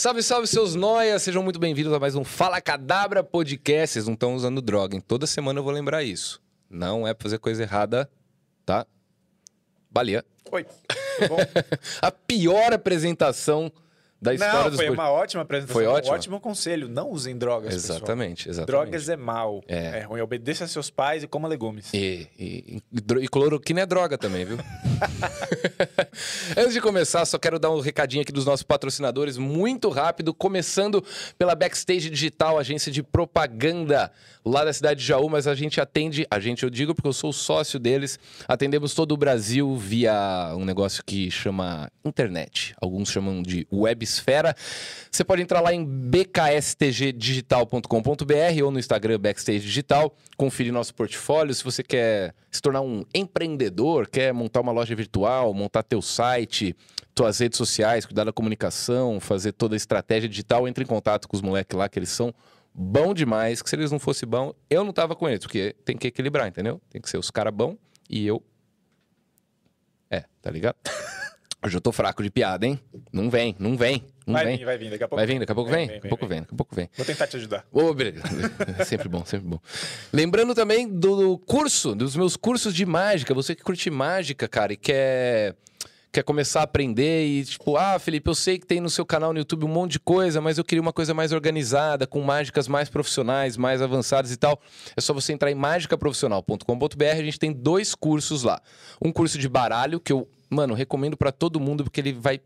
Salve, salve, seus noias! Sejam muito bem-vindos a mais um Fala Cadabra Podcast. Vocês não estão usando droga, hein? Toda semana eu vou lembrar isso. Não é pra fazer coisa errada, tá? Balia. Oi. Bom, a pior apresentação da história não, dos foi uma ótima apresentação. Foi ótima? Um ótimo conselho. Não usem drogas, pessoal. Exatamente, exatamente. Drogas é mal. É. É. ruim. Obedeça a seus pais e coma legumes. E, e, e, e cloroquina é droga também, viu? Antes de começar, só quero dar um recadinho aqui dos nossos patrocinadores, muito rápido, começando pela Backstage Digital, agência de propaganda lá da cidade de Jaú, mas a gente atende, a gente eu digo porque eu sou sócio deles, atendemos todo o Brasil via um negócio que chama internet, alguns chamam de websfera. Você pode entrar lá em bkstgdigital.com.br ou no Instagram Backstage Digital, conferir nosso portfólio. Se você quer se tornar um empreendedor, quer montar uma loja virtual, montar teu site, tuas redes sociais, cuidar da comunicação, fazer toda a estratégia digital, entre em contato com os moleques lá, que eles são bom demais, que se eles não fossem bom, eu não tava com eles, porque tem que equilibrar, entendeu? Tem que ser os caras bons e eu... É, tá ligado? Hoje eu tô fraco de piada, hein? Não vem, não vem, não vai vem. vir, vai vir. Daqui a pouco. Vai vir, daqui a pouco vem? Vem, Daqui a vem, pouco vem. vem, daqui a pouco vem. Vou tentar te ajudar. Ô, obrigado. sempre bom, sempre bom. Lembrando também do curso, dos meus cursos de mágica. Você que curte mágica, cara, e quer, quer começar a aprender e tipo, ah, Felipe, eu sei que tem no seu canal no YouTube um monte de coisa, mas eu queria uma coisa mais organizada, com mágicas mais profissionais, mais avançadas e tal. É só você entrar em magicaprofissional.com.br. A gente tem dois cursos lá. Um curso de baralho que eu, mano, recomendo pra todo mundo porque ele vai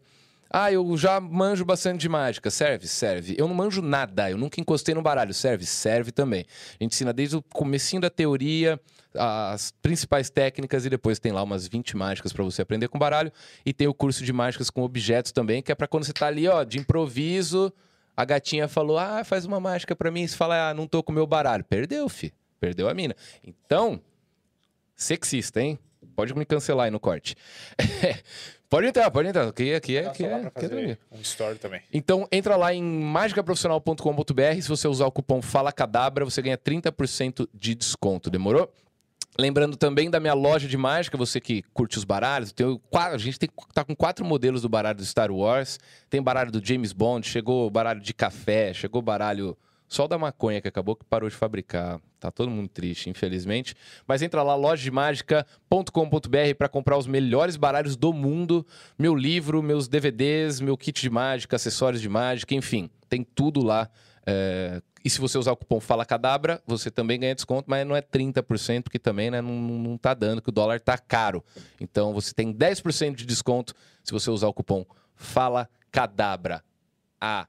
ah, eu já manjo bastante de mágica. Serve? Serve. Eu não manjo nada. Eu nunca encostei no baralho. Serve? Serve também. A gente ensina desde o comecinho da teoria, as principais técnicas e depois tem lá umas 20 mágicas para você aprender com baralho. E tem o curso de mágicas com objetos também, que é para quando você tá ali, ó, de improviso, a gatinha falou: "Ah, faz uma mágica para mim". Você fala: "Ah, não tô com o meu baralho". Perdeu, fi. Perdeu a mina. Então, sexista, hein? Pode me cancelar aí no corte. pode entrar, pode entrar. Aqui, aqui é, aqui é, aqui é um story também. Então, entra lá em magicaprofissional.com.br. Se você usar o cupom FALACADABRA, você ganha 30% de desconto. Demorou? Lembrando também da minha loja de mágica, você que curte os baralhos. Tem, a gente tem, tá com quatro modelos do baralho do Star Wars. Tem baralho do James Bond, chegou baralho de café, chegou baralho só da maconha que acabou que parou de fabricar. Tá todo mundo triste, infelizmente. Mas entra lá, lojademagica.com.br para comprar os melhores baralhos do mundo. Meu livro, meus DVDs, meu kit de mágica, acessórios de mágica, enfim. Tem tudo lá. É, E se você usar o cupom Fala Cadabra, você também ganha desconto, mas não é 30%, porque também né, não, não tá dando, que o dólar tá caro. Então você tem 10% de desconto se você usar o cupom Fala Cadabra. Ah,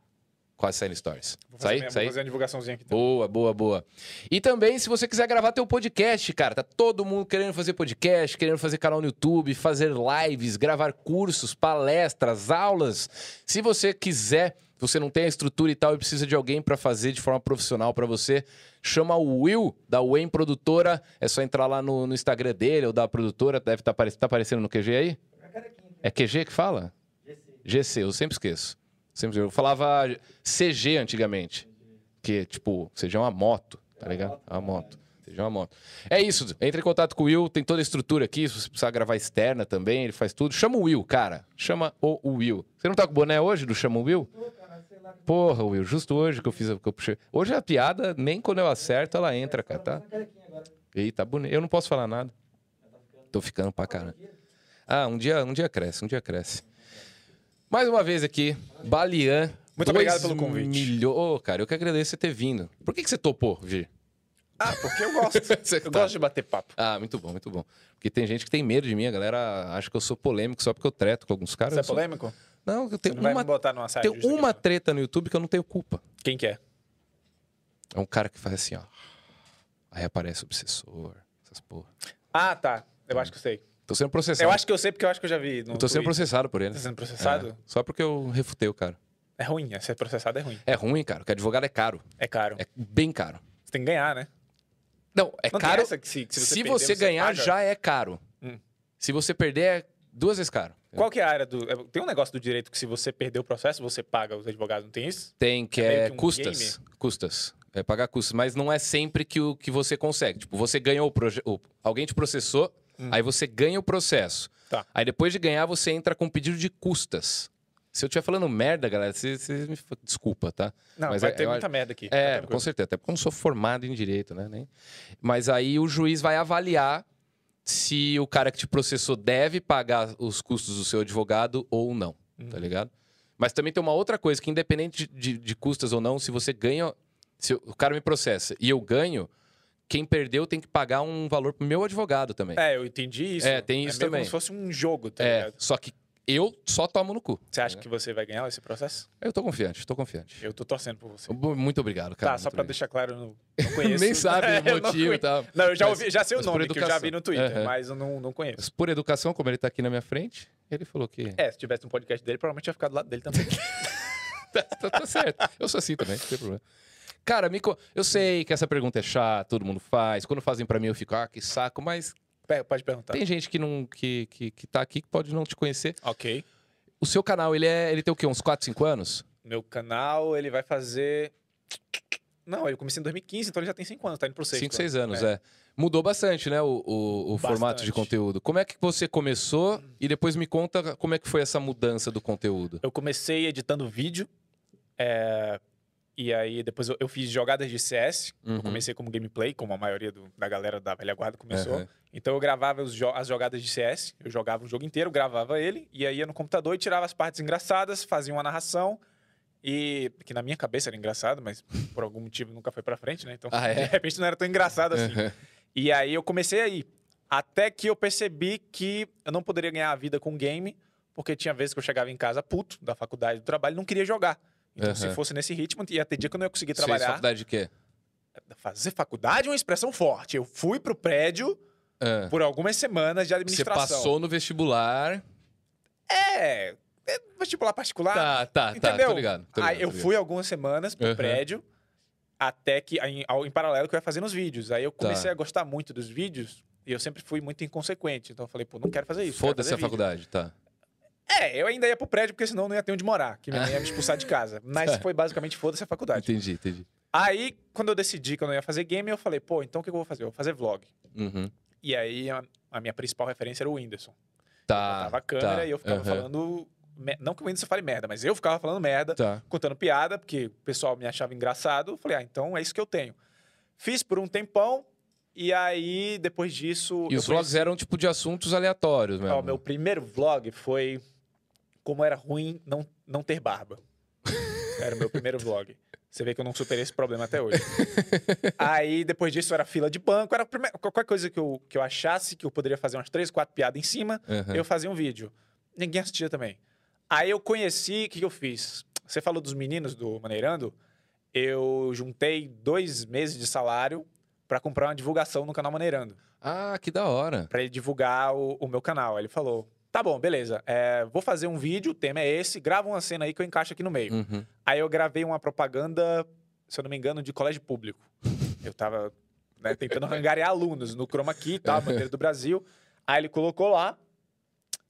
quase saindo stories. Vou fazer, Sai, minha- vou fazer uma divulgaçãozinha aqui também. Boa, boa, boa. E também, se você quiser gravar teu podcast, cara, tá todo mundo querendo fazer podcast, querendo fazer canal no YouTube, fazer lives, gravar cursos, palestras, aulas. Se você quiser, você não tem a estrutura e tal e precisa de alguém pra fazer de forma profissional pra você, chama o Will da Wayne Produtora. É só entrar lá no, no Instagram dele ou da produtora, deve estar tá aparecendo no QG aí? É QG que fala? GC, eu sempre esqueço. Sempre, eu falava CG antigamente. Que, tipo, CG é uma moto, tá ligado? É uma moto. CG é uma moto. É isso. Entre em contato com o Will, tem toda a estrutura aqui. Se você precisar gravar externa também, ele faz tudo. Chama o Will, cara. Chama o Will. Você não tá com o boné hoje do Chama o Will? Porra, Will, justo hoje que eu fiz. Que eu puxei. Hoje a piada, nem quando eu acerto, ela entra, cara, tá? Eita, bonito. Eu não posso falar nada. Tô ficando pra caramba. Ah, um dia, um dia cresce, um dia cresce. Mais uma vez aqui, Balian. Muito obrigado pelo convite. milho- Ô, cara, eu que agradeço você ter vindo. Por que, que você topou, Vi? Ah, porque eu gosto. Você eu tá. gosto de bater papo. Ah, muito bom, muito bom. Porque tem gente que tem medo de mim, a galera acha que eu sou polêmico só porque eu treto com alguns caras. Você é Eu sou- polêmico? Não, eu Você tenho não uma, botar numa saia tenho aqui, uma treta no YouTube que eu não tenho culpa. Quem que é? É um cara que faz assim, ó. Aí aparece o obsessor, essas porra. Ah, tá. Eu acho que eu sei. Tô sendo processado. Eu acho que eu sei porque eu acho que eu já vi no Eu tô sendo Twitter. processado por ele. Tá sendo processado? É, só porque eu refutei o cara. É ruim, é ser processado é ruim. É ruim, cara, porque advogado é caro. É caro. É bem caro. Você tem que ganhar, né? Não, é Não caro. que se- que se você se perder, você você ganhar, paga? já é caro. Hum. Se você perder, é duas vezes caro. Qual que é a área do... é- Tem um negócio do direito que se você perder o processo, você paga os advogados, não tem isso? Tem, que É é, que um custas. Custas. É pagar custos. Mas não é sempre que, o, que você consegue. Tipo, você ganhou o projeto. Alguém te processou, aí você ganha o processo. Tá. Aí depois de ganhar, você entra com pedido de custas. Se eu estiver falando merda, galera, você, você me desculpa, tá? Não, Mas vai é- ter eu muita merda aqui. É, com certeza. Até porque eu não sou formado em direito, né? Nem... Mas aí o juiz vai avaliar se o cara que te processou deve pagar os custos do seu advogado ou não, tá Uhum. ligado? Mas também tem uma outra coisa, que independente de, de, de custas ou não, se você ganha... Se o cara me processa e eu ganho, quem perdeu tem que pagar um valor pro meu advogado também. É, eu entendi isso. É, tem isso meio também. como se fosse um jogo, tá É, ligado? só que eu só tomo no cu. Você acha que você vai ganhar esse processo? Eu tô confiante, tô confiante. Eu tô torcendo por você. Muito obrigado, cara. tá, só pra obrigado. deixar claro, eu não, não conheço. Nem sabe É, o motivo e tal. Não, eu já, Mas- ouvi, já sei o nome, que eu já vi no Twitter, Aham. mas eu não, não conheço. Mas Por educação, como ele tá aqui na minha frente, ele falou que. É, se tivesse um podcast dele, provavelmente ia ficar do lado dele também. tá, tá- tá certo. Eu sou assim também, não tem problema. Cara, me co- eu sei que essa pergunta é chata, todo mundo faz. Quando fazem pra mim, eu fico, ah, que saco. Mas Pode perguntar. tem gente que, não, que, que, que tá aqui que pode não te conhecer. Ok. O seu canal, ele, é, ele tem o quê? Uns 4, 5 anos? Meu canal, ele vai fazer... Não, eu comecei em 2015, então ele já tem 5 anos, tá indo pro 6. 5, 6 anos, é. Mudou bastante, né, o, o, o formato de conteúdo. Como é que você começou? E depois me conta como é que foi essa mudança do conteúdo. Eu comecei editando vídeo, é, e aí depois eu, eu fiz jogadas de CS. Uhum. Eu comecei como gameplay, como a maioria do- da galera da velha guarda começou. Aham. Então eu gravava jo- as jogadas de CS, eu jogava o jogo inteiro, gravava ele, e aí ia no computador e tirava as partes engraçadas, fazia uma narração, e que na minha cabeça era engraçado, mas por algum motivo nunca foi pra frente, né? Então Ah, é? de repente não era tão engraçado assim. Aham. E aí eu comecei aí. Até que eu percebi que eu não poderia ganhar a vida com game, porque tinha vezes que eu chegava em casa puto da faculdade, do trabalho, e não queria jogar. Então, se Aham. fosse nesse ritmo, ia ter dia que eu não ia conseguir Você fez trabalhar. faculdade de quê? Fazer faculdade é uma expressão forte. Eu fui pro prédio Ah. por algumas semanas de Você administração. passou no vestibular. É, é vestibular particular. Tá, tá, tá. entendeu? Tô ligado. tô Aí ligado, eu tô ligado. fui algumas semanas pro Aham. prédio, até que, em, em paralelo, que eu ia fazendo os vídeos. Aí eu comecei Tá. a gostar muito dos vídeos, e eu sempre fui muito inconsequente. Então eu falei, pô, não quero fazer isso. Foda-se fazer a vídeo. faculdade, tá. É, eu ainda ia pro prédio, porque senão não ia ter onde morar, que minha mãe ia me expulsar de casa. Mas foi basicamente foda-se a faculdade. Entendi, entendi. Aí, quando eu decidi que eu não ia fazer game, eu falei, pô, então o que eu vou fazer? Eu vou fazer vlog. Uhum. E aí, a, a minha principal referência era o Whindersson. Tá. botava a câmera tá, e eu ficava aham, falando. Não que o Whindersson fale merda, mas eu ficava falando merda, Tá. contando piada, porque o pessoal me achava engraçado. Eu falei, ah, então é isso que eu tenho. Fiz por um tempão, e aí, depois disso. E eu os vlogs eram tipo de assuntos aleatórios mesmo. Ó, meu primeiro vlog foi como era ruim não, não ter barba. Era o meu primeiro vlog. Você vê que eu não superei esse problema até hoje. Aí, depois disso, era fila de banco. Era a primeira- qualquer coisa que eu, que eu achasse que eu poderia fazer umas três, quatro piadas em cima, Aham. eu fazia um vídeo. Ninguém assistia também. Aí eu conheci, o que, que eu fiz? Você falou dos meninos do Maneirando? Eu juntei dois meses de salário para comprar uma divulgação no canal Maneirando Ah, que da hora. para ele divulgar o, o meu canal. Aí ele falou: tá bom, beleza. é, vou fazer um vídeo, o tema é esse, grava uma cena aí que eu encaixo aqui no meio. Uhum. Aí eu gravei uma propaganda, se eu não me engano, de colégio público. Eu tava né, tentando angariar alunos no Chroma Key, tá, bandeira do Brasil. Aí ele colocou lá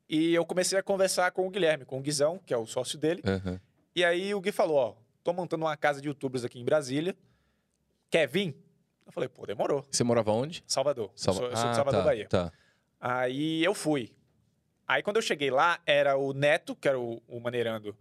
e eu comecei a conversar com o Guilherme, com o Guizão, que é o sócio dele. Aham. E aí o Gui falou: ó, tô montando uma casa de youtubers aqui em Brasília. Quer vir? Eu falei, pô, demorou. Você morava onde? Salvador. Eu Salva- sou, eu sou Ah, de Salvador, tá, Bahia. Tá. Aí eu fui. Aí quando eu cheguei lá, era o Neto, que era o, o maneirando,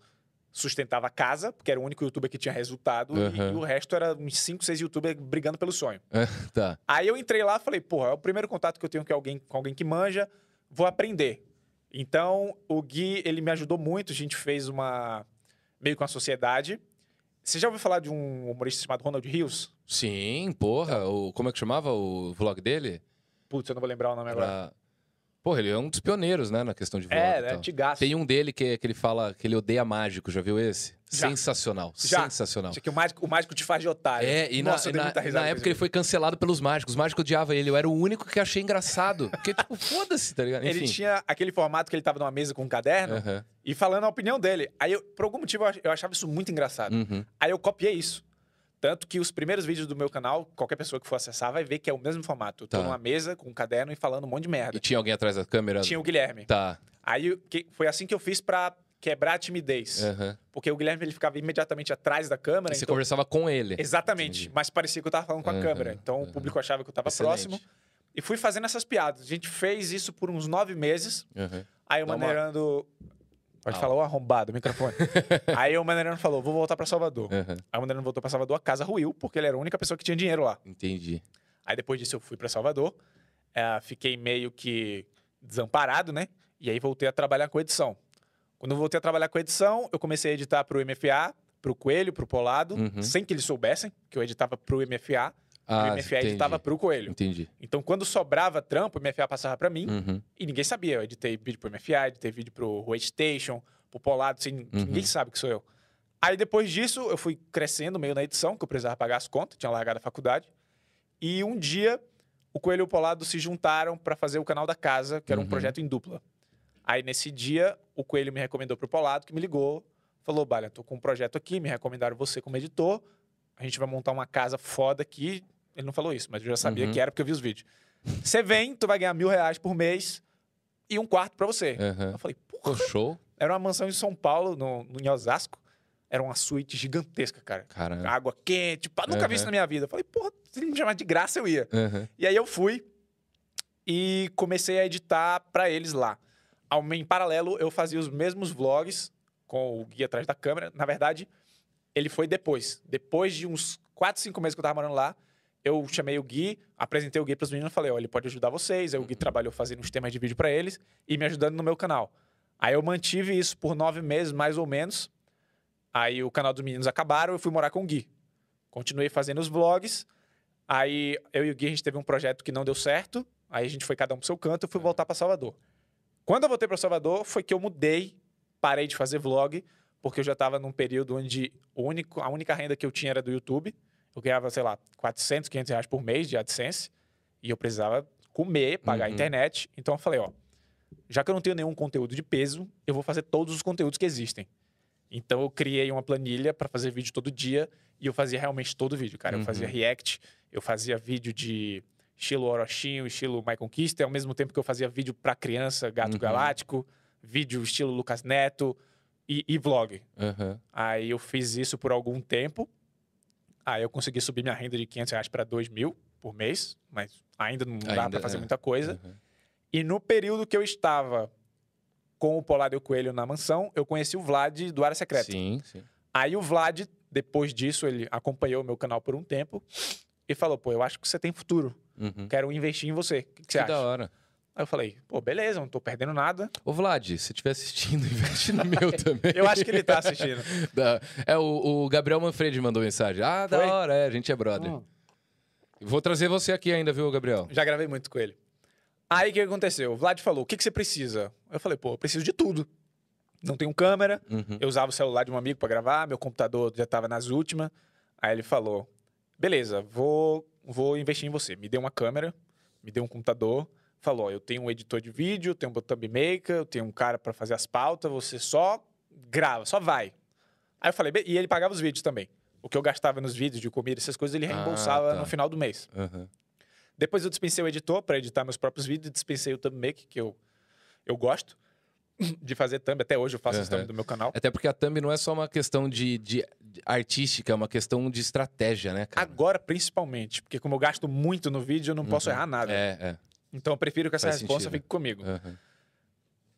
sustentava a casa, porque era o único youtuber que tinha resultado, e- Aham. e, o resto era uns 5, 6 youtubers brigando pelo sonho. Tá. Aí eu entrei lá e falei, porra, é o primeiro contato que eu tenho com alguém, com alguém que manja, vou aprender. Então, o Gui, ele me ajudou muito, a gente fez uma... meio com a sociedade. Você já ouviu falar de um humorista chamado Ronald Rios? Sim, porra. O, como é que chamava o vlog dele? Putz, eu não vou lembrar o nome agora. Porra, ele é um dos pioneiros, né, na questão de vlog. É, né? tal. Antigaço. Tem um dele que, que ele fala que ele odeia mágico, já viu esse? Já. Sensacional, Já. sensacional. Acho que o mágico, o mágico te faz de otário. É, e na, Nossa, na- na com época ele foi cancelado pelos mágicos. Os mágicos odiavam ele. Eu era o único que achei engraçado. Porque, tipo, foda-se, tá ligado? Enfim. Ele tinha aquele formato que ele tava numa mesa com um caderno Aham. e falando a opinião dele. Aí, eu, por algum motivo, eu achava isso muito engraçado. Uhum. Aí eu copiei isso. Tanto que os primeiros vídeos do meu canal, qualquer pessoa que for acessar vai ver que é o mesmo formato. Eu tô Tá. numa mesa com um caderno e falando um monte de merda. E tinha alguém atrás da câmera? Tinha o Guilherme. Tá. Aí que- foi assim que eu fiz pra quebrar a timidez. Aham. Porque o Guilherme ele ficava imediatamente atrás da câmera. E você então- conversava com ele. Exatamente. Entendi. Mas parecia que eu tava falando com a câmera. Então aham. o público achava que eu tava Excelente. próximo. E fui fazendo essas piadas. A gente fez isso por uns nove meses. Aí o Dá uma- Maneirando. Pode Ah. falar, ô arrombado, microfone. Aí o Mandarino falou, vou voltar pra Salvador. Aham, Aí o Mandarino voltou pra Salvador, a casa ruiu, porque ele era a única pessoa que tinha dinheiro lá. Entendi. Aí depois disso eu fui pra Salvador, eh, fiquei meio que desamparado, né? E aí voltei a trabalhar com edição. Quando eu voltei a trabalhar com edição, eu comecei a editar pro MFA, pro Coelho, pro Polado, Uhum. sem que eles soubessem que eu editava pro MFA, Ah, o MFA entendi. editava pro Coelho. Entendi. Então quando sobrava trampo, o MFA passava pra mim Uhum. e ninguém sabia. Eu editei vídeo pro MFA, editei vídeo pro Huawei Station, pro Polado, assim, Uhum. ninguém sabe que sou eu. Aí depois disso, eu fui crescendo meio na edição, que eu precisava pagar as contas, tinha largado a faculdade. E um dia, o Coelho e o Polado se juntaram para fazer o canal da casa, que era um Uhum. projeto em dupla. Aí nesse dia, o Coelho me recomendou pro Polado, que me ligou, falou: Balha, tô com um projeto aqui, me recomendaram você como editor, a gente vai montar uma casa foda aqui. Ele não falou isso, mas eu já sabia Uhum. que era porque eu vi os vídeos. Você vem, tu vai ganhar mil reais por mês e um quarto para você. Aham. Eu falei, porra, Pô, show. era uma mansão em São Paulo, no, no, em Osasco. Era uma suíte gigantesca, cara. Caramba. Água quente, pá, nunca vi Aham. isso na minha vida. Eu falei, porra, se ele me chamar de graça, eu ia. Aham. E aí eu fui e comecei a editar para eles lá. Ao, em paralelo, eu fazia os mesmos vlogs com o Gui atrás da câmera. Na verdade, ele foi depois. Depois de uns 4, 5 meses que eu tava morando lá, eu chamei o Gui, apresentei o Gui pros meninos e falei, ó, ele pode ajudar vocês. Aí o Gui trabalhou fazendo uns temas de vídeo para eles e me ajudando no meu canal. Aí eu mantive isso por nove meses, mais ou menos. Aí o canal dos meninos acabaram, eu fui morar com o Gui. Continuei fazendo os vlogs. Aí eu e o Gui, a gente teve um projeto que não deu certo. Aí a gente foi cada um pro seu canto, eu fui voltar para Salvador. Quando eu voltei para Salvador, foi que eu mudei, parei de fazer vlog, porque eu já estava num período onde único, a única renda que eu tinha era do YouTube. Eu ganhava, sei lá, 400, 500 reais por mês de AdSense. E eu precisava comer, pagar a Uhum. internet. Então eu falei, ó, já que eu não tenho nenhum conteúdo de peso, eu vou fazer todos os conteúdos que existem. Então eu criei uma planilha para fazer vídeo todo dia e eu fazia realmente todo vídeo, cara. Uhum. Eu fazia react, eu fazia vídeo de estilo Orochinho, estilo My Conquista, ao mesmo tempo que eu fazia vídeo para criança, Gato Uhum. Galáctico, vídeo estilo Lucas Neto e, e vlog. Aham. Aí eu fiz isso por algum tempo. Aí eu consegui subir minha renda de 500 reais para 2 mil por mês, mas ainda não dá para fazer é. muita coisa. Aham. E no período que eu estava com o Polado e o Coelho na mansão, eu conheci o Vlad do Área Secreta. Sim, sim. Aí o Vlad, depois disso, ele acompanhou o meu canal por um tempo e falou: pô, eu acho que você tem futuro, Uhum. quero investir em você. O que, que você Que acha? da hora. Aí eu falei: pô, beleza, não tô perdendo nada. Ô, Vlad, se estiver assistindo, investe no meu também. Eu acho que ele tá assistindo. Da- É, o, o Gabriel Manfredi mandou mensagem. Ah, da Foi? hora, é, a gente é brother. Hum. Vou trazer você aqui ainda, viu, Gabriel? Já gravei muito com ele. Aí o que aconteceu? O Vlad falou: o que, que você precisa? Eu falei: pô, eu preciso de tudo. Não tenho câmera, Uhum. Eu usava o celular de um amigo para gravar, meu computador já estava nas últimas. Aí ele falou: beleza, vou, vou investir em você. Me deu uma câmera, me deu um computador. Falou: ó, eu tenho um editor de vídeo, tenho um thumb maker, eu tenho um cara para fazer as pautas, você só grava, só vai. Aí eu falei: e ele pagava os vídeos também. O que eu gastava nos vídeos de comida, essas coisas, ele Ah, reembolsava tá. no final do mês. Aham. Depois eu dispensei o editor para editar meus próprios vídeos, dispensei o thumb maker, que eu, eu gosto de fazer thumb. Até hoje eu faço Aham. thumb do meu canal. Até porque a thumb não é só uma questão de, de- de artística, é uma questão de estratégia, né, cara? Agora, principalmente, porque como eu gasto muito no vídeo, eu não posso Uhum. errar nada. É, é. Então eu prefiro que essa Faz resposta sentido. fique comigo. Aham.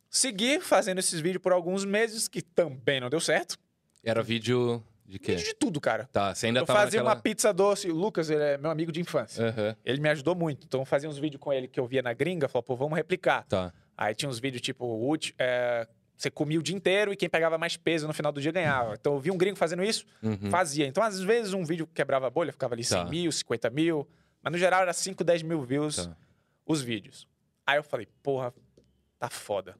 Segui fazendo esses vídeos por alguns meses, que também não deu certo. Era vídeo de quê? Vídeo de tudo, cara. Tá, você ainda eu tava fazia naquela... uma pizza doce. O Lucas, ele é meu amigo de infância. Aham, Ele me ajudou muito. Então eu fazia uns vídeos com ele que eu via na gringa, falou, pô, vamos replicar. tá. Aí tinha uns vídeos tipo, é, você comia o dia inteiro e quem pegava mais peso no final do dia ganhava. Então eu vi um gringo fazendo isso, Uhum. fazia. Então às vezes um vídeo quebrava a bolha, ficava ali 100 Tá. mil, 50 mil. Mas no geral era 5, 10 mil views Tá. Os vídeos. Aí eu falei, porra, tá foda.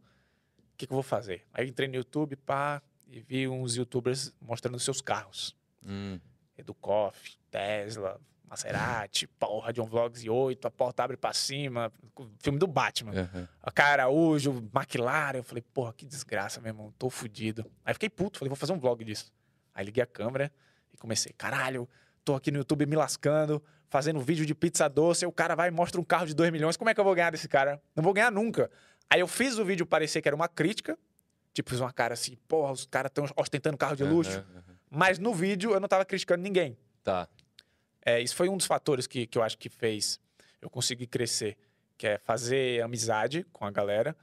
O que, que eu vou fazer? Aí eu entrei no YouTube, pá, e vi uns youtubers mostrando seus carros. Hum. Educoff, Tesla, Maserati, porra, John Vlogs e 8, a porta abre pra cima, filme do Batman. Aham. A cara Araújo, McLaren. Eu falei, porra, que desgraça, meu irmão, tô fudido. Aí fiquei puto, falei, vou fazer um vlog disso. Aí liguei a câmera e comecei, caralho, tô aqui no YouTube me lascando, fazendo vídeo de pizza doce, aí o cara vai e mostra um carro de 2 milhões, como é que eu vou ganhar desse cara? Não vou ganhar nunca. Aí eu fiz o vídeo parecer que era uma crítica, tipo, fiz uma cara assim, porra, os caras estão ostentando carro de luxo. Aham, aham. Mas no vídeo eu não tava criticando ninguém. Tá. É, isso foi um dos fatores que, que eu acho que fez eu conseguir crescer, que é fazer amizade com a galera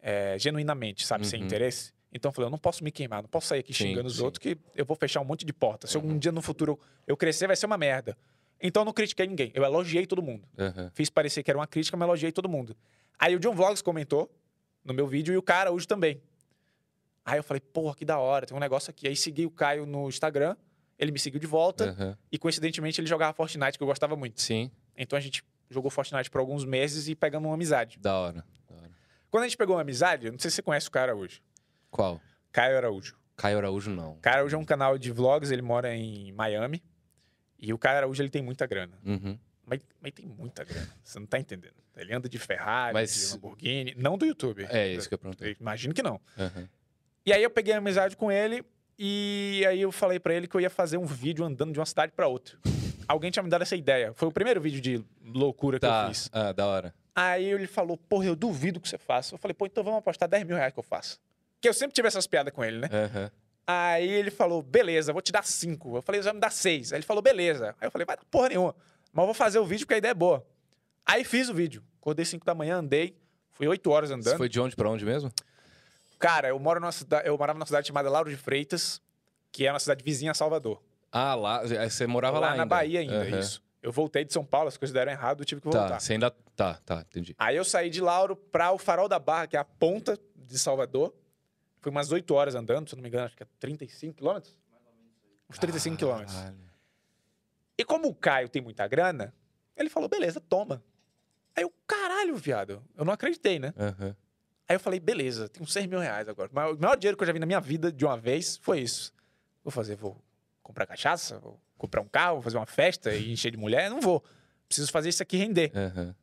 é, genuinamente, sabe, sem Uhum. interesse. Então eu falei, eu não posso me queimar, não posso sair aqui Sim, xingando os sim. outros, que eu vou fechar um monte de porta. Se algum dia no futuro eu crescer, vai ser uma merda. Então eu não critiquei ninguém, eu elogiei todo mundo. Aham. Fiz parecer que era uma crítica, mas elogiei todo mundo. Aí o John Vlogs comentou no meu vídeo e o cara hoje também. Aí eu falei, porra, que da hora, tem um negócio aqui. Aí segui o Caio no Instagram, ele me seguiu de volta Aham. e coincidentemente ele jogava Fortnite, que eu gostava muito. Sim, Então a gente jogou Fortnite por alguns meses e pegamos uma amizade. da hora. da hora. Quando a gente pegou uma amizade, não sei se você conhece o Caio Araújo. Qual? Caio Araújo. Caio Araújo, não. Caio Araújo é um canal de vlogs, ele mora em Miami. E o Caio Araújo, ele tem muita grana. Uhum. Mas, mas tem muita grana. Você não tá entendendo. Ele anda de Ferrari, Mas- de Lamborghini. Não do YouTube. É isso que eu perguntei. Imagino que não. Aham. E aí eu peguei amizade com ele e aí eu falei pra ele que eu ia fazer um vídeo andando de uma cidade pra outra. Alguém tinha me dado essa ideia. Foi o primeiro vídeo de loucura que eu Tá, fiz. ah, da hora. Aí ele falou, porra, eu duvido que você faça. Eu falei, pô, então vamos apostar 10 mil reais que eu faço. Porque eu sempre tive essas piadas com ele, né? Aham. Aí ele falou, beleza, vou te dar 5. Eu falei, já me dá 6. Aí ele falou, beleza. Aí eu falei, vai dar porra nenhuma. Mas eu vou fazer o vídeo porque a ideia é boa. Aí fiz o vídeo. Acordei 5 da manhã, andei. Fui 8 horas Você andando. foi de onde pra onde mesmo? Cara, eu, moro numa cida... eu morava numa cidade chamada Lauro de Freitas, que é uma cidade vizinha a Salvador. Ah, lá. eh, Você morava lá, lá na ainda? Bahia ainda, Aham. isso. Eu voltei de São Paulo, as coisas deram errado, eu tive que voltar. Tá, você ainda. Tá, tá, entendi. Aí eu saí de Lauro pra o Farol da Barra, que é a ponta de Salvador. Foi umas 8 horas andando, se eu não me engano, acho que é 35 quilômetros? Uns 35 quilômetros. Caralho. E como o Caio tem muita grana, ele falou, beleza, toma. Aí eu, caralho, viado. Eu não acreditei, né? Aham. Aí eu falei, beleza, tenho 6 mil reais agora. Mas O maior dinheiro que eu já vi na minha vida de uma vez foi isso. Vou fazer, vou comprar cachaça, vou comprar um carro, vou fazer uma festa e encher de mulher? Não vou. Preciso fazer isso aqui render. Aham.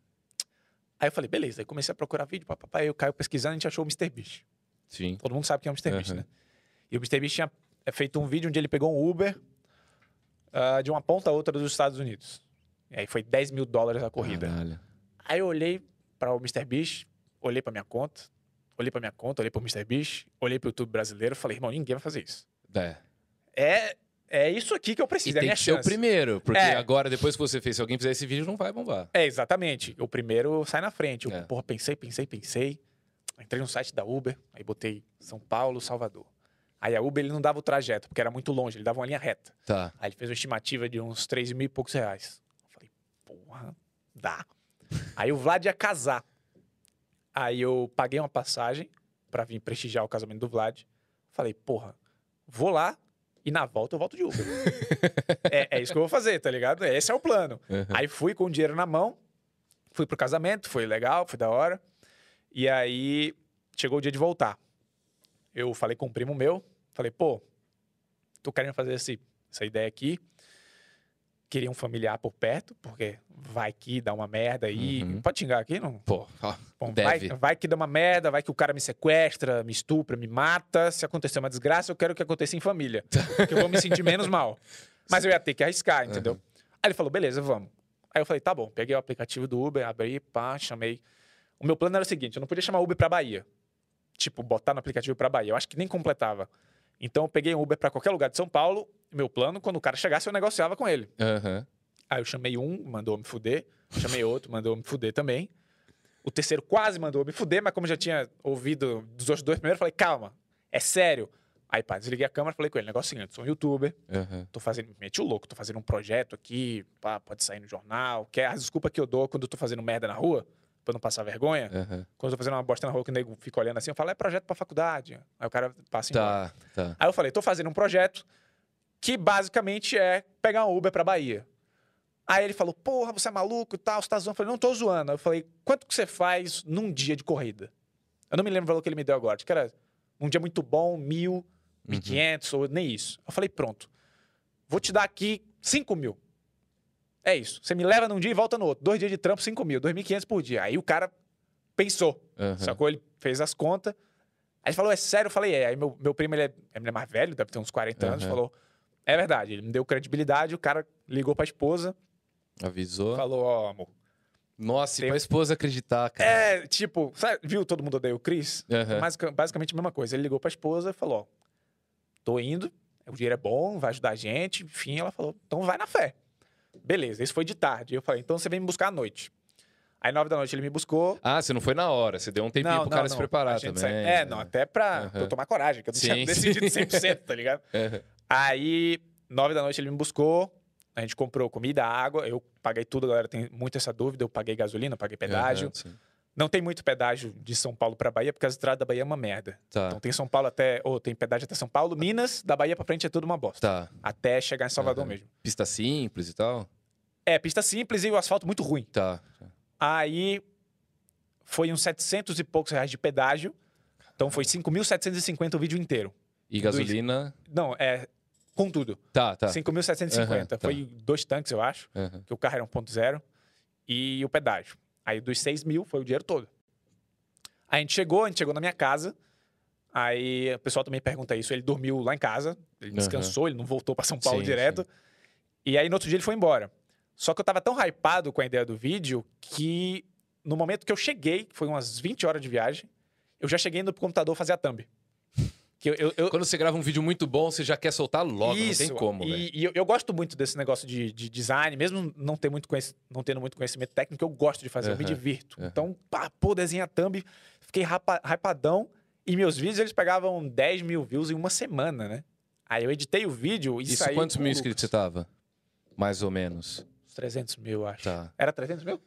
Aí eu falei, beleza. Aí comecei a procurar vídeo, papapá. Aí eu caio pesquisando, a gente achou o Mr. Sim. Todo mundo sabe quem é o Mr. Beast, Aham. né? E o Mr. Beast tinha é, feito um vídeo onde ele pegou um Uber ah, de uma ponta a outra dos Estados Unidos. E aí foi 10 mil dólares a corrida. Caralho. Aí eu olhei para o Mr. Beast, olhei para minha conta, olhei para minha conta, olhei para o Mr. Beast, olhei para o YouTube brasileiro, falei, irmão, ninguém vai fazer isso. É. É, é isso aqui que eu E preciso, é a tem que ser o chance. primeiro, porque É. agora, depois que você fez, se alguém fizer esse vídeo, não vai bombar. É, exatamente. O primeiro sai na frente. Eu, É. porra, pensei, pensei, pensei. Entrei no site da Uber, aí botei São Paulo, Salvador. Aí a Uber ele não dava o trajeto, porque era muito longe, ele dava uma linha reta. Tá. Aí ele fez uma estimativa de uns 3 mil e poucos reais. Eu falei, porra, dá. Aí o Vlad ia casar. Aí eu paguei uma passagem pra vir prestigiar o casamento do Vlad. Falei, porra, vou lá e na volta eu volto de Uber. é, é isso que eu vou fazer, tá ligado? Esse é o plano. Aham. Aí fui com o dinheiro na mão, fui pro casamento, foi legal, foi da hora. E aí chegou o dia de voltar. Eu falei com um primo meu, falei, pô, tô querendo fazer esse, essa ideia aqui. Queria um familiar por perto, porque vai que dá uma merda aí. Uhum. Pode xingar aqui, não? Pô, ó, Bom, vai, deve. vai que dá uma merda, vai que o cara me sequestra, me estupra, me mata. Se acontecer uma desgraça, eu quero que aconteça em família. porque eu vou me sentir menos mal. Mas eu ia ter que arriscar, entendeu? Uhum. Aí ele falou, beleza, vamos. Aí eu falei, tá bom. Peguei o aplicativo do Uber, abri, pá, chamei. O meu plano era o seguinte, eu não podia chamar Uber pra Bahia. Tipo, botar no aplicativo pra Bahia. Eu acho que nem completava. Então eu peguei um Uber pra qualquer lugar de São Paulo. Meu plano, quando o cara chegasse, eu negociava com ele. Aham. Aí eu chamei um, mandou me fuder. Chamei outro, mandou me fuder também. O terceiro quase mandou me fuder, mas como eu já tinha ouvido dos outros dois primeiros, eu falei, calma, é sério. Aí, pá, desliguei a câmera e falei com ele, negócio é seguinte, sou um youtuber, Aham. tô fazendo, meti o louco, tô fazendo um projeto aqui, pá, pode sair no jornal, que é a desculpa que eu dou quando eu tô fazendo merda na rua, pra não passar vergonha. Aham. Quando eu tô fazendo uma bosta na rua que o nego fica olhando assim, eu falo, é projeto pra faculdade. Aí o cara passa embora. Tá, tá. Aí eu falei, tô fazendo um projeto que basicamente é pegar um Uber pra Bahia. Aí ele falou, porra, você é maluco e tal, você tá zoando. Eu falei, não tô zoando. Aí eu falei, quanto que você faz num dia de corrida? Eu não me lembro o valor que ele me deu agora. Acho que era um dia muito bom, mil, mil e quinhentos, ou nem isso. Eu falei, pronto. Vou te dar aqui cinco mil. É isso. Você me leva num dia e volta no outro. Dois dias de trampo, cinco mil. Dois mil e quinhentos por dia. Aí o cara pensou. Aham. Sacou? Ele fez as contas. Aí ele falou, é sério? Eu falei, é. Aí meu, meu primo, ele é, ele é mais velho, deve ter uns 40 anos, Aham. falou, é verdade. Ele me deu credibilidade, o cara ligou pra esposa, Avisou. falou, ó, amor. Nossa, e Tem- pra esposa acreditar, cara. É, tipo, sabe, viu Todo Mundo Odeia o Chris? Aham. Mas, basicamente a mesma coisa. Ele ligou pra esposa e falou, ó, tô indo, o dinheiro é bom, vai ajudar a gente. Enfim, ela falou, então vai na fé. Beleza, isso foi de tarde. Eu falei, então você vem me buscar à noite. Aí, nove da noite, ele me buscou. Ah, você não foi na hora, você deu um tempinho pro cara se preparar também. sai- É, não, até pra, pra eu tomar coragem, que eu não Sim, tinha decidido sim. 100%, tá ligado? É. Aí, nove da noite, ele me buscou. A gente comprou comida, água. Eu paguei tudo, a galera tem muito essa dúvida. Eu paguei gasolina, paguei pedágio. Sim. Não tem muito pedágio de São Paulo pra Bahia, porque as estradas da Bahia é uma merda. Tá, Então tem São Paulo até. Ou tem pedágio até São Paulo. Minas, da Bahia pra frente é tudo uma bosta. tá. Até chegar em Salvador Aham. mesmo. Pista simples e tal? É, pista simples e o asfalto muito ruim. Tá. Aí foi uns 700 e poucos reais de pedágio. Então foi 5.750 o vídeo inteiro. E gasolina? Não, é com tudo. Tá, tá. 5.750. Aham, tá. Foi dois tanques, eu acho, Aham. que o carro era 1.0. E o pedágio. Aí dos 6 mil foi o dinheiro todo. Aí a gente chegou, a gente chegou na minha casa. Aí o pessoal também pergunta isso. Ele dormiu lá em casa, ele descansou, ele não voltou para São Paulo Sim, direto. sim. E aí no outro dia ele foi embora. Só que eu tava tão hypado com a ideia do vídeo que no momento que eu cheguei, que foi umas 20 horas de viagem, eu já cheguei no computador fazer a thumb. Que eu, eu, eu- Quando você grava um vídeo muito bom, você já quer soltar logo, isso, não tem como. E, e eu, eu gosto muito desse negócio de, de design, mesmo não, ter muito não tendo muito conhecimento técnico, eu gosto de fazer, eu me divirto. aham. Então, pá, pô, desenha thumb, fiquei rapa, hypadão. E meus vídeos, eles pegavam 10 mil views em uma semana, né? Aí eu editei o vídeo e Isso, saí quantos mil inscritos você tava? Mais ou menos. Uns 300 mil, acho. Tá. Era 300 mil?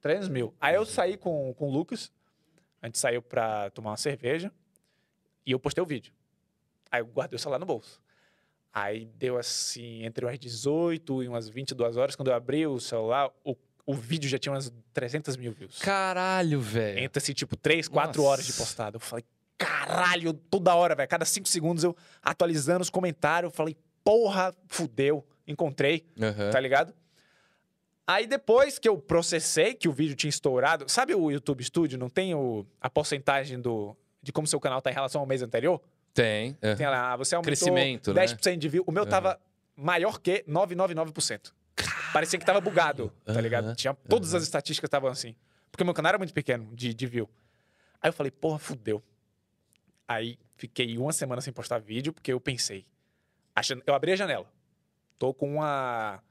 300 mil. Aí eu saí com, com o Lucas, a gente saiu pra tomar uma cerveja e eu postei o vídeo. Aí eu guardei o celular no bolso. Aí deu assim, entre umas 18 e umas 22 horas, quando eu abri o celular, o, o vídeo já tinha umas 300 mil views. Caralho, velho. Entre assim, tipo, 3, 4 Nossa. horas de postado. Eu falei, caralho, toda hora, velho. Cada 5 segundos eu atualizando os comentários. Eu falei, porra, fudeu. Encontrei Aham. tá ligado? Aí depois que eu processei que o vídeo tinha estourado, sabe o YouTube Studio? Não tem o, a porcentagem do, de como seu canal tá em relação ao mês anterior? Tem. é. Tem lá, ah, você aumentou Crescimento, né? 10% de view. O meu tava maior que 999%. Parecia que tava bugado, tá ligado? Tinha, todas as estatísticas estavam assim. Porque o meu canal era muito pequeno de, de view. Aí eu falei, porra, fudeu. Aí fiquei uma semana sem postar vídeo, porque eu pensei. achando- eu abri a janela. Tô com uma,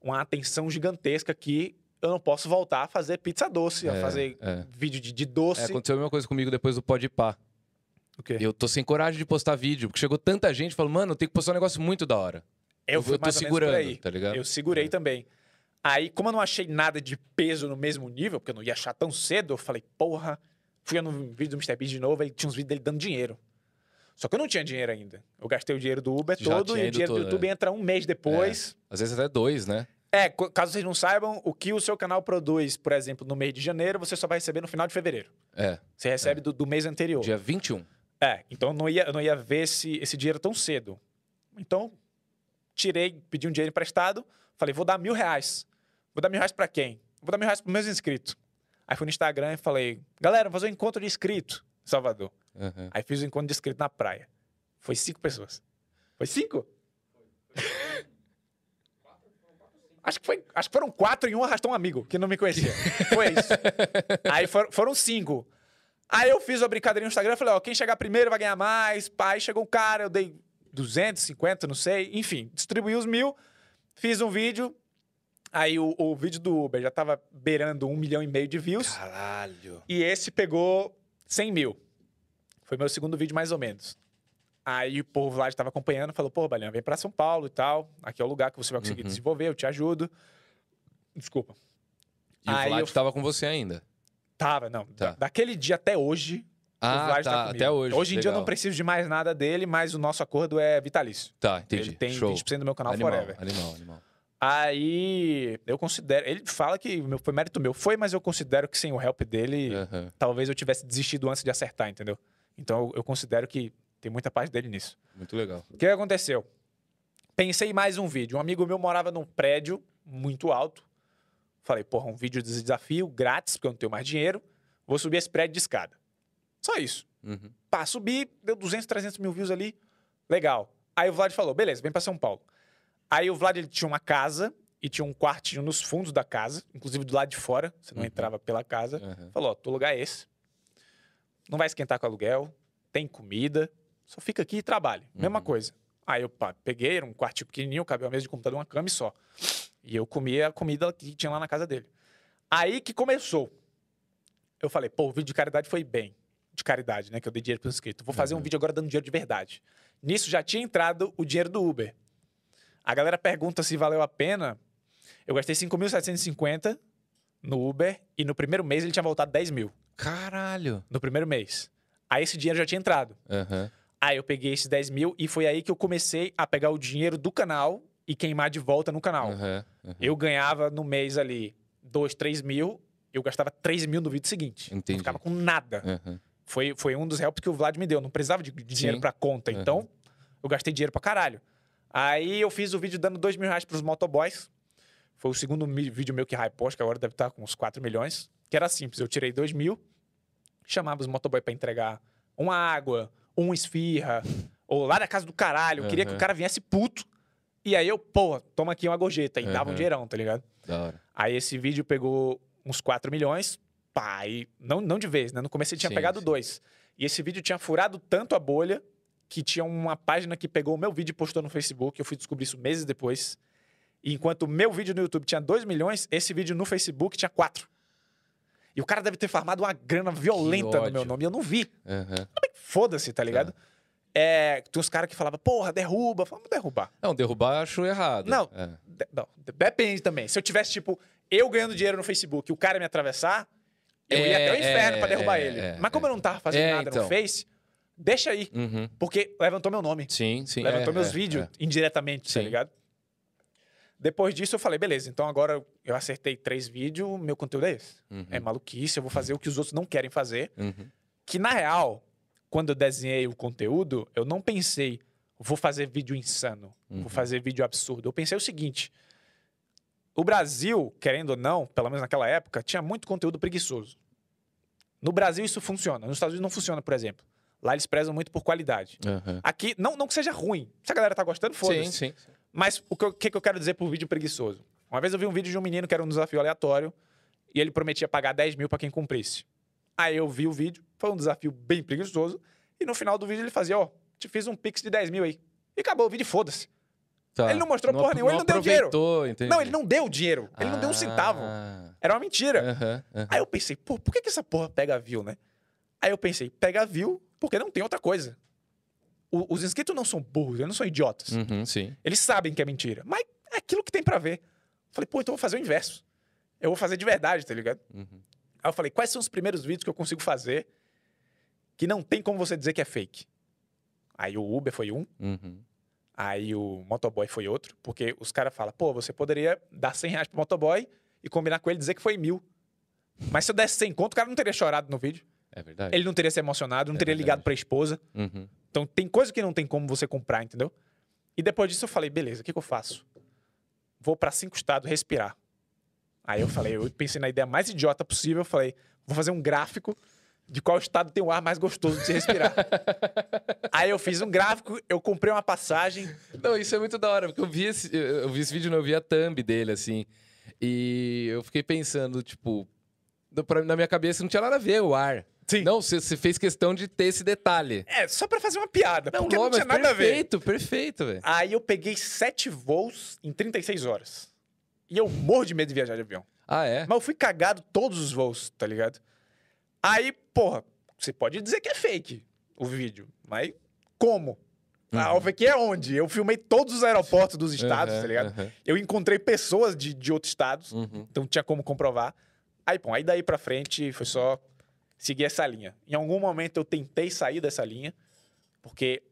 uma atenção gigantesca que eu não posso voltar a fazer pizza doce, a É, fazer é. vídeo de, de É, doce. aconteceu a mesma coisa comigo depois do Podpah. O quê? Eu tô sem coragem de postar vídeo, porque chegou tanta gente falando, mano, eu tenho que postar um negócio muito da hora. Eu fui tô mais ou menos por segurando, aí. tá ligado? Eu segurei também. Aí, como eu não achei nada de peso no mesmo nível, porque eu não ia achar tão cedo, eu falei, porra. Fui no vídeo do Mr. Beast de novo, aí tinha uns vídeos dele dando dinheiro. Só que eu não tinha dinheiro ainda. Eu gastei o dinheiro do Uber Já todo e o dinheiro do todo, YouTube é. entra um mês depois. Às vezes até dois, né? É, caso vocês não saibam, o que o seu canal produz, por exemplo, no mês de janeiro, você só vai receber no final de fevereiro. É. Você recebe do, do mês anterior. Dia 21. É, então eu não ia, eu não ia ver esse, esse dinheiro tão cedo. Então, tirei, pedi um dinheiro emprestado, falei, vou dar mil reais. Vou dar mil reais pra quem? Vou dar mil reais pros meus inscritos. Aí fui no Instagram e falei, galera, vou fazer um encontro de inscrito em Salvador. Aham. Aí fiz o encontro de inscrito na praia. Foi cinco pessoas. Foi cinco? Acho que, foi, acho que foram quatro e um arrastou um amigo que não me conhecia. Foi isso. Aí for- foram cinco. Aí eu fiz a brincadeira no Instagram, falei, ó, quem chegar primeiro vai ganhar mais. Pai, chegou um cara, eu dei 250, não sei. Enfim, distribuí os mil, fiz um vídeo. Aí o, o vídeo do Uber já tava beirando um milhão e meio de views. Caralho. E esse pegou 100 mil. Foi meu segundo vídeo, mais ou menos. Aí o povo lá estava acompanhando, falou, pô, Balian, vem pra São Paulo e tal. Aqui é o lugar que você vai conseguir Uhum. desenvolver, eu te ajudo. Desculpa. E o Aí Vlad eu- tava com você ainda. Tava, não. Tá. Da- daquele dia até hoje, o Ah, Vlad tá. tá até hoje. Hoje em dia eu não Legal. preciso de mais nada dele, mas o nosso acordo é vitalício. Tá, entendi. Ele tem Show. 20% do meu canal animal, forever. Animal, animal. Aí eu considero. Ele fala que meu- foi mérito meu. Foi, mas eu considero que sem o help dele, talvez eu tivesse desistido antes de acertar, entendeu? Então eu, eu considero que tem muita parte dele nisso. Muito legal. O que aconteceu? Pensei em mais um vídeo. Um amigo meu morava num prédio muito alto. Falei, porra, um vídeo de desafio grátis, porque eu não tenho mais dinheiro. Vou subir esse prédio de escada. Só isso. Uhum. Pá, subi, deu 200, 300 mil views ali. Legal. Aí o Vlad falou, beleza, vem pra São Paulo. Aí o Vlad ele tinha uma casa e tinha um quartinho nos fundos da casa, inclusive do lado de fora, você não Uhum. entrava pela casa. Aham. Falou, ó, teu lugar é esse. Não vai esquentar com aluguel, tem comida, só fica aqui e trabalhe. Mesma Uhum. coisa. Aí eu pá, peguei, era um quartinho pequenininho, cabia uma mesa de computador, uma cama e só. E eu comia a comida que tinha lá na casa dele. Aí que começou. eu falei, pô, o vídeo de caridade foi bem. De caridade, né? Que eu dei dinheiro pro inscrito. Vou fazer um Uhum. vídeo agora dando dinheiro de verdade. Nisso já tinha entrado o dinheiro do Uber. A galera pergunta se valeu a pena. Eu gastei 5.750 no Uber e no primeiro mês ele tinha voltado 10 mil. Caralho. No primeiro mês. Aí esse dinheiro já tinha entrado. Aham. Aí eu peguei esses 10 mil e foi aí que eu comecei a pegar o dinheiro do canal e queimar de volta no canal. Aham. aham. Eu ganhava no mês ali 2, 3 mil, eu gastava 3 mil no vídeo seguinte. Entendi. Não ficava com nada. Aham. Foi, foi um dos helps que o Vlad me deu. Não precisava de, dinheiro pra conta. Uhum. Então, eu gastei dinheiro pra caralho. Aí eu fiz o vídeo dando 2 mil reais pros motoboys. Foi o segundo vídeo meu que hypou, acho que agora deve estar com uns 4 milhões. Que era simples, eu tirei 2 mil, chamava os motoboys pra entregar uma água, uma esfirra, ou lá na casa do caralho. Eu queria que Uhum. o cara viesse puto. E aí eu, pô, toma aqui uma gorjeta. E dava um Uhum. dinheirão, tá ligado? Da hora. Aí esse vídeo pegou uns 4 milhões, pá, e não, não de vez, né? No começo ele tinha Sim, pegado sim. dois. E esse vídeo tinha furado tanto a bolha que tinha uma página que pegou o meu vídeo e postou no Facebook. Eu fui descobrir isso meses depois. E enquanto o meu vídeo no YouTube tinha 2 milhões, esse vídeo no Facebook tinha 4. E o cara deve ter farmado uma grana violenta no meu nome. Eu não vi. Aham. Foda-se, tá ligado? É, tem uns caras que falavam, porra, derruba. Vamos derrubar. Não, derrubar eu acho errado. Não. É. De- não, depende também. Se eu tivesse, tipo, eu ganhando dinheiro no Facebook e o cara me atravessar, eu ia É, até o inferno é, pra derrubar é, ele. é, Mas como é. eu não tava fazendo É, nada então. no Face, deixa aí. Uhum. Porque levantou meu nome. Sim, sim. levantou é, meus é, vídeos é. indiretamente, tá Sim. ligado? Depois disso, eu falei, beleza, então agora eu acertei três vídeos, meu conteúdo é esse. Uhum. É maluquice, eu vou fazer o que os outros não querem fazer. Uhum. Que, na real, quando eu desenhei o conteúdo, eu não pensei, vou fazer vídeo insano, Uhum. vou fazer vídeo absurdo. Eu pensei o seguinte: o Brasil, querendo ou não, pelo menos naquela época, tinha muito conteúdo preguiçoso. No Brasil isso funciona, nos Estados Unidos não funciona, por exemplo. Lá eles prezam muito por qualidade. Aham. Aqui, não, não que seja ruim. Se a galera tá gostando, Sim, foda-se. sim. Mas o que, eu- que que eu quero dizer por vídeo preguiçoso? Uma vez eu vi um vídeo de um menino que era um desafio aleatório e ele prometia pagar 10 mil pra quem cumprisse. Aí eu vi o vídeo, foi um desafio bem preguiçoso e no final do vídeo ele fazia, ó, te fiz um pix de 10 mil aí. E acabou o vídeo, foda-se. Tá. Ele não mostrou porra nenhuma, ele não deu dinheiro. entendi. Não, ele não deu dinheiro. Ele não deu um centavo. Ah. Era uma mentira. Aí eu pensei, pô, por que, que essa porra pega view, né? Aí eu pensei, pega view porque não tem outra coisa. O- os inscritos não são burros, eles não são idiotas. Uhum, sim. Eles sabem que é mentira. Mas é aquilo que tem pra ver. Falei, pô, então eu vou fazer o inverso. Eu vou fazer de verdade, tá ligado? Uhum. Aí eu falei, quais são os primeiros vídeos que eu consigo fazer que não tem como você dizer que é fake? Aí o Uber foi um, Uhum. aí o motoboy foi outro, porque os caras falam, pô, você poderia dar 100 reais pro motoboy e combinar com ele e dizer que foi mil. Mas se eu desse 100 conto, o cara não teria chorado no vídeo. É verdade. Ele não teria se emocionado, não É teria ligado verdade. pra esposa. Uhum. Então tem coisa que não tem como você comprar, entendeu? E depois disso eu falei, beleza, o que, que eu faço? Vou pra cinco estados respirar. Aí eu falei, eu pensei na ideia mais idiota possível, eu falei, vou fazer um gráfico de qual estado tem o ar mais gostoso de se respirar. Aí eu fiz um gráfico, eu comprei uma passagem. Não, isso é muito da hora, porque eu vi esse, eu vi esse vídeo, não, eu vi a thumb dele, assim. E eu fiquei pensando, tipo, na minha cabeça não tinha nada a ver o ar. Sim. Não, você fez questão de ter esse detalhe. É, só pra fazer uma piada, porque não mas tinha nada a ver. perfeito, perfeito, velho. Aí eu peguei sete voos em 36 horas. E eu morro de medo de viajar de avião. Ah, é? Mas eu fui cagado todos os voos, tá ligado? Aí, porra, você pode dizer que é fake o vídeo, mas como? Ah, Uhum. fake é onde? Eu filmei todos os aeroportos dos estados, Aham, tá ligado? aham. Eu encontrei pessoas de, de outros estados, Uhum. então tinha como comprovar. Aí, bom, aí daí pra frente foi só seguir essa linha. Em algum momento eu tentei sair dessa linha, porque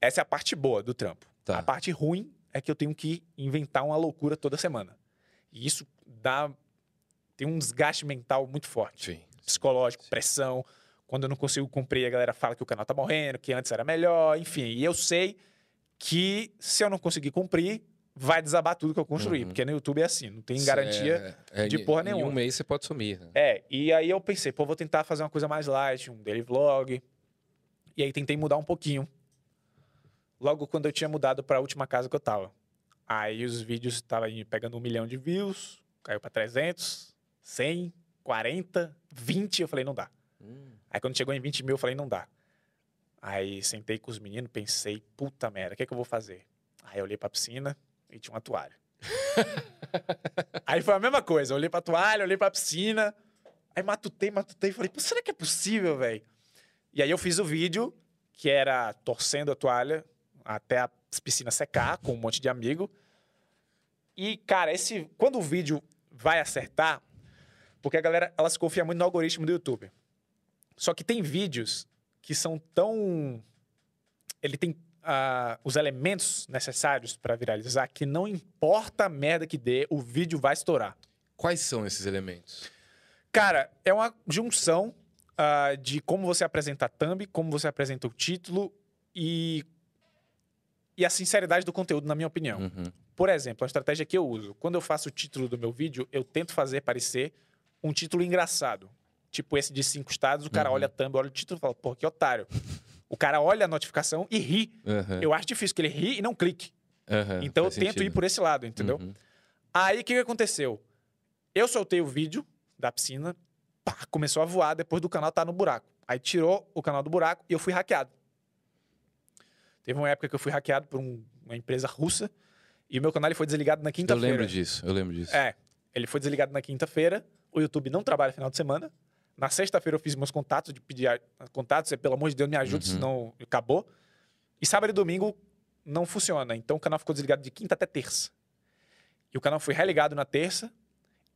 essa é a parte boa do trampo. Tá. A parte ruim é que eu tenho que inventar uma loucura toda semana. E isso dá. tem um desgaste mental muito forte. Sim. Psicológico, pressão. Quando eu não consigo cumprir, a galera fala que o canal tá morrendo, que antes era melhor, enfim. E eu sei que se eu não conseguir cumprir, vai desabar tudo que eu construí. Uhum. Porque no YouTube é assim, não tem garantia. É, é, de em- porra Em nenhuma. um mês você pode sumir. né? É, e aí eu pensei, pô, vou tentar fazer uma coisa mais light, um daily vlog. E aí tentei mudar um pouquinho. Logo quando eu tinha mudado para a última casa que eu tava. Aí os vídeos estavam pegando um milhão de views, caiu para 300, 100, 40, 20. Eu falei, não dá. Hum. Aí quando chegou em 20 mil, eu falei, não dá. Aí sentei com os meninos, pensei, puta merda, o que, é que eu vou fazer? Aí eu olhei pra piscina e tinha uma toalha. aí foi a mesma coisa, eu olhei pra toalha, olhei pra piscina. Aí matutei, matutei, falei, será que é possível, velho? E aí eu fiz o vídeo, que era torcendo a toalha até as piscinas secar, com um monte de amigo. E, cara, esse quando o vídeo vai acertar, porque a galera, ela se confia muito no algoritmo do YouTube. Só que tem vídeos que são tão... Ele tem ah, os elementos necessários para viralizar que não importa a merda que dê, o vídeo vai estourar. Quais são esses elementos? Cara, é uma junção ah, de como você apresenta a thumb, como você apresenta o título e, e a sinceridade do conteúdo, na minha opinião. Uhum. Por exemplo, a estratégia que eu uso, quando eu faço o título do meu vídeo, eu tento fazer parecer um título engraçado. Tipo esse de cinco estados, o cara Uhum. olha a thumb, olha o título e fala, pô, que otário. o cara olha a notificação e ri. Uhum. Eu acho difícil que ele ri e não clique. Uhum. Então eu tento sentido. ir por esse lado, entendeu? Uhum. Aí o que, que aconteceu? Eu soltei o vídeo da piscina, pá, começou a voar depois do canal estar no buraco. Aí tirou o canal do buraco e eu fui hackeado. Teve uma época que eu fui hackeado por um- uma empresa russa e o meu canal ele foi desligado na Eu quinta-feira. lembro disso, eu lembro disso. É, ele foi desligado na quinta-feira. O YouTube não trabalha final de semana. Na sexta-feira eu fiz meus contatos de pedir contatos, e, pelo amor de Deus, me ajude, Uhum. senão acabou. E sábado e domingo não funciona. Então o canal ficou desligado de quinta até terça. E o canal foi religado na terça.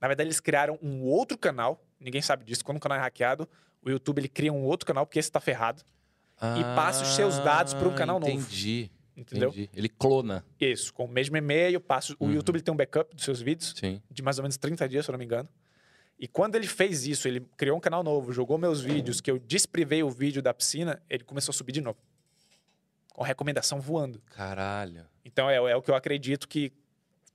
Na verdade, eles criaram um outro canal. Ninguém sabe disso. Quando o canal é hackeado, o YouTube ele cria um outro canal, porque esse tá ferrado. e passa os seus dados pra um canal novo. Ah, Entendi. Entendeu? Entendi. Ele clona. Isso, com o mesmo e-mail, passo. O Uhum. YouTube ele tem um backup dos seus vídeos. Sim. de mais ou menos 30 dias, se eu não me engano. E quando ele fez isso, ele criou um canal novo, jogou meus vídeos, que eu desprivei o vídeo da piscina, ele começou a subir de novo. Com recomendação voando. Caralho. Então é, é o que eu acredito que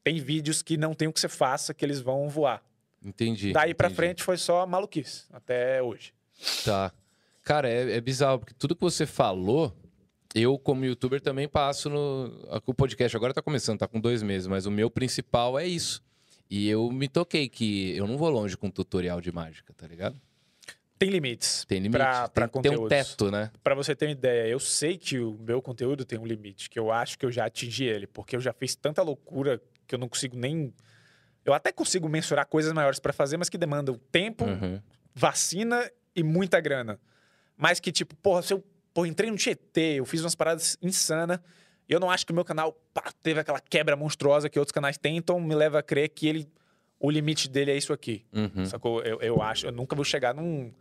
tem vídeos que não tem o que você faça, que eles vão voar. Entendi. Daí pra entendi. frente foi só maluquice, até hoje. Tá. Cara, é, é bizarro, porque tudo que você falou, eu, como youtuber, também passo no. O podcast agora tá começando, tá com dois meses, mas o meu principal é isso. E eu me toquei que eu não vou longe com tutorial de mágica, tá ligado? Tem limites. Tem limite. Pra- pra tem, tem um teto, né? Pra você ter uma ideia, eu sei que o meu conteúdo tem um limite, que eu acho que eu já atingi ele, porque eu já fiz tanta loucura que eu não consigo nem. Eu até consigo mensurar coisas maiores pra fazer, mas que demandam tempo, Uhum. vacina e muita grana. Mas que, tipo, porra, se eu porra, entrei no Tietê, eu fiz umas paradas insanas, eu não acho que o meu canal pá, teve aquela quebra monstruosa que outros canais têm, então me leva a crer que ele. O limite dele é isso aqui. Uhum. Sacou? Eu, eu acho. Eu nunca vou chegar num.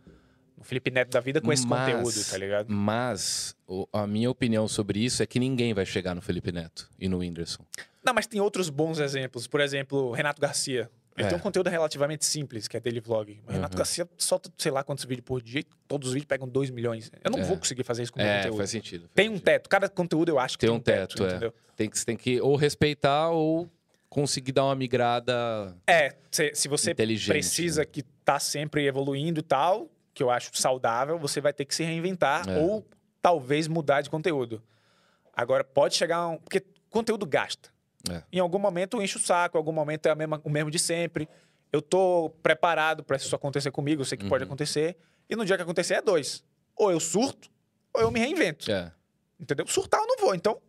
No Felipe Neto da vida com esse Mas- conteúdo, tá ligado? Mas o- a minha opinião sobre isso é que ninguém vai chegar no Felipe Neto e no Whindersson. Não, mas tem outros bons exemplos. Por exemplo, Renato Garcia. Ele É. tem um conteúdo relativamente simples, que é daily vlog. O Renato Uhum. Garcia solta, sei lá quantos vídeos por dia, todos os vídeos pegam 2 milhões. Eu não É. vou conseguir fazer isso com o É, conteúdo. faz sentido. faz Tem um sentido. teto. Cada conteúdo eu acho que Tem tem, um teto, é. entendeu? Tem que, você tem que ou respeitar ou conseguir dar uma migrada É, se, se você precisa né? que tá sempre evoluindo e tal, que eu acho saudável, você vai ter que se reinventar É. ou talvez mudar de conteúdo. Agora, pode chegar um... Porque conteúdo gasta. É. Em algum momento enche o saco, em algum momento é mesma- o mesmo de sempre. Eu tô preparado para isso acontecer comigo, eu sei que pode Uhum. acontecer. E no dia que acontecer é dois. Ou eu surto, ou eu me reinvento. É. Entendeu? Surtar eu não vou, então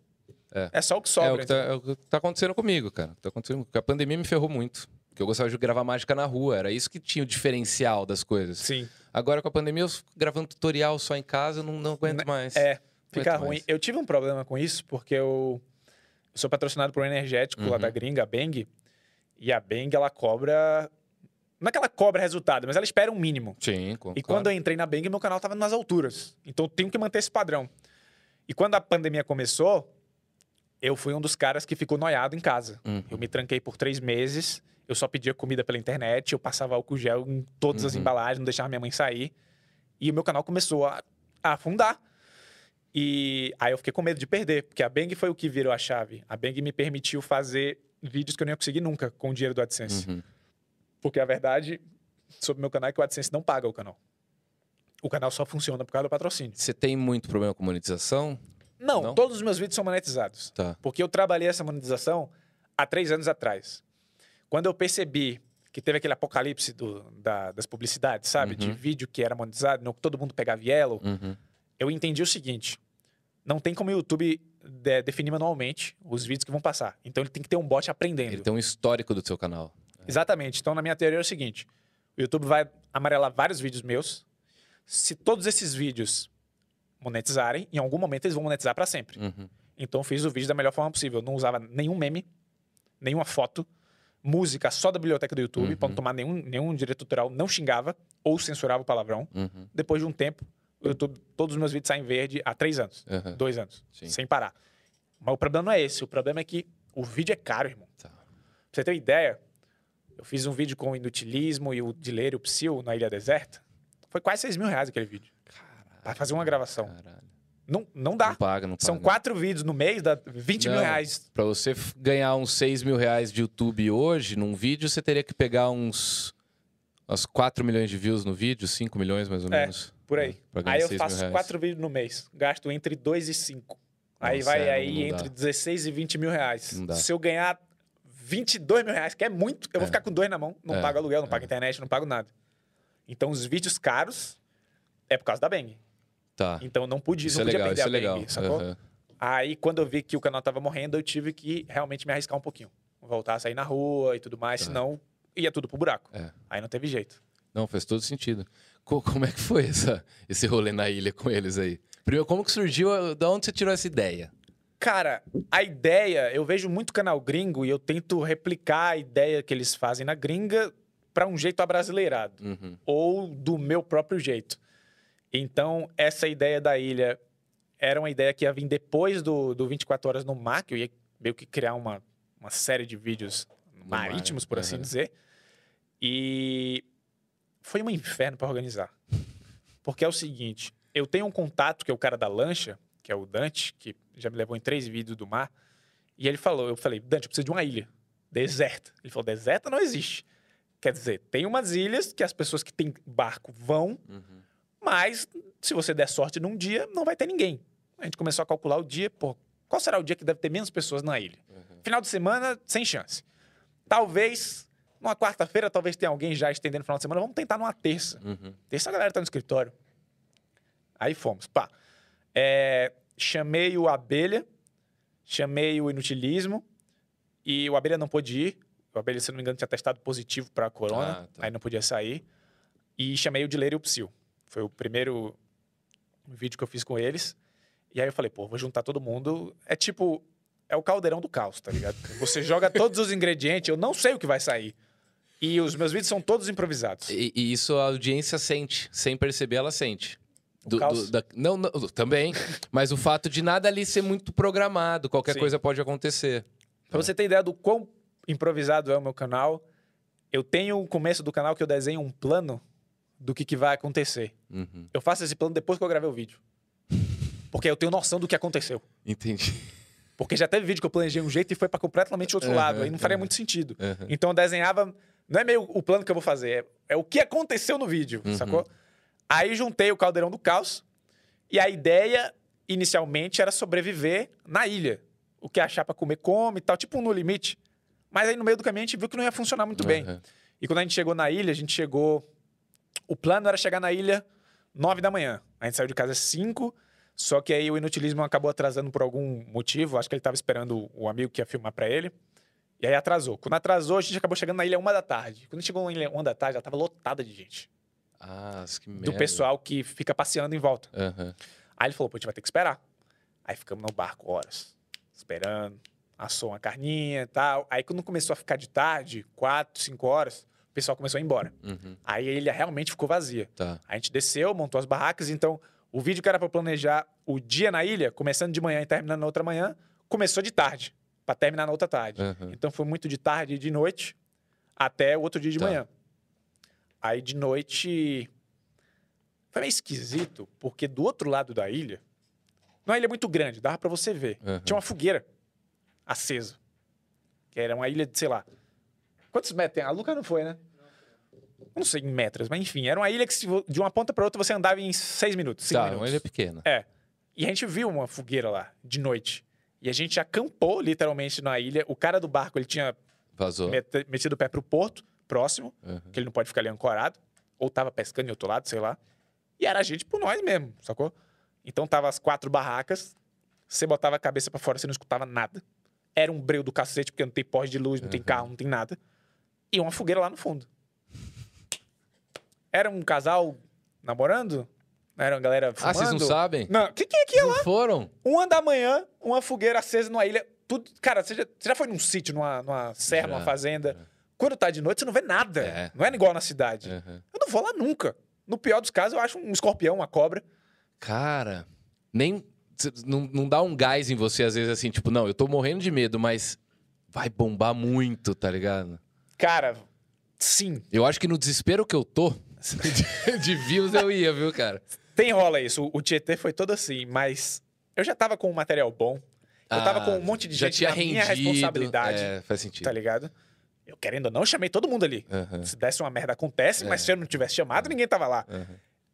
É. é, só o que É sobra. o que, tá, é o que tá acontecendo comigo, cara. Tá acontecendo, porque a pandemia me ferrou muito. Porque eu gostava de gravar mágica na rua. Era isso que tinha o diferencial das coisas. Sim. Agora com a pandemia, eu gravando tutorial só em casa, eu não, não aguento mais. É, fica ruim. mais. Eu tive um problema com isso, porque eu, eu sou patrocinado por um energético lá Uhum. da gringa, a Bang. E a Bang, ela cobra. Não é que ela cobra resultado, mas ela espera um mínimo. Sim, com, E quando eu entrei na Bang, meu canal tava nas alturas. Então eu tenho que manter esse padrão. E quando a pandemia começou, eu fui um dos caras que ficou noiado em casa. Uhum. Eu me tranquei por três meses, eu só pedia comida pela internet, eu passava álcool gel em todas as Uhum. embalagens, não deixava minha mãe sair. E o meu canal começou a, a afundar. E aí eu fiquei com medo de perder, porque a Bang foi o que virou a chave. A Bang me permitiu fazer vídeos que eu não ia conseguir nunca com o dinheiro do AdSense. Uhum. Porque a verdade sobre o meu canal é que o AdSense não paga o canal. O canal só funciona por causa do patrocínio. Você tem muito problema com monetização? Não, Não? todos os meus vídeos são monetizados. Tá. Porque eu trabalhei essa monetização há três anos atrás. Quando eu percebi que teve aquele apocalipse do- da- das publicidades, sabe? De Uhum. vídeo que era monetizado, não, todo mundo pegava yellow. Uhum. Eu entendi o seguinte: não tem como o YouTube de- definir manualmente os vídeos que vão passar. Então ele tem que ter um bot aprendendo. Ele tem um histórico do seu canal. Exatamente. Então, na minha teoria é o seguinte: o YouTube vai amarelar vários vídeos meus. Se todos esses vídeos monetizarem, em algum momento eles vão monetizar para sempre. Uhum. Então eu fiz o vídeo da melhor forma possível. Eu não usava nenhum meme, nenhuma foto, música só da biblioteca do YouTube, Uhum. para não tomar nenhum, nenhum direito autoral, não xingava ou censurava o palavrão. Uhum. Depois de um tempo, YouTube, todos os meus vídeos saem verde há três anos, Uhum. dois anos, Sim. sem parar. Mas o problema não é esse. O problema é que o vídeo é caro, irmão. Tá. Pra você ter uma ideia, eu fiz um vídeo com o Inutilismo e o Dileiro e o Psyll na Ilha Deserta. Foi quase 6 mil reais aquele vídeo. Pra fazer uma gravação. Caralho. Não, não dá. Não paga, não paga. São quatro vídeos no mês, dá 20 mil Não. reais. Pra você ganhar uns 6 mil reais de YouTube hoje, num vídeo, você teria que pegar uns. Uns 4 milhões de views no vídeo, 5 milhões mais ou É, menos. Por aí. Ganhar Aí eu 6 mil faço quatro vídeos no mês. Gasto entre 2 e 5. Aí vai é, aí entre dá. 16 e 20 mil reais. Se eu ganhar 22 mil reais, que é muito, eu vou É. ficar com dois na mão. Não É, pago aluguel, não é. pago internet, não pago nada. Então os vídeos caros é por causa da Bang. Tá. Então não podia, Isso não é podia legal, perder é a legal. Bang, sacou? Aham. Aí, quando eu vi que o canal tava morrendo, eu tive que realmente me arriscar um pouquinho. Voltar a sair na rua e tudo mais, Tá. senão ia tudo pro buraco. É. Aí não teve jeito. Não, faz todo sentido. Co- como é que foi essa, esse rolê na ilha com eles aí? Primeiro, como que surgiu? Da onde você tirou essa ideia? Cara, a ideia, eu vejo muito canal gringo e eu tento replicar a ideia que eles fazem na gringa para um jeito abrasileirado. Uhum. ou do meu próprio jeito. Então, essa ideia da ilha era uma ideia que ia vir depois do, do 24 Horas no Mar, que eu ia meio que criar uma, uma série de vídeos mar, marítimos, por assim aham. dizer. E foi um inferno para organizar. Porque é o seguinte, eu tenho um contato, que é o cara da lancha, que é o Dante, que já me levou em três vídeos do mar, e ele falou, eu falei, Dante, eu preciso de uma ilha deserta. Ele falou, deserta não existe. Quer dizer, tem umas ilhas que as pessoas que têm barco vão, Uhum. mas se você der sorte num dia, não vai ter ninguém. A gente começou a calcular o dia, pô, qual será o dia que deve ter menos pessoas na ilha? Uhum. Final de semana, sem chance. Talvez, numa quarta-feira, talvez tenha alguém já estendendo no final de semana. Vamos tentar numa terça. Uhum. Terça a galera tá no escritório. Aí fomos, pá. É, chamei o Abelha, chamei o Inutilismo, e o Abelha não pôde ir. O Abelha, se não me engano, tinha testado positivo para a corona, Ah, tá. aí não podia sair. E chamei o Dileiro e o Psyll. Foi o primeiro vídeo que eu fiz com eles. E aí eu falei, pô, vou juntar todo mundo. É tipo, é o caldeirão do caos, tá ligado? Você joga todos os ingredientes, eu não sei o que vai sair. E os meus vídeos são todos improvisados. E, e isso a audiência sente, sem perceber, ela sente. O caos? da- não, não, também. mas o fato de nada ali ser muito programado, qualquer Sim. coisa pode acontecer. Pra você ter ideia do quão improvisado é o meu canal, eu tenho o começo do canal que eu desenho um plano do que, que vai acontecer. Uhum. Eu faço esse plano depois que eu gravei o vídeo. Porque eu tenho noção do que aconteceu. Entendi. Porque já teve vídeo que eu planejei um jeito e foi para completamente outro Aham, lado. Aí não faria aham. muito sentido. Então eu desenhava. Não é meio o plano que eu vou fazer, é, é o que aconteceu no vídeo, Uhum. sacou? Aí juntei o Caldeirão do Caos e a ideia inicialmente era sobreviver na ilha. O que achar pra comer, come e tal, tipo um no limite. Mas aí no meio do caminho a gente viu que não ia funcionar muito bem. Aham. E quando a gente chegou na ilha, a gente chegou. O plano era chegar na ilha 9 da manhã. A gente saiu de casa às 5, só que aí o inutilismo acabou atrasando por algum motivo. Acho que ele estava esperando o amigo que ia filmar para ele. E aí atrasou. Quando atrasou, a gente acabou chegando na ilha uma da tarde. Quando a gente chegou na ilha uma da tarde, ela estava lotada de gente. Ah, que merda. Do pessoal que fica passeando em volta. Aham. Aí ele falou, pô, a gente vai ter que esperar. Aí ficamos no barco horas, esperando. Assou uma carninha e tal. Aí quando começou a ficar de tarde, quatro, cinco horas, o pessoal começou a ir embora. Uhum. Aí a ilha realmente ficou vazia. Tá. A gente desceu, montou as barracas, então o vídeo que era para planejar o dia na ilha, começando de manhã e terminando na outra manhã, começou de tarde, para terminar na outra tarde. Aham. Então foi muito de tarde e de noite até o outro dia de Tá. manhã. Aí de noite foi meio esquisito, porque do outro lado da ilha, não é uma ilha muito grande, dava para você ver. Aham. Tinha uma fogueira acesa. Que era uma ilha de, sei lá. Quantos metros tem? A Luca não foi, né? Não sei em metros, mas enfim, era uma ilha que de uma ponta para outra você andava em seis minutos, Tá, minutos. uma ilha pequena. É. E a gente viu uma fogueira lá, de noite. E a gente acampou literalmente na ilha. O cara do barco, ele tinha Vazou. mete- metido o pé pro porto, próximo, Aham. que ele não pode ficar ali ancorado. Ou tava pescando em outro lado, sei lá. E era a gente por nós mesmo, sacou? Então tava as quatro barracas. Você botava a cabeça pra fora, você não escutava nada. Era um breu do cacete, porque não tem pós de luz, não tem Uhum. carro, não tem nada. E uma fogueira lá no fundo. Era um casal namorando? Era uma galera Ah, fumando? vocês não sabem? Não, o que, que é aquilo? Não foram? Uma da manhã, uma fogueira acesa numa ilha. Tudo... Cara, você já, você já foi num sítio, numa, numa serra, Já, numa fazenda? já. Quando tá de noite, você não vê nada. É. Não é igual na cidade. Aham. Eu não vou lá nunca. No pior dos casos, eu acho um escorpião, uma cobra. Cara, nem. Não, não dá um gás em você, às vezes, assim, tipo, não, eu tô morrendo de medo, mas vai bombar muito, tá ligado? Cara, sim. Eu acho que no desespero que eu tô, de views eu ia, viu, cara? Tem rola isso. O- Tietê foi todo assim, mas eu já tava com um material bom. Eu tava Ah, com um monte de já gente tinha na minha rendido, responsabilidade. É, faz sentido. Tá ligado? Eu, querendo ou não, chamei todo mundo ali. Aham, Se desse uma merda, acontece, mas É. se eu não tivesse chamado, ninguém tava lá. aham.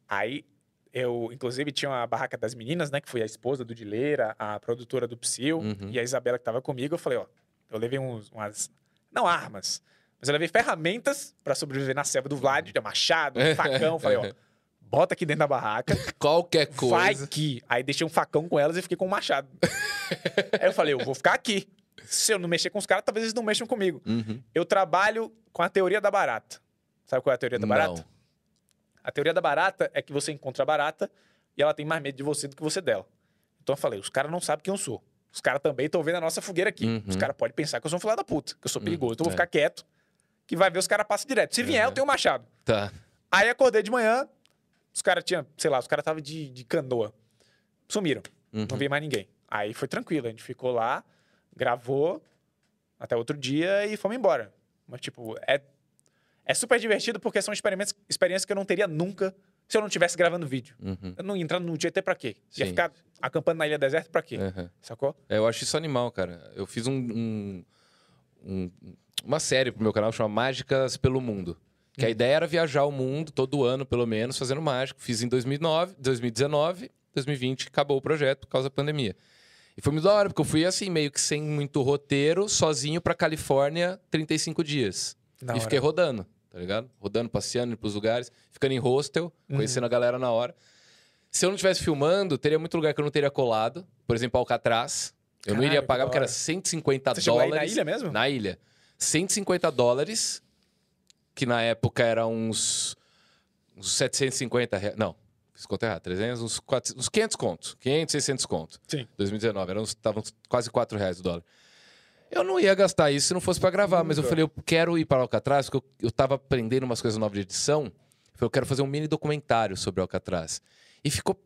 Aí, eu, inclusive, tinha uma barraca das meninas, né? Que foi a esposa do Dileira, a produtora do Psyll Uhum. e a Isabela que tava comigo. Eu falei, ó, eu levei uns, umas. Não armas, mas eu levei ferramentas pra sobreviver na selva do Vlad, de machado, um facão. Falei, ó, bota aqui dentro da barraca, Qualquer vai coisa. que. Aí deixei um facão com elas e fiquei com um machado. Aí eu falei, eu vou ficar aqui. Se eu não mexer com os caras, talvez eles não mexam comigo. Uhum. Eu trabalho com a teoria da barata. Sabe qual é a teoria da barata? Não. A teoria da barata é que você encontra a barata e ela tem mais medo de você do que você dela. Então eu falei, os caras não sabem quem eu sou. Os caras também estão vendo a nossa fogueira aqui. Uhum. Os caras podem pensar que eu sou um filho da puta, que eu sou Hum, perigoso. Então eu vou é. ficar quieto, que vai ver os caras passam direto. Se vier, Uhum. eu tenho um machado. Tá. Aí acordei de manhã, os caras tinham, sei lá, os caras estavam de, de canoa. Sumiram. Uhum. Não vi mais ninguém. Aí foi tranquilo, a gente ficou lá, gravou até outro dia e fomos embora. Mas, tipo, é, é super divertido porque são experimentos, experiências que eu não teria nunca se eu não estivesse gravando vídeo. Uhum. Eu não ia entrar no GT pra quê? Ia Sim. ficar acampando na Ilha Deserta pra quê? Aham. Sacou? É, eu acho isso animal, cara. Eu fiz um, um- um- uma série pro meu canal que chama Mágicas pelo Mundo. Que a ideia era viajar o mundo todo ano, pelo menos, fazendo mágica. Fiz em 2009, 2019, 2020, acabou o projeto por causa da pandemia. E foi muito da hora, porque eu fui assim, meio que sem muito roteiro, sozinho pra Califórnia, 35 dias. Da e hora. fiquei rodando, tá ligado? Rodando, passeando, indo pros lugares, ficando em hostel, Uhum. conhecendo a galera na hora. Se eu não estivesse filmando, teria muito lugar que eu não teria colado. Por exemplo, Alcatraz. Eu não Caralho, iria que pagar porque era hora. 150 Você dólares. na ilha mesmo? Na ilha. 150 dólares, que na época era uns, uns 750 reais. Não, fiz conta errada. 300, uns, 400, uns 500 contos. 500, 600 contos. Sim. 2019. Eram, uns- estavam quase 4 reais o dólar. Eu não ia gastar isso se não fosse pra gravar, mas eu Nunca. falei, eu quero ir para Alcatraz, porque eu, eu tava aprendendo umas coisas novas de edição. Eu falei, eu quero fazer um mini documentário sobre Alcatraz. E ficou.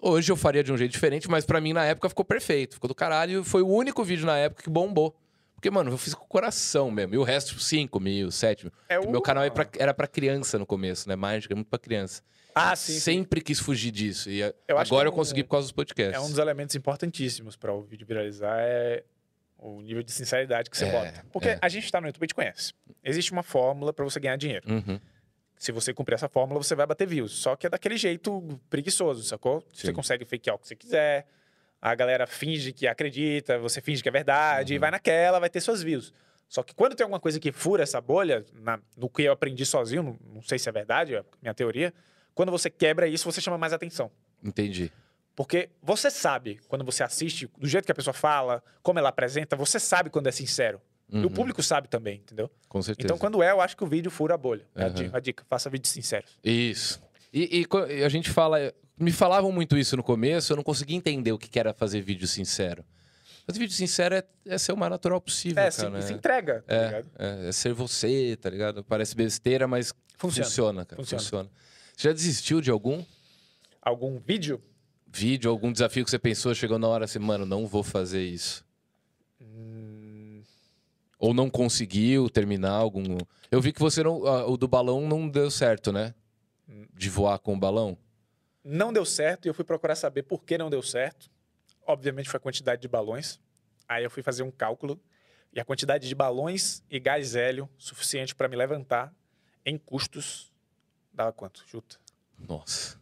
Hoje eu faria de um jeito diferente, mas pra mim na época ficou perfeito. Ficou do caralho. e Foi o único vídeo na época que bombou. Porque, mano, eu fiz com o coração mesmo. E o resto, 5 mil, 7 mil. É Porque Meu canal é pra- era pra criança no começo, né? Mágica, é muito pra criança. Ah, sim. sim. Sempre quis fugir disso. E Eu agora é eu consegui por causa dos podcasts. É um dos elementos importantíssimos para o vídeo viralizar é o nível de sinceridade que você É, bota. Porque é. a gente tá no YouTube e te conhece. Existe uma fórmula para você ganhar dinheiro. Uhum. Se você cumprir essa fórmula, você vai bater views. Só que é daquele jeito preguiçoso, sacou? Você Sim. consegue fakear o que você quiser. A galera finge que acredita, você finge que é verdade, Uhum. e vai naquela, vai ter suas views. Só que quando tem alguma coisa que fura essa bolha, na- no que eu aprendi sozinho, não, não sei se é verdade, é a minha teoria, quando você quebra isso, você chama mais atenção. Entendi. Porque você sabe, quando você assiste, do jeito que a pessoa fala, como ela apresenta, você sabe quando é sincero. E o Uhum. público sabe também, entendeu? Com certeza. Então, quando é, eu acho que o vídeo fura a bolha. É a Aham. di- a dica, faça vídeos sinceros. Isso. E, e a gente fala. Me falavam muito isso no começo, eu não conseguia entender o que era fazer vídeo sincero. Mas vídeo sincero é, é ser o mais natural possível, É, cara. se, se é, entrega, tá é, ligado? é, é ser você, tá ligado? Parece besteira, mas Funciona. funciona, cara. Funciona. Funciona. Você já desistiu de algum Algum vídeo? vídeo, algum desafio que você pensou, chegou na hora assim, mano, não vou fazer isso? Hum, Ou não conseguiu terminar algum. Eu vi que você não. o do balão não deu certo, né? Hum. De voar com o balão. Não deu certo e eu fui procurar saber por que não deu certo. Obviamente foi a quantidade de balões. Aí eu fui fazer um cálculo e a quantidade de balões e gás hélio suficiente para me levantar em custos dava quanto? Chuta. Nossa.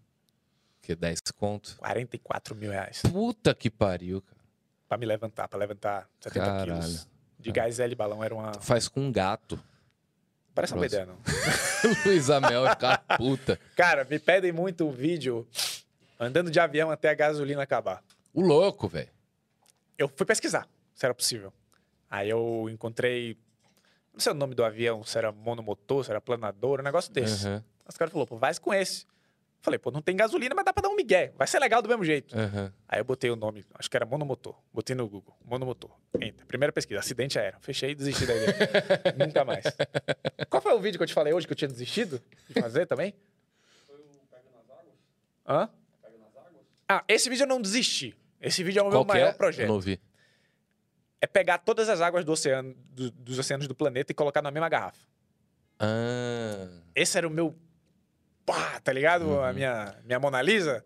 Que 10 conto. 44 mil reais. Puta que pariu, cara. Pra me levantar, pra levantar 70 Caralho. quilos. De gás hélio e balão era uma. Faz com um gato. Parece uma ideia, não. Luiz Amel vai ficar puta. Cara, me pedem muito o vídeo andando de avião até a gasolina acabar. O louco, velho. Eu fui pesquisar se era possível. Aí eu encontrei. Não sei o nome do avião, se era monomotor, se era planador, um negócio desse. Uhum. Os caras falaram, pô, vai com esse. Falei, pô, não tem gasolina, mas dá pra dar um migué. Vai ser legal do mesmo jeito. Aham. Aí eu botei o nome, acho que era monomotor. Botei no Google, monomotor. Entra. Primeira pesquisa, acidente aéreo. Fechei e desisti da ideia. Nunca mais. Qual foi o vídeo que eu te falei hoje que eu tinha desistido de fazer também? Hã? Ah, esse vídeo eu não desisti. Esse vídeo é o meu Qual que maior é? projeto. Eu não vi. É pegar todas as águas do oceano, do- dos oceanos do planeta e colocar na mesma garrafa. Ah. Esse era o meu. Pá, tá ligado? Uhum. A minha, minha Mona Lisa.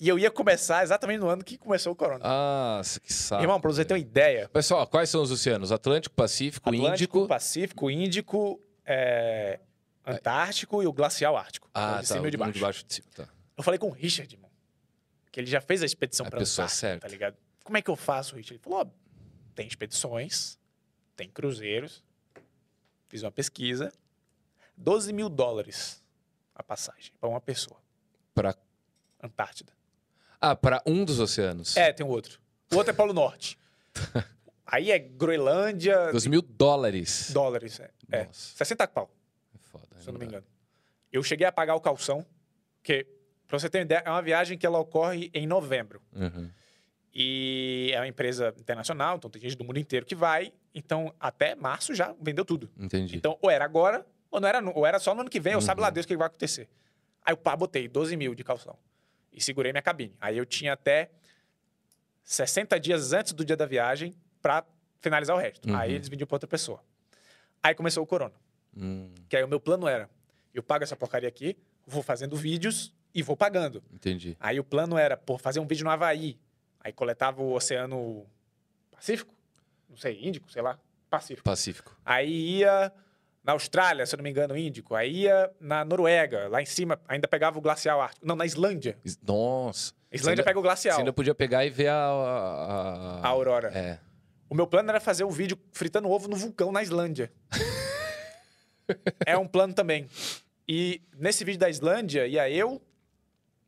E eu ia começar exatamente no ano que começou o corona. Nossa, que saco. Irmão, pra você ter uma ideia. Pessoal, quais são os oceanos? Atlântico, Pacífico, Atlântico, Índico. Pacífico, Índico, é, Antártico e o Glacial Ártico. Ah, o de tá. cima e de baixo. de baixo de cima. Tá. Eu falei com o Richard, irmão. Que ele já fez a expedição A pra pessoa Antártica, certa. tá ligado? Como é que eu faço, Richard? Ele falou, ó, tem expedições, tem cruzeiros. Fiz uma pesquisa. 12 mil dólares a passagem pra uma pessoa. Pra... Antártida. Ah, pra um dos oceanos. É, tem um outro. O outro é Polo Norte. Aí é Groenlândia, 12 mil dólares. dólares. É, é. Nossa. 60 pau. É Foda, se eu não me engano. Eu cheguei a pagar o calção, que, pra você ter uma ideia, é uma viagem que ela ocorre em novembro. Uhum. E é uma empresa internacional, então tem gente do mundo inteiro que vai. Então, até março já vendeu tudo. Entendi. Então, ou era agora, ou, não era, ou era só no ano que vem, ou sabe lá Uhum. Deus o que vai acontecer. Aí eu pá, botei 12 mil de calção. E segurei minha cabine. Aí eu tinha até 60 dias antes do dia da viagem pra finalizar o resto. Uhum. Aí eles vendiam pra outra pessoa. Aí começou o corona. Hum, Que aí o meu plano era: eu pago essa porcaria aqui, vou fazendo vídeos e vou pagando. entendi. Aí o plano era, pô, fazer um vídeo no Havaí. Aí coletava o Oceano Pacífico? Não sei, Índico, sei lá. Pacífico. Pacífico. Aí ia na Austrália, se eu não me engano, Índico. Aí ia na Noruega, lá em cima, ainda pegava o glacial ártico. Não, na Islândia. Is- Nossa. A Islândia Você pega o glacial. Você ainda podia pegar e ver a... A, A aurora. É. O meu plano era fazer um vídeo fritando ovo no vulcão na Islândia. é um plano também. E nesse vídeo da Islândia, ia eu.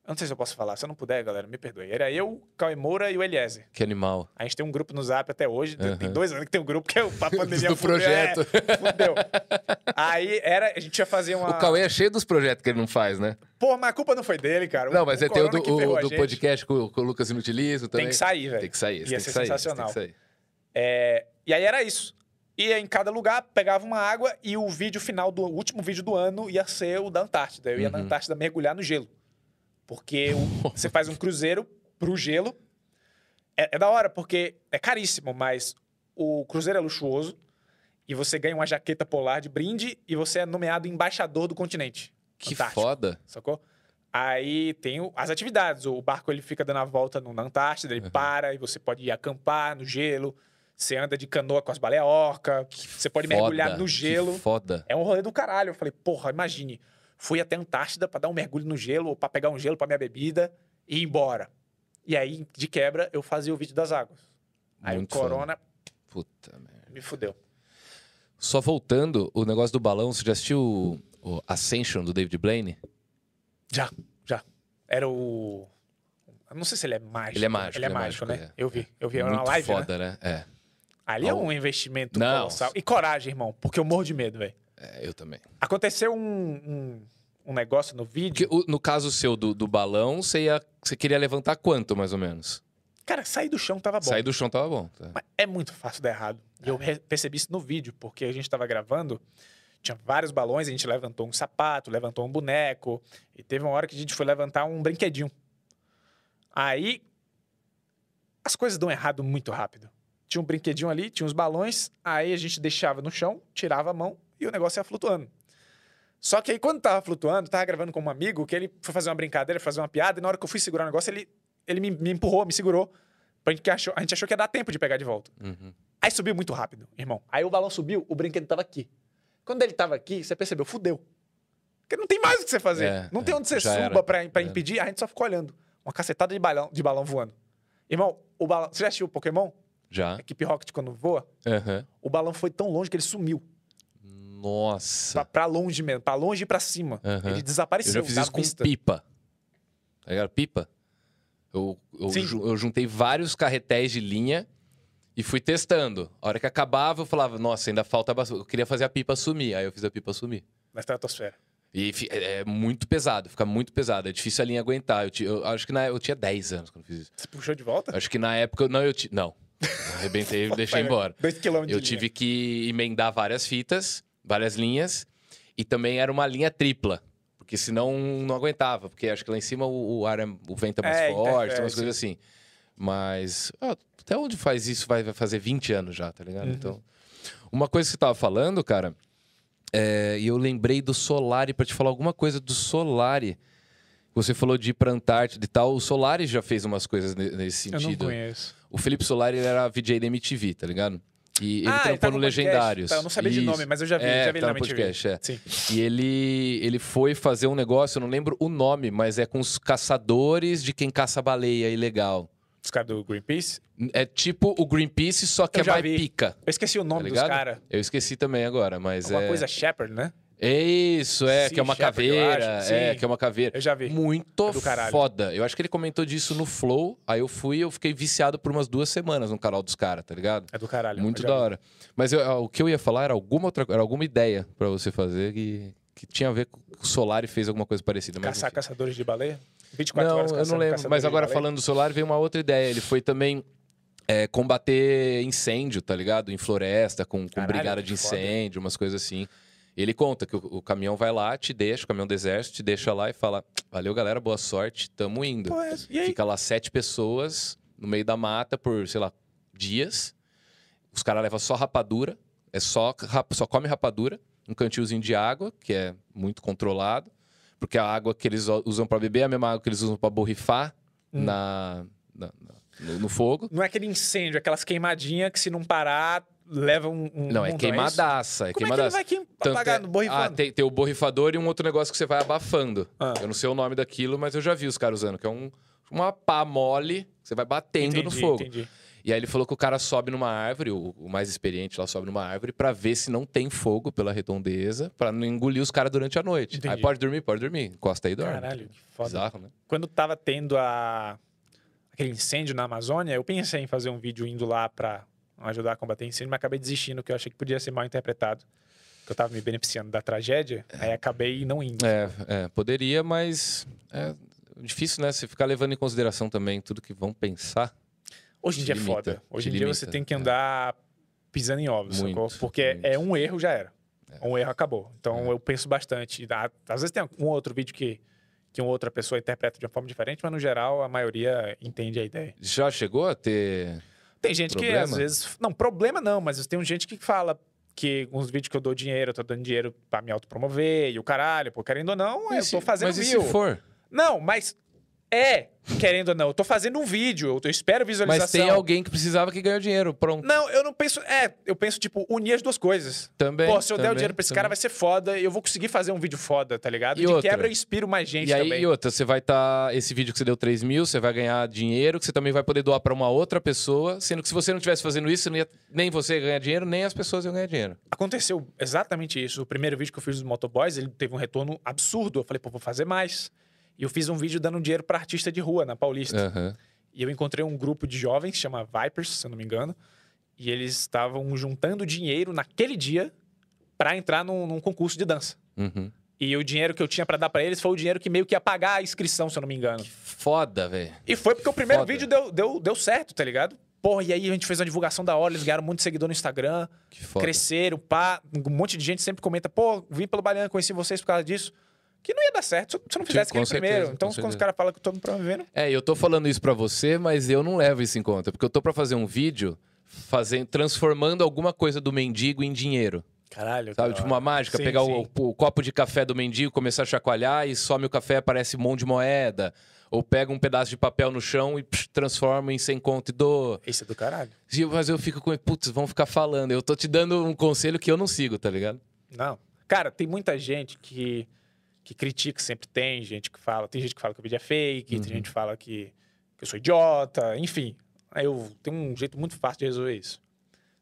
Eu não sei se eu posso falar. Se eu não puder, galera, me perdoe. Era eu, Cauê Moura e o Eliezer. Que animal. A gente tem um grupo no Zap até hoje. Tem Aham. dois anos que tem um grupo que é o pra pandemia Do fudeu. projeto. É, fudeu. Aí era, a gente ia fazer uma. O Cauê é cheio dos projetos que ele não faz, né? Pô, mas a culpa não foi dele, cara. Não, mas é tem o corona do, que ferrou o do podcast com, com o Lucas Inutilismo também. Tem que sair, velho. Tem que sair. Ia tem ser sair, sensacional. Tem que sair. É, e aí era isso. Ia em cada lugar, pegava uma água e o vídeo final do o último vídeo do ano ia ser o da Antártida. Eu ia na Uhum. Antártida mergulhar no gelo. Porque o- você faz um cruzeiro pro gelo. É, é da hora, porque é caríssimo, mas o cruzeiro é luxuoso e você ganha uma jaqueta polar de brinde e você é nomeado embaixador do continente. Que Antártico, foda. Sacou? Aí tem o- as atividades. O barco ele fica dando a volta no- na Antártida, ele Uhum. para e você pode ir acampar no gelo. Você anda de canoa com as baleias orca. Você pode Foda, mergulhar no que gelo. foda. É um rolê do caralho. Eu falei, porra, imagine. Fui até a Antártida pra dar um mergulho no gelo, ou pra pegar um gelo pra minha bebida e ir embora. E aí, de quebra, eu fazia o vídeo das águas. Aí Muito o corona Puta merda. me fudeu. Só voltando, o negócio do balão, você já assistiu o, o Ascension do David Blaine? Já, já. Era o. Eu não sei se ele é mágico. Ele é mágico, Ele é ele é mágico, mágico, né? é. Eu vi. Eu vi. Era uma Muito live, né? foda, né? É. Ali é um investimento Não. colossal. E coragem, irmão, porque eu morro de medo, velho. É, eu também. Aconteceu um, um, um negócio no vídeo. Porque o- no caso seu do, do balão, você, ia, você queria levantar quanto, mais ou menos? Cara, sair do chão tava bom. Sair do chão tava bom. tá? Mas é muito fácil dar errado. E eu re- percebi isso no vídeo, porque a gente tava gravando, tinha vários balões, a gente levantou um sapato, levantou um boneco, e teve uma hora que a gente foi levantar um brinquedinho. Aí, as coisas dão errado muito rápido. Tinha um brinquedinho ali, tinha uns balões, aí a gente deixava no chão, tirava a mão e o negócio ia flutuando. Só que aí, quando tava flutuando, tava gravando com um amigo, que ele foi fazer uma brincadeira, fazer uma piada, e na hora que eu fui segurar o negócio, ele, ele me, me empurrou, me segurou. A gente, achou, a gente achou que ia dar tempo de pegar de volta. Uhum. Aí subiu muito rápido, irmão. Aí o balão subiu, o brinquedo tava aqui. Quando ele tava aqui, você percebeu, fudeu. Porque não tem mais o que você fazer. É, não tem é, onde você suba era. pra, pra É. impedir, a gente só ficou olhando. Uma cacetada de balão, de balão voando. Irmão, o balão. Você já assistiu o Pokémon? Já? Equipe Rocket quando voa? Aham. O balão foi tão longe que ele sumiu. Nossa. Pra, longe mesmo, pra longe e pra cima. Aham. Ele Eu desapareceu. já fiz isso com pipa. Tá ligado? Pipa. Eu, eu, eu juntei vários carretéis de linha e fui testando. A hora que acabava, eu falava, nossa, ainda falta bastante. Eu queria fazer a pipa sumir. Aí eu fiz a pipa sumir. Na estratosfera. E é é muito pesado, fica muito pesado. É difícil a linha aguentar. Eu, ti- eu acho que na, eu tinha 10 anos quando fiz isso. Você puxou de volta? Acho que na época. Não, eu ti, Não. Eu arrebentei e deixei embora. Dois quilômetros Eu tive que emendar várias fitas, várias linhas, e também era uma linha tripla. Porque senão não aguentava, porque acho que lá em cima o, o ar é, o vento é mais É, forte, umas coisas assim. Mas ah, até onde faz isso vai, vai fazer 20 anos já, tá ligado? Uhum. Então, uma coisa que você tava falando, cara, é, e eu lembrei do Solari pra te falar alguma coisa do Solari. Você falou de ir pra Antártida e tal. O Solari já fez umas coisas ne- nesse Eu não sentido. conheço. O Felipe Solari era VJ da MTV, tá ligado? E ele ah, trampou tá no podcast. Legendários. Tá, eu não sabia de Isso. nome, mas eu já vi, É, já vi ele tá na no podcast, é. E ele, ele foi fazer um negócio, eu não lembro o nome, mas é com os caçadores de quem caça baleia ilegal. Os caras do Greenpeace. É tipo o Greenpeace, só que Eu é mais vi. pica. Eu esqueci o nome Tá dos caras. Eu esqueci também agora, mas Alguma é. coisa Shepard, né? É Isso, é, Sea que é uma Shepherd, eu caveira. É, Sim. que é uma caveira. Eu já vi. Muito É foda. Eu acho que ele comentou disso no Flow. Aí eu fui e eu fiquei viciado por umas duas semanas no canal dos caras, tá ligado? É do caralho. Muito eu da vi. hora. Mas eu- o que eu ia falar era alguma outra, era alguma ideia pra você fazer que, que tinha a ver com o Solari fez alguma coisa parecida. Mas Caçar caçadores de baleia? 24 não, horas eu caçando não lembro. Mas agora falando do Solari veio uma outra ideia. Ele foi também é, combater incêndio, tá ligado? Em floresta, com, com Caralho, brigada de foda. incêndio, umas coisas assim. Ele conta que o, o caminhão vai lá, te deixa, o caminhão do exército te deixa lá e fala: Valeu, galera, boa sorte, tamo indo. Pô, é-? Fica lá sete pessoas no meio da mata por, sei lá, dias. Os caras levam só rapadura, é só, só come rapadura, um cantilzinho de água, que é muito controlado, porque a água que eles usam pra beber é a mesma água que eles usam pra borrifar Hum. na, na- na- no, no fogo. Não é aquele incêndio, aquelas queimadinhas que se não parar, leva um. um Não, é montão, queimadaça, é? Como é que ele queimadaça. vai. Tanto apagar é- no Ah, borrifando? tem, tem o borrifador e um outro negócio que você vai abafando. Ah. Eu não sei o nome daquilo, mas eu já vi os caras usando, que é um, uma pá mole, que você vai batendo no Entendi, fogo. Entendi. E aí ele falou que o cara sobe numa árvore, o, o mais experiente lá sobe numa árvore pra ver se não tem fogo pela redondeza, pra não engolir os caras durante a noite. Entendi. Aí pode dormir, pode dormir. Encosta aí e dorme. Caralho, que foda. Bizarro, né? Quando tava tendo a... aquele incêndio na Amazônia, eu pensei em fazer um vídeo indo lá pra ajudar a combater incêndio, mas acabei desistindo, porque eu achei que podia ser mal interpretado. Que eu tava me beneficiando da tragédia, aí acabei não indo. É, é, poderia, mas é difícil, né? Você ficar levando em consideração também tudo que vão pensar. Hoje em dia é limita, foda. Hoje em dia limita, você tem que é. andar pisando em ovos, Muito? Porque muito. é um erro, já era. É. Um erro acabou. Então É. eu penso bastante. Às vezes tem um outro vídeo que, que uma outra pessoa interpreta de uma forma diferente, mas no geral a maioria entende a ideia. Já chegou a ter. Tem gente que Problema? às vezes. Não, problema não, mas tem gente que fala que uns vídeos que eu dou dinheiro, eu tô dando dinheiro pra me autopromover e o caralho, pô, querendo ou não, eu Mas tô se- fazendo Mas e view. se for? Não, mas é, querendo ou não, eu tô fazendo um vídeo, eu espero visualização. Mas tem alguém que precisava que ganhou dinheiro. Pronto. Não, eu não penso. É, eu penso, tipo, unir as duas coisas. Também. Pô, se eu der o também, dinheiro pra esse também. cara, vai ser foda eu vou conseguir fazer um vídeo foda, tá ligado? E de outra? quebra, eu inspiro mais gente E aí, também. e outra, você vai estar. esse vídeo que você deu 3 mil, você vai ganhar dinheiro, que você também vai poder doar pra uma outra pessoa. Sendo que se você não estivesse fazendo isso, ia- nem você ia ganhar dinheiro, nem as pessoas iam ganhar dinheiro. Aconteceu exatamente isso. O primeiro vídeo que eu fiz dos motoboys, ele teve um retorno absurdo. Eu falei, pô, vou fazer mais. E eu fiz um vídeo dando dinheiro pra artista de rua, na Paulista. Aham. E eu encontrei um grupo de jovens, que chama Vipers, se eu não me engano. E eles estavam juntando dinheiro naquele dia pra entrar num, num concurso de dança. Uhum. E o dinheiro que eu tinha pra dar pra eles foi o dinheiro que meio que ia pagar a inscrição, se eu não me engano. Foda, velho. E foi porque o primeiro Foda. vídeo deu, deu, deu certo, tá ligado? Porra, e aí a gente fez uma divulgação da hora, eles ganharam muito seguidor no Instagram, Que foda. cresceram, pá. Um monte de gente sempre comenta, pô, vim pelo Baliano, conheci vocês por causa disso. Que não ia dar certo se eu- eu não fizesse com aquele primeiro. certeza, Então, com quando os caras falam que eu tô me promovendo, É, eu tô falando isso pra você, mas eu não levo isso em conta. Porque eu tô pra fazer um vídeo fazendo, transformando alguma coisa do mendigo em dinheiro. caralho. Sabe? da Tipo uma mágica, Sim, pegar o, sim. o copo de café do mendigo, começar a chacoalhar e some o café, aparece um monte de moeda. Ou pega um pedaço de papel no chão e psh, transforma em sem conto e dou. Isso é do caralho. Mas eu fico com. Putz, vão ficar falando. Eu tô te dando um conselho que eu não sigo, tá ligado? Não. Cara, tem muita gente que, que critica, sempre tem gente que fala. Tem gente que fala que o vídeo é fake, Uhum. tem gente que fala que, que eu sou idiota, enfim. Aí eu tenho um jeito muito fácil de resolver isso.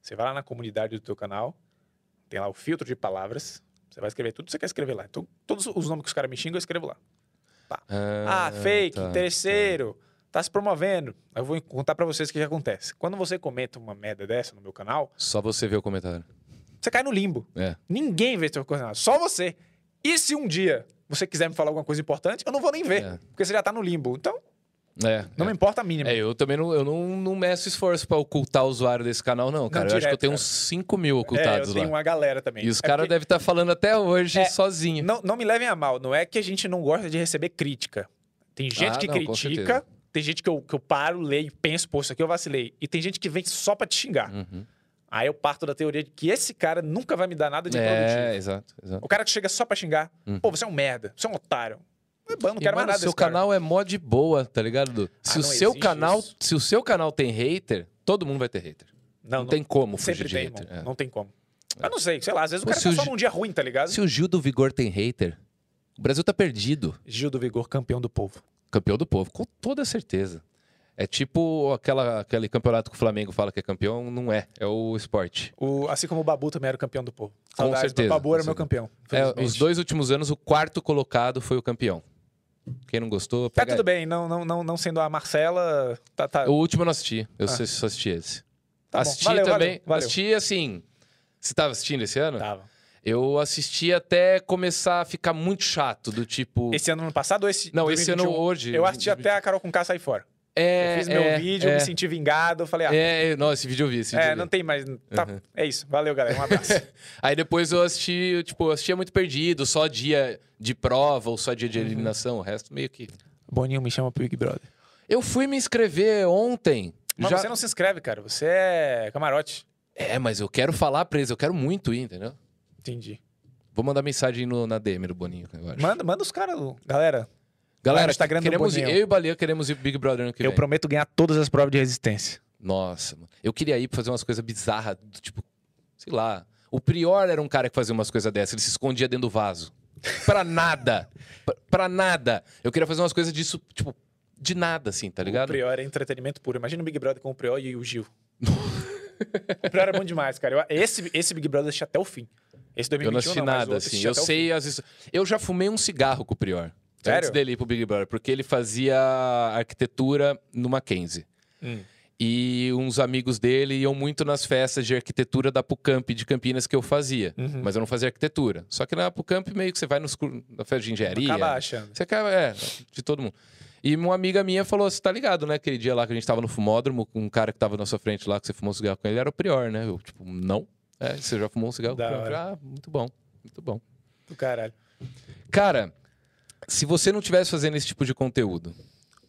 Você vai lá na comunidade do teu canal, tem lá o filtro de palavras, você vai escrever tudo que você quer escrever lá. Então, todos os nomes que os caras me xingam, eu escrevo lá. Ah, fake, tá, interesseiro, tá. se promovendo. Aí Eu vou contar pra vocês o que, que acontece. Quando você comenta uma merda dessa no meu canal, Só você vê o comentário. você cai no limbo. É. Ninguém vê teu canal, só você. E se um dia você quiser me falar alguma coisa importante, eu não vou nem ver, É. porque você já tá no limbo. Então, É, não é. me importa a mínima. É, eu também não, eu não, não meço esforço pra ocultar o usuário desse canal, não, cara. eu acho que eu tenho cara. uns 5 mil É, ocultados eu tenho lá. uma galera também. E os É caras porque- devem estar falando até hoje É, sozinho. Não, não me levem a mal, não é que a gente não gosta de receber crítica. Tem gente Ah, que não, critica, tem gente que eu, que eu paro, leio, penso, pô, isso aqui eu vacilei. E tem gente que vem só pra te xingar. Uhum. Aí eu parto da teoria de que esse cara nunca vai me dar nada de É, produtivo. exato, exato. O cara que chega só pra xingar, Uhum. pô, você é um merda, você é um otário. Não, é bom, não E, quero mais mano, nada seu cara. canal é mó de boa, tá ligado? Du? Se Ah, o seu canal, isso. se o seu canal tem hater, todo mundo vai ter hater. Não, Não, não, tem como fugir sempre de tem, hater. é. Não tem como. Eu não sei, sei lá, às vezes o Pô, cara se tá o só num dia ruim, tá ligado? Se o Gil do Vigor tem hater, o Brasil tá perdido. Gil do Vigor, campeão do povo. Campeão do povo, com toda certeza. É tipo aquela, aquele campeonato que o Flamengo fala que é campeão, não é. É o esporte. O, assim como o Babu também era o campeão do povo. Com Saudades, certeza, O Babu era com meu campeão. É, os dois últimos anos, o quarto colocado foi o campeão. Quem não gostou, Tá pega tudo bem, não, não, não, não sendo a Marcela, tá, tá, O último eu não assisti. Eu Ah. só assisti esse. tá assisti Valeu, também. valeu, valeu. Assisti assim. Você tava assistindo esse ano? Tava. Eu assisti até começar a ficar muito chato, do tipo. Esse ano ano passado ou esse Não, esse ano 2021? hoje. Eu assisti até a Carol com K sair fora. É, eu fiz meu é, vídeo, é, me senti vingado, eu falei, ah, é, É, não, esse vídeo eu vi. Esse vi. não tem mais, tá, Uhum. é isso. Valeu, galera, um abraço. Aí depois eu assisti, tipo, eu assistia muito perdido, só dia de prova ou só dia Uhum. de eliminação, o resto meio que. Boninho me chama pro Big Brother. Eu fui me inscrever ontem. Mas já... você não se inscreve, cara, você é camarote. É, mas eu quero falar pra eles, eu quero muito ir, entendeu? Entendi. Vou mandar mensagem no, na DM do Boninho, eu acho. Manda, manda os caras, galera. Galera, no Instagram do queremos ir, eu e o Baleia queremos ir Big Brother ano que Eu vem. prometo ganhar todas as provas de resistência. Nossa, mano. Eu queria ir pra fazer umas coisas bizarras, do tipo, sei lá. O Prior era um cara que fazia umas coisas dessas, ele se escondia dentro do vaso. Pra nada. pra, pra nada. Eu queria fazer umas coisas disso, tipo, de nada, assim, tá O ligado? Prior é entretenimento puro. Imagina o Big Brother com o Prior e o Gil. o Prior é bom demais, cara. Eu- esse, esse Big Brother eu assisti até o fim. Esse 2021 Eu não assisti mas o nada, assim. Eu o sei as Eu já fumei um cigarro com o Prior. Sério? Antes dele ir pro Big Brother, porque ele fazia arquitetura no Mackenzie. Hum. E uns amigos dele iam muito nas festas de arquitetura da Pucamp de Campinas que eu fazia. Uhum. Mas eu não fazia arquitetura. Só que na Pucamp meio que você vai nos, na festa de engenharia. Acaba achando. Você acaba, é, de todo mundo. E uma amiga minha falou: você tá ligado, né? Aquele dia lá que a gente tava no fumódromo, com um cara que tava na nossa frente lá, que você fumou um cigarro com ele, era o Prior, né? Eu, tipo, não. É, você já fumou um cigarro com o Da Prior? Ah, muito bom, muito bom. Do caralho. Cara, se você não tivesse fazendo esse tipo de conteúdo,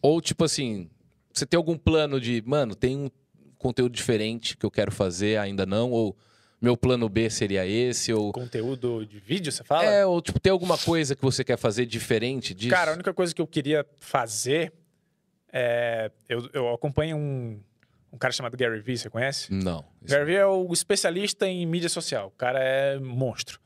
ou tipo assim, você tem algum plano de, mano, tem um conteúdo diferente que eu quero fazer, ainda não, ou meu plano B seria esse, ou. Conteúdo de vídeo, você fala? É, ou tipo, tem alguma coisa que você quer fazer diferente disso? Cara, a única coisa que eu queria fazer é. Eu, eu acompanho um, um cara chamado Gary Vee, você conhece? Não. Gary Vee é o especialista em mídia social. O cara é monstro.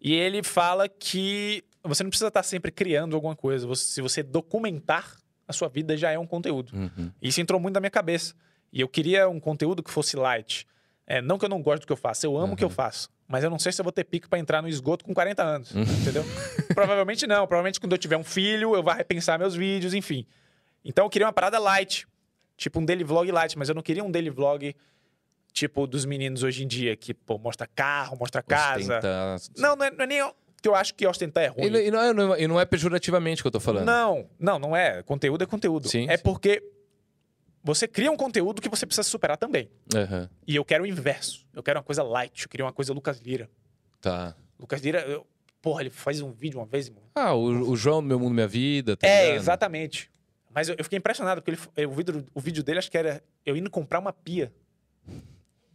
E ele fala que você não precisa estar sempre criando alguma coisa. Você- se você documentar a sua vida, já é um conteúdo. Uhum. Isso entrou muito na minha cabeça. E eu queria um conteúdo que fosse light. É, não que eu não gosto do que eu faço, eu amo o que eu faço. Mas eu não sei se eu vou ter pique pra entrar no esgoto com 40 anos, entendeu? provavelmente não. Provavelmente quando eu tiver um filho, eu vou repensar meus vídeos, enfim. Então eu queria uma parada light. Tipo um daily vlog light. Mas eu não queria um daily vlog tipo dos meninos hoje em dia, que, pô, mostra carro, mostra casa. Ostenta- Não, não é, não é nem que eu acho que ostentar é ruim. E, não- e não é, não é- e não é pejorativamente que eu tô falando. Não, não, não é. Conteúdo é conteúdo. Sim, é sim. porque você cria um conteúdo que você precisa superar também. Aham, E eu quero o inverso. Eu quero uma coisa light. Eu queria uma coisa Lucas Lira. Tá. Lucas Lira, eu- porra, ele faz um vídeo uma vez, irmão. Ah, o, o João do Meu Mundo Minha Vida, tá É, ligado? exatamente. Mas eu, eu fiquei impressionado, porque ele, o, vídeo, o vídeo dele, acho que era eu indo comprar uma pia.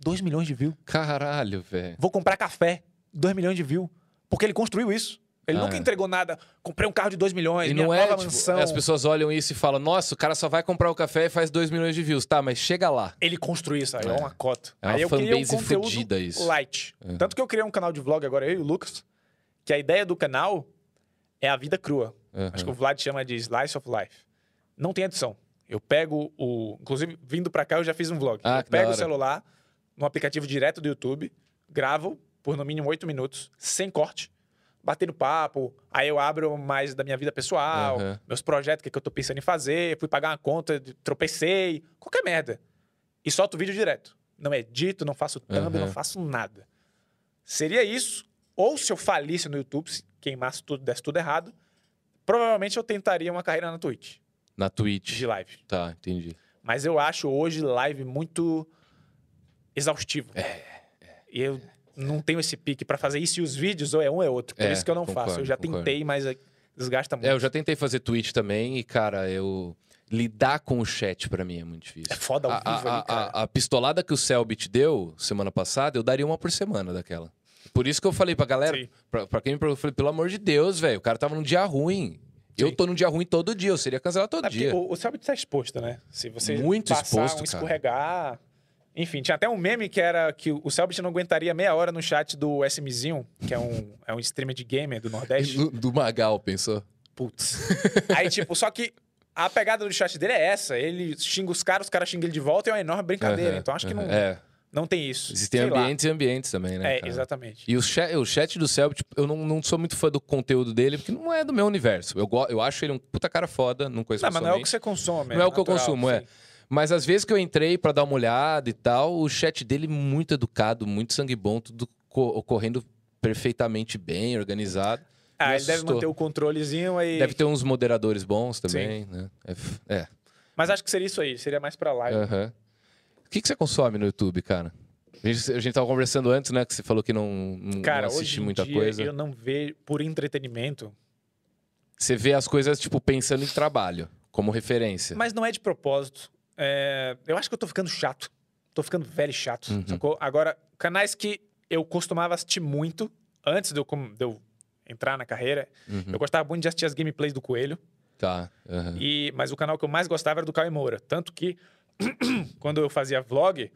2 milhões de views. Caralho, velho. Vou comprar café. 2 milhões de views. Porque ele construiu isso. Ele Ah, nunca é. entregou nada. Comprei um carro de 2 milhões, E não é, tipo, mansão. as pessoas olham isso e falam, nossa, o cara só vai comprar o café e faz 2 milhões de views. Tá, mas chega lá. Ele construiu isso aí, é, É. uma cota. É uma aí eu queria um conteúdo isso. light. É. Tanto que eu criei um canal de vlog agora, eu e o Lucas, que a ideia do canal é a vida crua. Aham. Acho que o Vlad chama de Slice of Life. Não tem edição. Eu pego o... Inclusive, vindo pra cá, eu já fiz um vlog. Ah, eu pego o celular, no aplicativo direto do YouTube, gravo por no mínimo oito minutos, sem corte, batendo papo. Aí eu abro mais da minha vida pessoal, Aham. meus projetos, o que, que eu tô pensando em fazer, fui pagar uma conta, tropecei, qualquer merda. E solto o vídeo direto. Não edito, não faço thumb, Aham. não faço nada. Seria isso Ou se eu falisse no YouTube, se queimasse tudo, desse tudo errado, provavelmente eu tentaria uma carreira na Twitch, Na Twitch. de live. Tá, entendi. Mas eu acho hoje live muito exaustivo. É, E eu não tenho esse pique pra fazer isso e os vídeos, ou é um ou é outro. Por É, isso que eu não concordo, faço. Eu já concordo. tentei, mas é- desgasta muito. É, eu já tentei fazer Twitch também e, cara, eu. Lidar com o chat pra mim é muito difícil. É foda ao a, vivo a- ali, cara. a- a pistolada que o Selbit deu semana passada, eu daria uma por semana daquela. Por isso que eu falei pra galera, pra, pra quem me perguntou, eu falei, pelo amor de Deus, velho, o cara tava num dia ruim. Eu tô num dia ruim todo dia, eu seria cancelado todo É dia. o, o Selbit tá exposto, né? Se você Muito passar exposto, um cara. Enfim, tinha até um meme que era que o Selbit não aguentaria meia hora no chat do SMzinho, que é um, é um streamer de gamer do Nordeste. Do, do Magal, pensou? Putz. Aí, tipo, só que a pegada do chat dele é essa. Ele xinga os caras, os caras xingam ele de volta e é uma enorme brincadeira. Aham, então acho que não. É, não tem isso. existem Sei lá. ambientes e ambientes também, né? É, cara? exatamente. E o chat, o chat do Selbit, eu não, não sou muito fã do conteúdo dele, porque não é do meu universo. Eu, eu acho ele um puta cara foda, não conheço Não, mas não é o que você consome. Não é o que eu consumo, é. Sim. Mas às vezes que eu entrei pra dar uma olhada e tal, o chat dele muito educado, muito sangue bom, tudo co- ocorrendo perfeitamente bem, organizado. Ah, ele deve manter o controlezinho aí. Deve ter uns moderadores bons também, né? É. é. Mas acho que seria isso aí. Seria mais pra live. aham. O que, que você consome no YouTube, cara? A gente, a gente tava conversando antes, né? Que você falou que não, não Cara, assiste muita dia coisa. eu não vejo por entretenimento. Você vê as coisas, tipo, pensando em trabalho, como referência. Mas não é de propósito. É, Eu acho que eu tô ficando chato. Tô ficando velho e chato. Uhum. sacou? Agora, canais que eu costumava assistir muito antes de eu, de eu entrar na carreira, Uhum. eu gostava muito de assistir as gameplays do Coelho. Tá. aham. E, mas o canal que eu mais gostava era do Caio Moura. Tanto que, quando eu fazia vlog,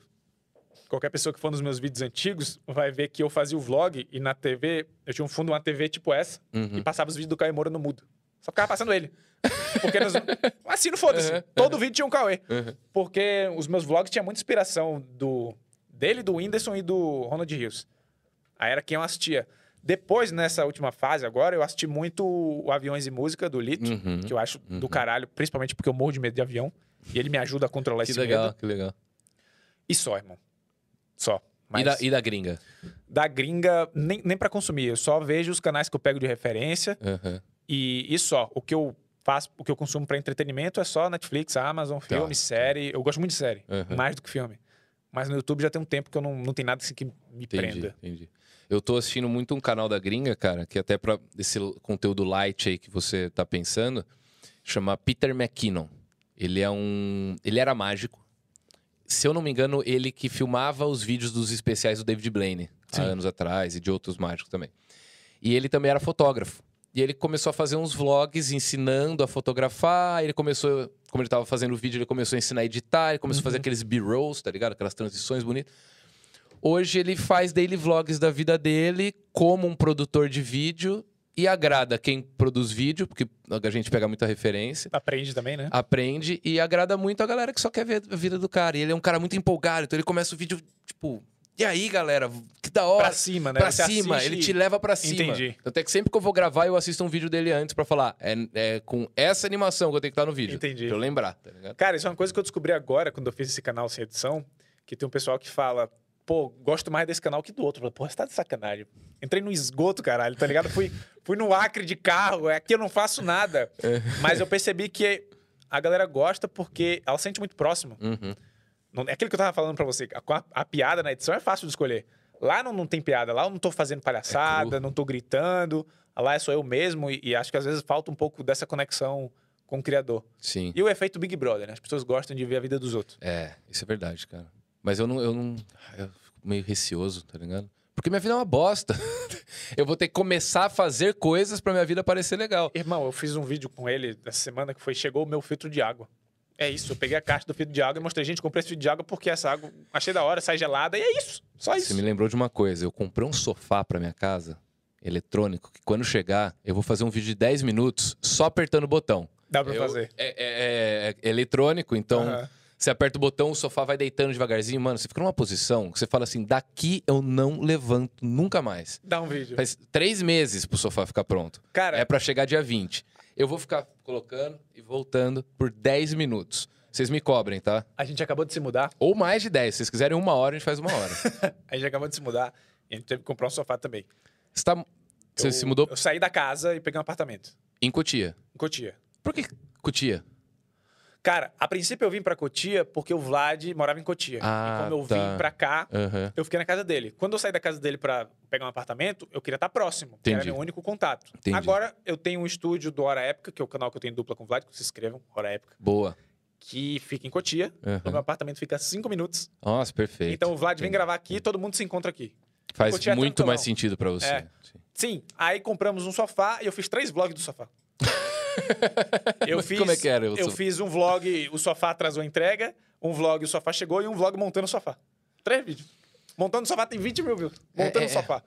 qualquer pessoa que for nos meus vídeos antigos vai ver que eu fazia o vlog e na TV, eu tinha um fundo uma TV tipo essa Uhum. e passava os vídeos do Caio Moura no mudo. Só ficava passando ele. Porque nos... assim não foda-se. Uhum, Todo vídeo tinha um Cauê. Uhum. Porque os meus vlogs tinham muita inspiração do dele, do Whindersson e do Ronald Rios. Aí era quem eu assistia. Depois, nessa última fase agora, eu assisti muito o Aviões e Música, do Lito, Uhum. que eu acho Uhum. do caralho, principalmente porque eu morro de medo de avião. E ele me ajuda a controlar Que esse legal, medo. que legal. E só, irmão. Só. Mas E, da, e da gringa? da gringa, nem, nem para consumir. Eu só vejo os canais que eu pego de referência Aham. E, e só. O que eu faço, o que eu consumo para entretenimento é só Netflix, Amazon, filme, tá. série. Eu gosto muito de série, Uhum. mais do que filme. Mas no YouTube já tem um tempo que eu não, não tem nada assim que me Entendi, prenda. entendi. Eu tô assistindo muito um canal da gringa, cara, que até pra esse conteúdo light aí que você tá pensando, chama Peter McKinnon. Ele é um. Ele era mágico. Se eu não me engano, ele que filmava os vídeos dos especiais do David Blaine há anos atrás e de outros mágicos também. E ele também era fotógrafo. E ele começou a fazer uns vlogs ensinando a fotografar. Ele começou, como ele tava fazendo o vídeo, ele começou a ensinar a editar. Ele começou a fazer aqueles B-rolls, tá ligado? Aquelas transições bonitas. Hoje ele faz daily vlogs da vida dele como um produtor de vídeo e agrada quem produz vídeo, porque a gente pega muita referência, Aprende também, né? aprende e agrada muito a galera que só quer ver a vida do cara. E ele é um cara muito empolgado, então ele começa o vídeo tipo, e aí, galera, que da hora. Pra cima, né? Pra Você cima, assiste ele te leva pra cima. Entendi. Até que sempre que eu vou gravar, eu assisto um vídeo dele antes pra falar. É, é com essa animação que eu tenho que estar no vídeo. Entendi. Pra eu lembrar, tá ligado? Cara, isso é uma coisa que eu descobri agora, quando eu fiz esse canal sem edição, que tem um pessoal que fala, pô, gosto mais desse canal que do outro. Eu falo, Pô, você tá de sacanagem. Entrei no esgoto, caralho, tá ligado? Fui, fui no acre de carro, aqui eu não faço nada. Mas eu percebi que a galera gosta porque ela sente muito próximo. Uhum. Não- é aquilo que eu tava falando pra você. A, a- piada na edição é fácil de escolher. Lá não, não tem piada. Lá eu não tô fazendo palhaçada, É não tô gritando. Lá é só eu mesmo. E, e acho que às vezes falta um pouco dessa conexão com o criador. Sim. E o efeito Big Brother, né? As pessoas gostam de ver a vida dos outros. É, isso é verdade, cara. Mas eu não. Eu, não, eu fico meio receoso, tá ligado? Porque minha vida é uma bosta. eu vou ter que começar a fazer coisas pra minha vida parecer legal. Irmão, eu fiz um vídeo com ele essa semana que foi Chegou o meu filtro de água. É isso, eu peguei a caixa do filtro de água e mostrei, gente, comprei esse filtro de água porque essa água achei da hora, sai gelada, e é isso. Só isso. Você me lembrou de uma coisa. Eu comprei um sofá pra minha casa, eletrônico, que quando chegar, eu vou fazer um vídeo de 10 minutos só apertando o botão. Dá pra Eu- fazer. É, é- é- eletrônico, então Aham. você aperta o botão, o sofá vai deitando devagarzinho. Mano, você fica numa posição que você fala assim: daqui eu não levanto nunca mais. Dá um vídeo. Faz três meses pro sofá ficar pronto. Cara, É pra chegar dia 20. Eu vou ficar colocando e voltando por 10 minutos. Vocês me cobrem, tá? a gente acabou de se mudar. Ou mais de 10. Se vocês quiserem uma hora, a gente faz uma hora. A gente acabou de se mudar e a gente teve que comprar um sofá também. Você, tá... você Eu- se mudou Eu saí da casa e peguei um apartamento em Cotia. em Cotia. Por que Cotia? Cara, a princípio eu vim pra Cotia porque o Vlad morava em Cotia. Ah, e como eu tá. vim pra cá, Aham. eu fiquei na casa dele. Quando eu saí da casa dele pra pegar um apartamento, eu queria estar próximo. que Era Entendi. meu único contato. Entendi. Agora eu tenho um estúdio do Hora Época, que é o canal que eu tenho dupla com o Vlad, que se inscrevam, Hora Época, Boa. que fica em Cotia. Aham. O meu apartamento fica a cinco minutos. Nossa, perfeito. Então o Vlad vem Entendi. gravar aqui e todo mundo se encontra aqui. Faz Cotia é muito tranquilão. mais sentido pra você. É. Sim. Sim, aí compramos um sofá e eu fiz três vlogs do sofá. eu fiz, como é que era Eu fiz um vlog, o sofá atrasou a entrega, um vlog, o sofá chegou e um vlog montando o sofá. Três vídeos. Montando o sofá tem 20 mil views. Montando É, é, o sofá.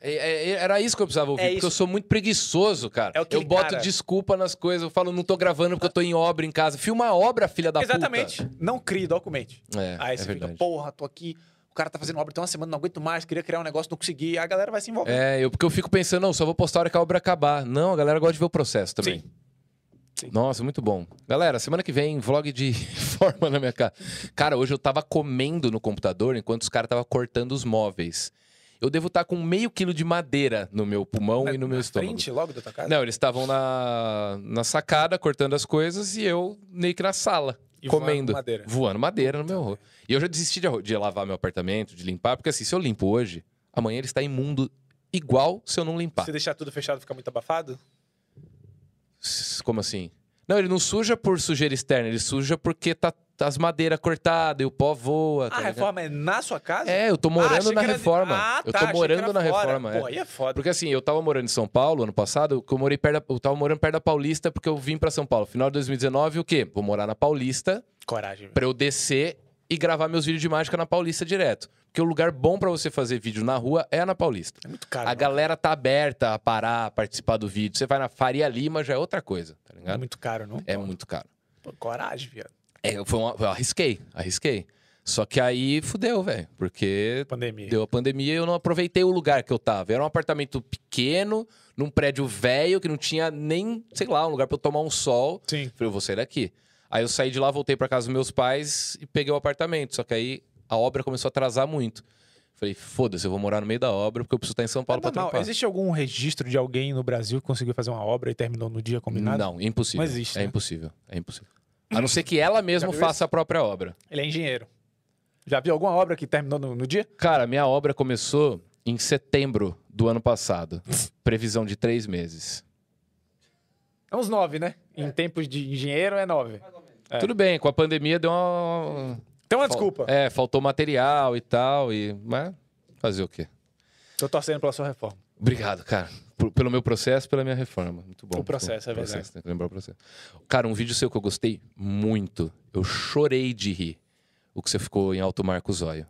É, é, era isso que eu precisava ouvir, É porque isso. eu sou muito preguiçoso, cara. É eu boto cara- desculpa nas coisas, eu falo, não tô gravando porque eu tô em obra em casa. Filma a obra, filha da Exatamente. Não crie, documente. puta. É, aí é você fica, porra, tô aqui, o cara tá fazendo obra tem uma semana, não aguento mais, queria criar um negócio, não consegui. Aí a galera vai se envolver. É, eu, porque eu fico pensando, não, só vou postar a hora que a obra acabar. Não, a galera gosta de ver o processo também. Sim. Sim. Nossa, muito bom. Galera, semana que vem, vlog de forma na minha casa. Cara, hoje eu tava comendo no computador enquanto os caras estavam cortando os móveis. Eu devo estar com meio quilo de madeira no meu pulmão Na- e no meu estômago. frente logo da tua casa? Não, eles estavam na, na sacada cortando as coisas e eu meio que na sala, E voando comendo. madeira. Voando madeira no meu rosto. E eu já desisti de, de lavar meu apartamento, de limpar, porque assim, se eu limpo hoje, amanhã ele está imundo igual se eu não limpar. Se deixar tudo fechado, fica muito abafado? Como assim? Não, ele não suja por sujeira externa, ele suja porque tá, tá as madeiras cortadas e o pó voa. tá a ligado? reforma é na sua casa? É, eu tô Ah, morando achei na era de- reforma. Ah, eu tá, tô achei que morando na fora. reforma. é. Pô, aí é foda. Porque assim, eu tava morando em São Paulo ano passado, eu morei perto da, eu tava morando perto da Paulista porque eu vim pra São Paulo. Final de 2019, o quê? Vou morar na Paulista Coragem. pra eu descer e gravar meus vídeos de mágica na Paulista direto. Porque o lugar bom pra você fazer vídeo na rua é na Paulista. É muito caro. A mano. galera tá aberta a parar, a participar do vídeo. Você vai na Faria Lima, já é outra coisa, tá É ligado? muito caro, não? É muito caro. Pô, coragem, viado. É, eu, foi uma- eu arrisquei, arrisquei. Só que aí fudeu, velho. Porque Pandemia. deu a pandemia e eu não aproveitei o lugar que eu tava. Era um apartamento pequeno, num prédio velho, que não tinha nem, sei lá, um lugar pra eu tomar um sol. Sim. Falei, eu vou sair daqui. Aí eu saí de lá, voltei pra casa dos meus pais e peguei o apartamento. Só que aí a obra começou a atrasar muito. Falei, foda-se, eu vou morar no meio da obra porque eu preciso estar em São Paulo É pra normal. trampar. Existe algum registro de alguém no Brasil que conseguiu fazer uma obra e terminou no dia combinado? Não, impossível. Não existe, É né? impossível. É impossível. A não ser que ela mesma faça a própria obra. Ele é engenheiro. Já viu alguma obra que terminou no, no dia? Cara, minha obra começou em setembro do ano passado. Previsão de três meses. É uns nove, né? Em tempos de engenheiro é nove. É. Tudo bem, com a pandemia deu uma. Tem uma Fal- desculpa. É, faltou material e tal. E... Mas fazer o quê? Tô torcendo pela sua reforma. Obrigado, cara. Por- pelo meu processo, pela minha reforma. Muito bom. O processo, bom. é verdade. Tem que lembrar o processo. Cara, um vídeo seu que eu gostei muito. Eu chorei de rir. O que você ficou em alto mar com o zóio.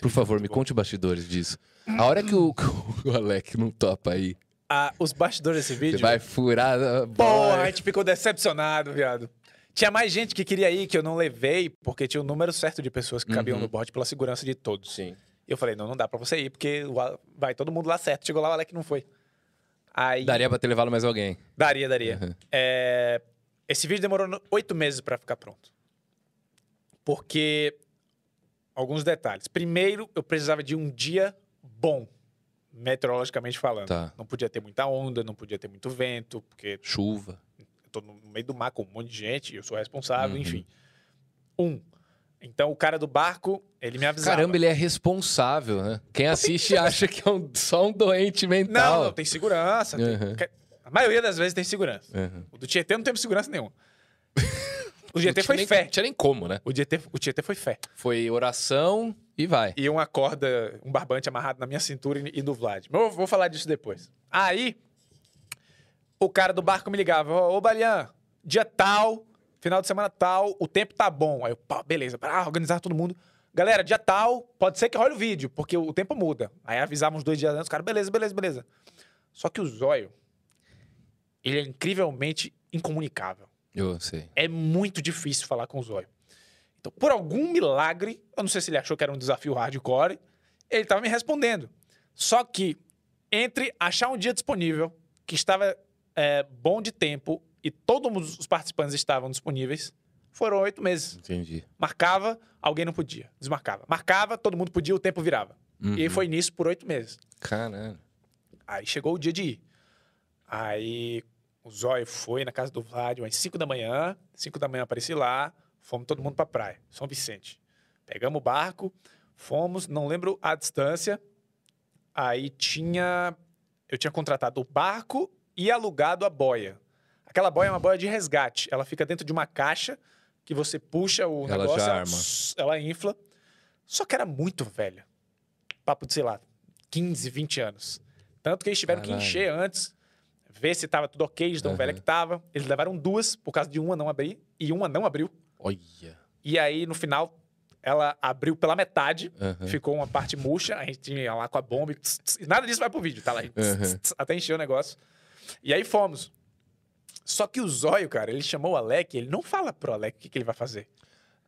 Por favor, me conte bastidores disso. A hora que o, que o Alec não topa aí, Ah, os bastidores desse você vídeo. vai furar. a Porra, a gente ficou decepcionado, viado. Tinha mais gente que queria ir, que eu não levei, porque tinha o número certo de pessoas que cabiam Uhum. no bote pela segurança de todos. Sim. E eu falei, não, não dá pra você ir, porque vai todo mundo lá certo. Chegou lá, o Alec não foi. Aí... Daria pra ter levado mais alguém. Daria, daria. Uhum. É, Esse vídeo demorou oito meses pra ficar pronto. Porque... Alguns detalhes. Primeiro, eu precisava de um dia bom, meteorologicamente falando. Tá. Não podia ter muita onda, não podia ter muito vento, porque Chuva. Tô no meio do mar com um monte de gente, eu sou responsável, Uhum. enfim. Um. Então, o cara do barco, ele me avisava. Caramba, ele é responsável, né? Quem assiste acha que é um- só um doente mental. Não, não, tem segurança. tem- Uhum. A maioria das vezes tem segurança. Uhum. O do Tietê não teve segurança nenhuma. O Tietê foi nem- fé. Não tinha nem como, né? O Tietê, o Tietê foi fé. Foi oração e vai. E uma corda, um barbante amarrado na minha cintura e e do Vlad. Mas eu vou falar disso depois. Aí, o cara do barco me ligava. Ô, Balian, dia tal, final de semana tal, o tempo tá bom. Aí eu, pá, beleza. Ah, organizar todo mundo. Galera, dia tal, pode ser que role o vídeo, porque o tempo muda. Aí avisava uns dois dias antes, os caras, beleza, beleza, beleza. Só que o Zóio, ele é incrivelmente incomunicável. Eu sei. É muito difícil falar com o Zóio. Então, por algum milagre, eu não sei se ele achou que era um desafio hardcore, ele estava me respondendo. Só que, entre achar um dia disponível, que estava é, bom de tempo, e todos os participantes estavam disponíveis, foram oito meses. Entendi. Marcava, alguém não podia. Desmarcava. Marcava, todo mundo podia, o tempo virava. E Uhum. foi nisso por oito meses. Caralho. Aí chegou o dia de ir. Aí o Zóio foi na casa do Vlad às 5 da manhã. 5 da manhã apareci lá. Fomos todo mundo pra praia, São Vicente. Pegamos o barco, fomos, não lembro a distância. Aí tinha. Eu tinha contratado o barco e alugado a boia. Aquela boia é uma boia de resgate. Ela fica dentro de uma caixa que você puxa o Ela negócio, ela, arma. ela infla. Só que era muito velha. Papo de, sei lá, 15, 20 anos. Tanto que eles tiveram Caralho. que encher antes, ver se tava tudo ok, de tão Aham. velha que tava. Eles levaram duas, por causa de uma não abrir, e uma não abriu. Olha. E aí, no final, ela abriu pela metade, Aham. ficou uma parte murcha, a gente ia lá com a bomba e, tss, tss, e nada disso vai pro vídeo, tá lá, tss, tss, até encher o negócio. E aí fomos. Só que o Zóio, cara, ele chamou o Alec, ele não fala pro Alec o que, que ele vai fazer.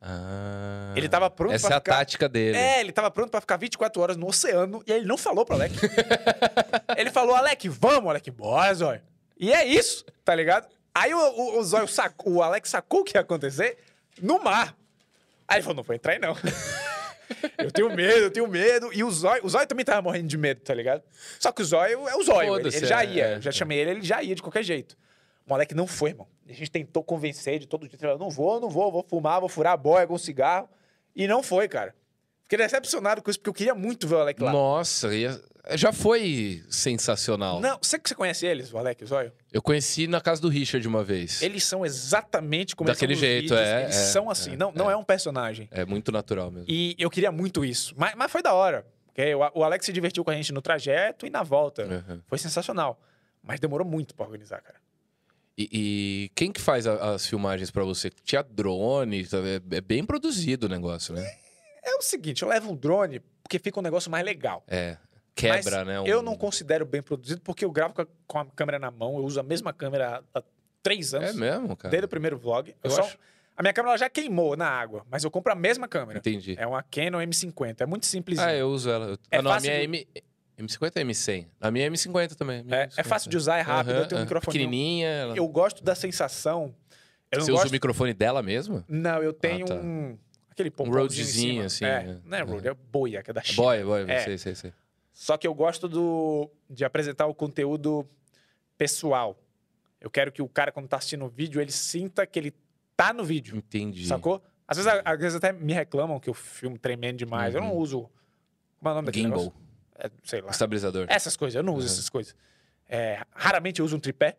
Ah, Ele tava pronto Essa pra é a ficar- tática dele. É, ele tava pronto pra ficar 24 horas no oceano e aí ele não falou pro Alec. ele falou, Alec, vamos, Alec, bora, Zóio. E é isso, tá ligado? Aí o, o, o Zóio sacou, o Alex sacou o que ia acontecer no mar. Aí ele falou, não vou entrar aí não. eu tenho medo, eu tenho medo. E o Zóio, o Zóio também tava morrendo de medo, tá ligado? Só que o Zóio é o Zóio, ele, ele já é, ia. é, já é. chamei ele, ele já ia de qualquer jeito. O moleque não foi, irmão. A gente tentou convencer de todo falou, não vou, não vou, vou fumar, vou furar a boia com cigarro. E não foi, cara. Fiquei decepcionado com isso, porque eu queria muito ver o Alec lá. Nossa, ia- já foi sensacional. Não, você que você conhece eles, o Alec e o Zóio? Eu conheci na casa do Richard uma vez. Eles são exatamente como Daquele eles são jeito, vídeos. é, Eles é, são assim. é, não, não é. um personagem. É muito natural mesmo. E eu queria muito isso. Mas, mas foi da hora. Porque o, Alex se divertiu com a gente no trajeto e na volta. Uhum. Foi sensacional. Mas demorou muito pra organizar, cara. E, e quem que faz a- as filmagens pra você? Tinha drone, é, é bem produzido o negócio, né? É o seguinte, eu levo um drone porque fica um negócio mais legal. É. Quebra, Mas né? um- Eu não considero bem produzido porque eu gravo com a, a câmera na mão. Eu uso a mesma câmera há, três anos. É mesmo, cara. Desde o primeiro vlog. Eu Eu só- acho- A minha câmera já queimou na água, mas eu compro a mesma câmera. Entendi. É uma Canon M50. É muito simples. Ah, eu uso ela. Eu- É ah, não, a fácil minha é de- M... M50 é M100. A minha é M50 também. a minha É, é fácil de usar, é rápido. Aham, eu tenho um microfone. Pequenininha. ela- Eu gosto da sensação. Eu Você gosto... usa o microfone dela mesmo? Não, eu tenho tá. um. Aquele Um Rodezinho, cima. assim, É, é. não é Rode, é boia, que é da China. Boy, boy, É. sei, sei, sei. Só que eu gosto do, de apresentar o conteúdo pessoal. Eu quero que o cara, quando tá assistindo o vídeo, ele sinta que ele tá no vídeo. Entendi. Sacou? Às vezes, às vezes até me reclamam que eu filmo tremendo demais. Eu não uso. Como é o nome daquele Gimbal. negócio? É, sei lá. Estabilizador. Essas coisas, eu não uso essas coisas. É, raramente eu uso um tripé.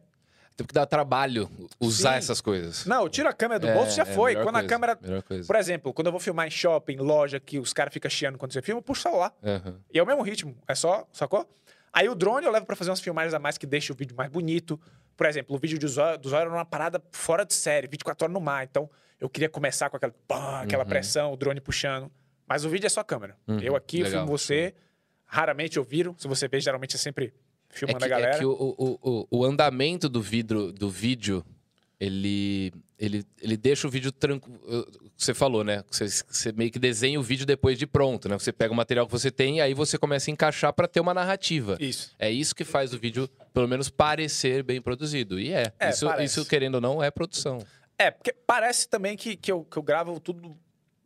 Tem que dar trabalho usar Sim. essas coisas. Não, eu tiro a câmera do É, bolso já é foi. melhor Quando a coisa, câmera. Melhor coisa. Por exemplo, quando eu vou filmar em shopping, loja, que os caras ficam chiando quando você filma, eu puxo o celular. Aham. E é o mesmo ritmo. É só, sacou? Aí o drone eu levo pra fazer umas filmagens a mais que deixa o vídeo mais bonito. Por exemplo, o vídeo do Zóio, do Zóio era uma parada fora de série, 24 horas no mar. Então, eu queria começar com aquela, pá, aquela Uhum. pressão, o drone puxando. Mas o vídeo é só câmera. Uhum, Eu aqui, eu legal. filmo você. Raramente eu viro. Se você vê, geralmente é sempre É filmando que, a galera. é que o, o, o, o andamento do vidro do vídeo, ele, ele, ele deixa o vídeo tranquilo. Você falou, né? Você, você meio que desenha o vídeo depois de pronto, né? Você pega o material que você tem e aí você começa a encaixar pra ter uma narrativa. Isso. É isso que faz o vídeo, pelo menos, parecer bem produzido. E é. É, isso, isso, querendo ou não, é produção. É, porque parece também que, que, eu, que eu gravo tudo.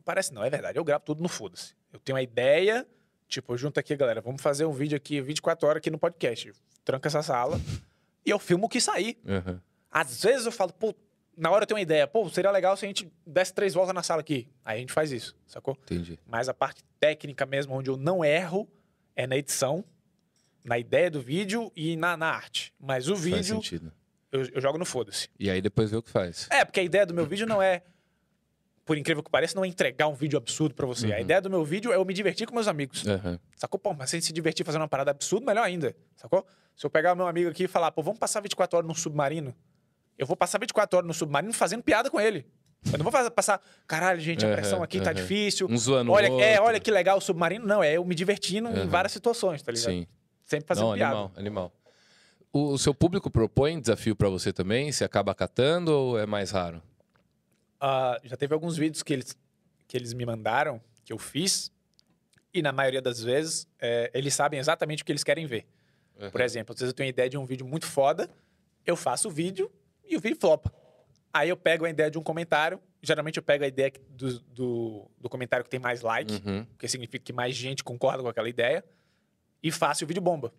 Parece não, é verdade. Eu gravo tudo no foda-se. Eu tenho uma ideia, tipo, eu junto aqui, galera, vamos fazer um vídeo aqui 24 horas aqui no podcast. Tranca essa sala e eu filmo o que sair. Aham. Às vezes eu falo, pô, na hora eu tenho uma ideia, pô, seria legal se a gente desse três voltas na sala aqui. Aí a gente faz isso, sacou? Entendi. Mas a parte técnica mesmo, onde eu não erro, é na edição, na ideia do vídeo e na, na arte. Mas o Faz vídeo, sentido. eu, eu jogo no foda-se. E aí depois vê o que faz. É, porque a ideia do meu vídeo não é, por incrível que pareça, não é entregar um vídeo absurdo pra você. A Uhum. ideia do meu vídeo é eu me divertir com meus amigos. Aham. Sacou? Pô, mas se a gente se divertir fazendo uma parada absurda, melhor ainda. Sacou? Se eu pegar o meu amigo aqui e falar, pô, vamos passar 24 horas num submarino, eu vou passar 24 horas no submarino fazendo piada com ele. Eu não vou fazer- passar, caralho, gente, a Aham, pressão aqui tá aham. difícil. Um zoando Olha, é, outro. olha que legal o submarino. Não, é eu me divertindo em Aham. várias situações, tá ligado? Sim. Sempre fazendo Não, piada. animal, animal. O, o seu público propõe desafio pra você também? Você acaba catando ou é mais raro? Ah, já teve alguns vídeos que eles, que eles me mandaram, que eu fiz, e na maioria das vezes, é, eles sabem exatamente o que eles querem ver. Por exemplo, às vezes eu tenho a ideia de um vídeo muito foda, eu faço o vídeo e o vídeo flopa. Aí eu pego a ideia de um comentário, geralmente eu pego a ideia do, do, do comentário que tem mais like, Uhum. porque significa que mais gente concorda com aquela ideia, e faço o vídeo bomba.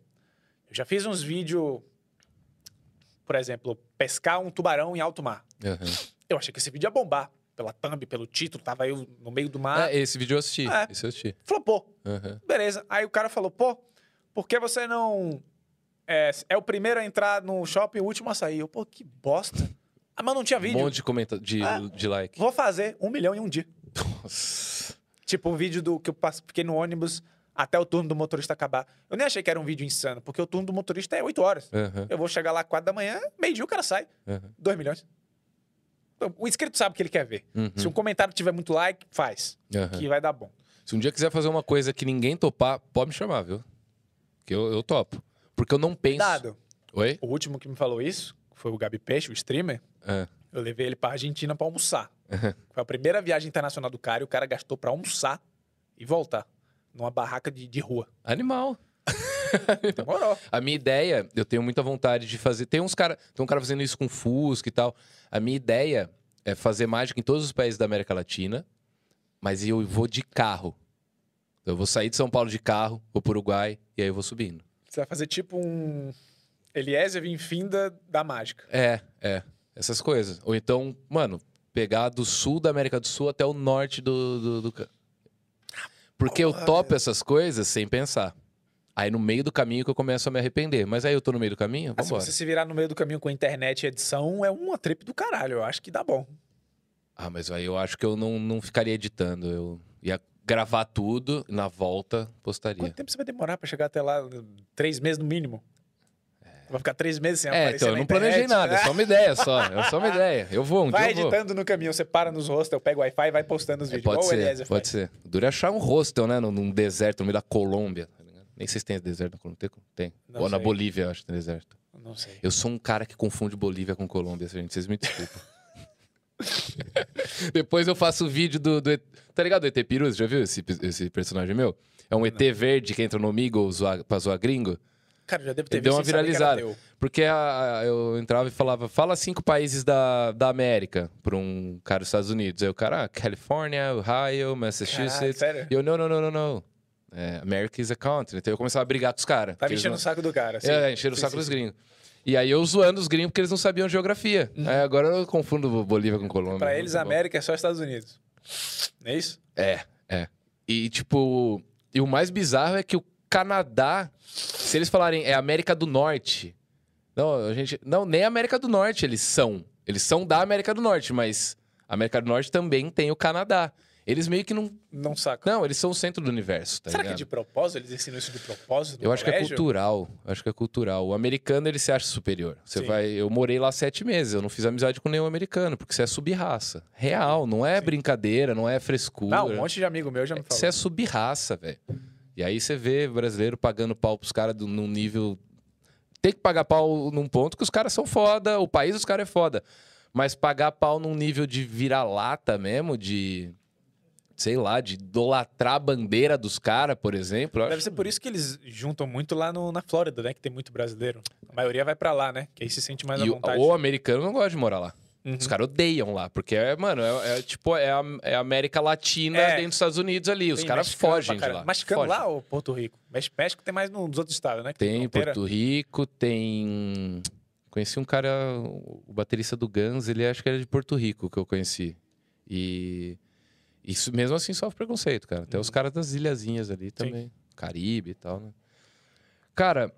Eu já fiz uns vídeos, por exemplo, pescar um tubarão em alto mar. Aham. Eu achei que esse vídeo ia bombar. Pela thumb, pelo título, tava eu no meio do mar. É, esse vídeo eu assisti. É. Esse eu assisti. Flopou. Aham. Beleza. Aí o cara falou, pô, por que você não. É, é o primeiro a entrar no shopping e o último a sair? Eu, pô, que bosta. Ah, mas não tinha Um vídeo. monte de comenta de, Ah. de like. Vou fazer um milhão em um dia. Nossa. Tipo, um vídeo do que eu fiquei no ônibus até o turno do motorista acabar. Eu nem achei que era um vídeo insano, porque o turno do motorista é 8 horas. Aham. Eu vou chegar lá 4 da manhã, meio-dia o cara sai. Aham. 2 milhões. O inscrito sabe o que ele quer ver. Uhum. Se um comentário tiver muito like, faz. Aham. Que vai dar bom. Se um dia quiser fazer uma coisa que ninguém topar, pode me chamar, viu? Que eu, eu topo. Porque eu não penso. Dado. Oi? O último que me falou isso foi o Gabi Peixe, o streamer. É. Eu levei ele pra Argentina pra almoçar. Aham. Foi a primeira viagem internacional do cara e o cara gastou pra almoçar e voltar. Numa barraca de, de rua. Animal. Demorou. A minha ideia, eu tenho muita vontade de fazer. Tem uns cara, tem um cara fazendo isso com Fusca e tal. A minha ideia é fazer mágica em todos os países da América Latina, mas eu vou de carro. Eu vou sair de São Paulo de carro, vou pro Uruguai e aí eu vou subindo. Você vai fazer tipo um Eliezer Vinfinda da mágica. É, é. Essas coisas. Ou então, mano, pegar do sul da América do Sul até o norte do. do, do Porque eu topo essas coisas sem pensar. Aí no meio do caminho que eu começo a me arrepender. Mas aí eu tô no meio do caminho, Ah, se você se virar no meio do caminho com internet e edição, é uma trip do caralho. Eu acho que dá bom. Ah, mas aí eu acho que eu não, não ficaria editando. Eu ia gravar tudo e na volta postaria. Quanto tempo você vai demorar pra chegar até lá? Três meses no mínimo? Vai ficar três meses sem É, aparecer então eu não planejei internet? nada, é só uma ideia só. É só uma ideia. Eu vou, um Vai dia vou. editando no caminho, você para nos hostels, pega o Wi-Fi e vai postando os É, vídeos. pode igual o ser, pode faz. ser. Dura achar um hostel, né? Num, num deserto, no meio da Colômbia. Nem sei se tem deserto na Colômbia. Tem? Não Ou na sei. Bolívia, eu acho que tem deserto. Não sei. Eu sou um cara que confunde Bolívia com Colômbia, gente. Vocês me desculpam. Depois eu faço o vídeo do, do. Tá ligado? O ET Pirus, já viu esse, esse personagem meu? É um ET verde que entra no zoar, pra zoar gringo. Cara, já deve ter Ele deu visto uma que era viralizada. Porque a- a- eu entrava e falava, fala cinco países da, da América pra um cara dos Estados Unidos. Aí o cara, ah, Califórnia, Ohio, Massachusetts. sério? E eu, não, não, não, não, não. É, America is a continent. Então eu começava a brigar com os caras. Tá eles enchendo não- o saco do cara. assim. É, encher o saco sim, dos sim. gringos. E aí eu zoando os gringos porque eles não sabiam geografia. Aí agora eu confundo Bolívia com Colômbia. Pra Muito eles, a América é só Estados Unidos. Não é isso? É, é. E tipo, e o mais bizarro é que o Canadá, se eles falarem é América do Norte, não, a gente, não, nem América do Norte eles são. Eles são da América do Norte, mas a América do Norte também tem o Canadá. Eles meio que não, Não saca. não, eles são o centro do universo, tá Será que é ligado? de propósito? Eles ensinam isso de propósito? Eu acho que é colégio? cultural. Acho que é cultural. O americano, ele se acha superior. Você Sim. vai. Eu morei lá sete meses. Eu não fiz amizade com nenhum americano, porque você é subraça. Real, não é Sim. brincadeira, não é frescura. Não, um monte de amigo meu já me falou. Você é subraça, velho. E aí você vê brasileiro pagando pau pros caras num nível. Tem que pagar pau num ponto que os caras são foda, o país dos caras é foda. Mas pagar pau num nível de vira-lata mesmo, de. Sei lá, de idolatrar a bandeira dos caras, por exemplo. Deve acho- ser por isso que eles juntam muito lá no- na Flórida, né? Que tem muito brasileiro. A maioria vai pra lá, né? Que aí se sente mais à E o, vontade. o americano não gosta de morar lá. Uhum. Os caras odeiam lá, porque é, mano, é, é tipo, é a, é a América Latina É. dentro dos Estados Unidos ali. Os Tem caras fogem de lá. Mexicano Fogem. lá ou Porto Rico? México, tem mais nos outros estados, né? Tem fronteira. Porto Rico, tem. Conheci um cara, o baterista do Guns, ele acho que era de Porto Rico que eu conheci. E isso mesmo assim sofre preconceito, cara. Até os Uhum. caras das ilhazinhas ali também. Caribe e tal, né? Cara,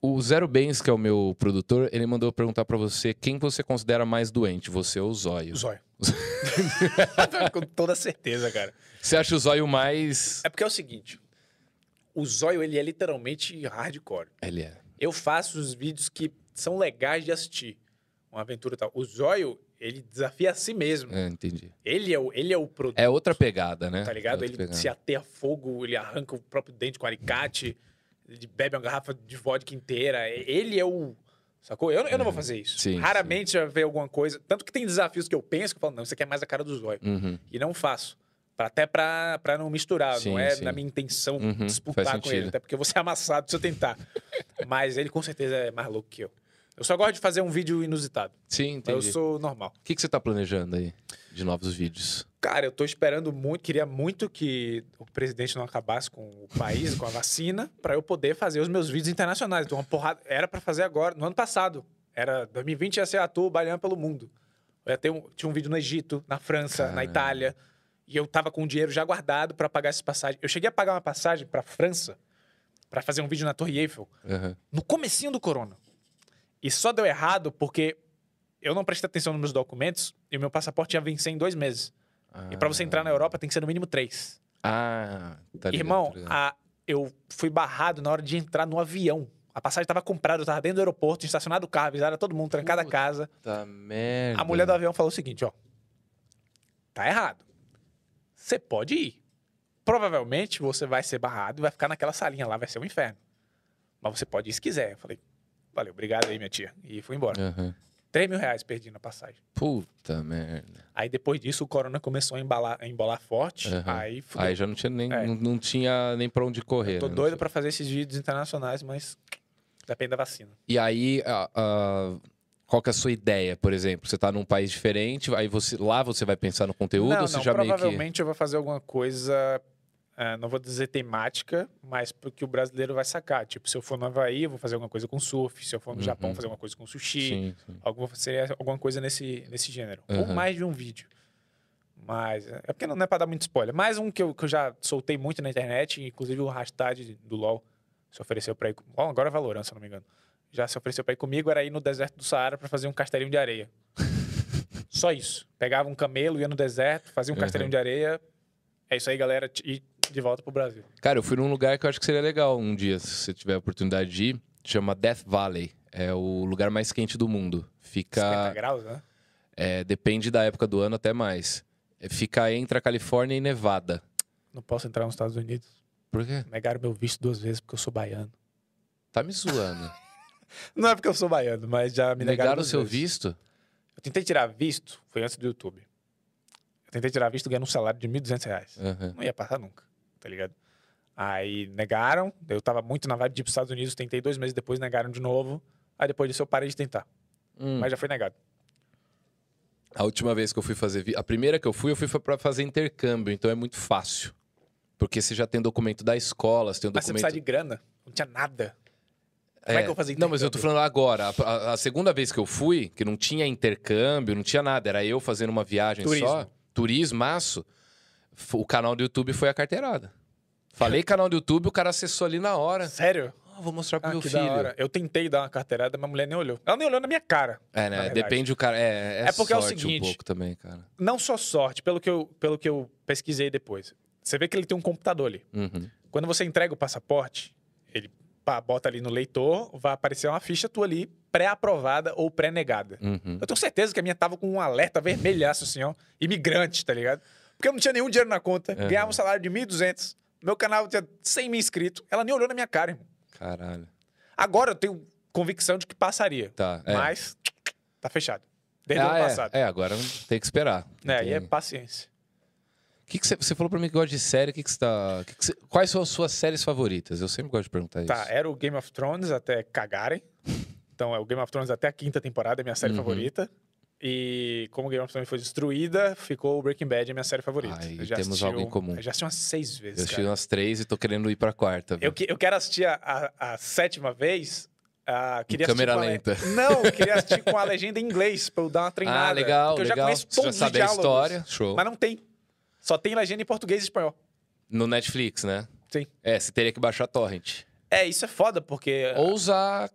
o Zero Bens, que é o meu produtor, ele mandou perguntar pra você quem você considera mais doente, você ou o Zóio. O zóio. Com toda certeza, cara. Você acha o Zóio mais. É porque é o seguinte. O zóio, ele é literalmente hardcore. Ele é. Eu faço os vídeos que são legais de assistir. Uma aventura e tal. O zóio, ele desafia a si mesmo. É, entendi. Ele é o, ele é o produto. É outra pegada, né? Tá ligado? É Ele pegada. se aterra fogo, ele arranca o próprio dente com alicate, ele bebe uma garrafa de vodka inteira. Ele é o. Sacou? Eu, eu não vou fazer isso. Sim, Raramente já vê alguma coisa. Tanto que tem desafios que eu penso que eu falo, não, isso aqui é mais a cara do zóio. Uhum. E não faço. Pra- Até pra, pra não misturar. Sim, não é sim. na minha intenção Uhum, disputar faz com sentido. ele. Até porque eu vou ser amassado se eu tentar. Mas ele com certeza é mais louco que eu. Eu só gosto de fazer um vídeo inusitado. Sim, Mas Eu entendi. sou normal. O que, que você tá planejando aí de novos vídeos? Cara, eu tô esperando muito, queria muito que o presidente não acabasse com o país, com a vacina, para eu poder fazer os meus vídeos internacionais. Então, uma porrada. Era para fazer agora, no ano passado. Era 2020 ia ser ator baiano pelo mundo. Eu ia ter um, tinha um vídeo no Egito, na França, Caramba. na Itália. E eu tava com o dinheiro já guardado para pagar essas passagens. Eu cheguei a pagar uma passagem para França para fazer um vídeo na Torre Eiffel Aham. no comecinho do corona. E só deu errado porque eu não prestei atenção nos meus documentos e o meu passaporte ia vencer em dois meses. E para você entrar na Europa tem que ser no mínimo três. Ah, tá ligado, Irmão, tá a- eu fui barrado na hora de entrar no avião. A passagem estava comprada, eu tava dentro do aeroporto, estacionado o carro, avisaram todo mundo, trancada a casa. Tá merda. A mulher do avião falou o seguinte, ó. Tá errado. Você pode ir. Provavelmente você vai ser barrado e vai ficar naquela salinha lá, vai ser um inferno. Mas você pode ir se quiser. Eu falei, valeu, obrigado aí, minha tia. E fui embora. Aham. 3 mil reais perdi na passagem. Puta merda. Aí depois disso o corona começou a embalar, a embolar forte. Aham. Aí fudeu. Aí já não tinha nem, É. não, não tinha nem pra onde correr. Tô né? doido pra fazer esses vídeos internacionais, mas depende da vacina. E aí, a- a- qual que é a sua ideia, por exemplo? Você tá num país diferente, aí você lá você vai pensar no conteúdo não, ou você não, já meio que... provavelmente eu vou fazer alguma coisa, ah, não vou dizer temática, mas porque o brasileiro vai sacar. Tipo, se eu for no Havaí, eu vou fazer alguma coisa com surf. Se eu for no Uhum. Japão, fazer alguma coisa com sushi. Sim, sim. Alguma, seria alguma coisa nesse, nesse gênero. Ou Uhum. mais de um vídeo. Mas é porque não é pra dar muito spoiler. Mais um que eu, que eu já soltei muito na internet, inclusive o hashtag do LoL se ofereceu pra ir. LoL agora é Valorant, se não me engano. Já se ofereceu pra ir comigo, era ir no deserto do Saara pra fazer um castelinho de areia. Só isso. Pegava um camelo, ia no deserto, fazia um Uhum. castelinho de areia. É isso aí, galera. E de volta pro Brasil. Cara, eu fui num lugar que eu acho que seria legal um dia, se você tiver a oportunidade de ir. Chama Death Valley. É o lugar mais quente do mundo. 50 Fica... graus, né? é, depende da época do ano até mais. É, Fica entre a Califórnia e Nevada. Não posso entrar nos Estados Unidos. Por quê? Negaram meu visto duas vezes porque eu sou baiano. Tá me zoando. Não é porque eu sou baiano, mas já me negaram. Negaram o seu vezes. visto? Eu tentei tirar visto, foi antes do YouTube. Eu tentei tirar visto ganhando um salário de 1.200 reais. Aham. Não ia passar nunca, tá ligado? Aí negaram, eu tava muito na vibe de ir pros Estados Unidos, tentei dois meses depois, negaram de novo. Aí depois disso eu parei de tentar, Hum. mas já foi negado. A última vez que eu fui fazer. vi- A primeira que eu fui, eu fui pra fazer intercâmbio, então é muito fácil. Porque você já tem documento da escola, você tem o Mas você documento. precisa de grana, não tinha nada. Como é que eu fazer Não, mas eu tô falando agora. A, a- a segunda vez que eu fui, que não tinha intercâmbio, não tinha nada, era eu fazendo uma viagem Turismo. só. Turismaço. O canal do YouTube foi a carteirada. Falei canal do YouTube, o cara acessou ali na hora. Sério? Ah, vou mostrar pro Ah, meu filho. Eu tentei dar uma carteirada, mas a mulher nem olhou. Ela nem olhou na minha cara. É, né? Depende do cara. É, é, É porque é o seguinte, um pouco também, cara. Não só sorte, pelo que eu, pelo que eu pesquisei depois. Você vê que ele tem um computador ali. Uhum. Quando você entrega o passaporte, ele pá, bota ali no leitor, vai aparecer uma ficha tua ali, pré-aprovada ou pré-negada. Uhum. Eu tenho certeza que a minha tava com um alerta vermelhaço assim, ó, imigrante, tá ligado? Porque eu não tinha nenhum dinheiro na conta, Uhum. ganhava um salário de 1.200, meu canal tinha 100 mil inscritos, ela nem olhou na minha cara, irmão. Caralho. Agora eu tenho convicção de que passaria, Tá. É. mas tá fechado. Desde o Ah, ano é. passado. É, agora tem que esperar. É, Tem- e é paciência. Que que você, você falou pra mim que gosta de série, que que você tá, que você- quais são as suas séries favoritas? Eu sempre gosto de perguntar isso. Tá, era o Game of Thrones até cagarem. Então, é o Game of Thrones até a quinta temporada, é minha série Uhum. favorita. E como Game of Thrones foi destruída, ficou o Breaking Bad, a minha série favorita. Eu já temos algo em um- comum. Eu já assisti umas seis Eu vezes, assisti cara. umas três e tô querendo ir pra quarta. Eu, que- eu quero assistir a, a- a sétima vez. ah, queria assistir câmera com a lenta. Não, eu queria assistir com a legenda em inglês, pra eu dar uma treinada. Ah, legal, Porque eu já legal. conheço Você já todos os sabe a diálogos. história. Show. Mas não tem. Só tem legenda em português e espanhol. No Netflix, né? Sim. É, você teria que baixar torrent. É, isso é foda, porque Ou usar...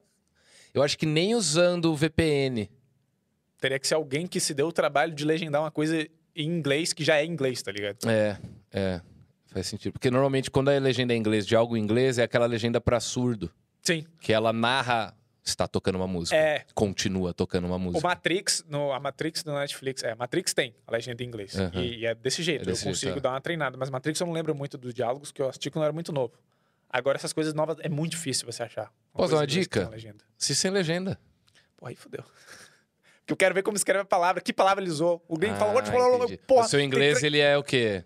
Eu acho que nem usando o VPN. Teria que ser alguém que se deu o trabalho de legendar uma coisa em inglês que já é inglês, tá ligado? É, é. Faz sentido. Porque normalmente quando a legenda é inglês de algo em inglês, é aquela legenda pra surdo. Sim. Que ela narra... Está tocando uma música. É. Continua tocando uma O música. Matrix, no, a Matrix do Netflix, é, Matrix tem a legenda em inglês. Aham. E, e é desse jeito, É desse eu jeito, consigo é. dar uma treinada. Mas Matrix eu não lembro muito dos diálogos que eu assisti quando eu era muito novo. Agora, essas coisas novas é muito difícil você achar. Posso coisa dar uma dica? Se sem legenda. Porra, aí fodeu. Porque eu quero ver como escreve a palavra, que palavra ele usou. O gringo Ah, fala, "What you want?" entendi. porra. o seu inglês, tre- ele é o quê?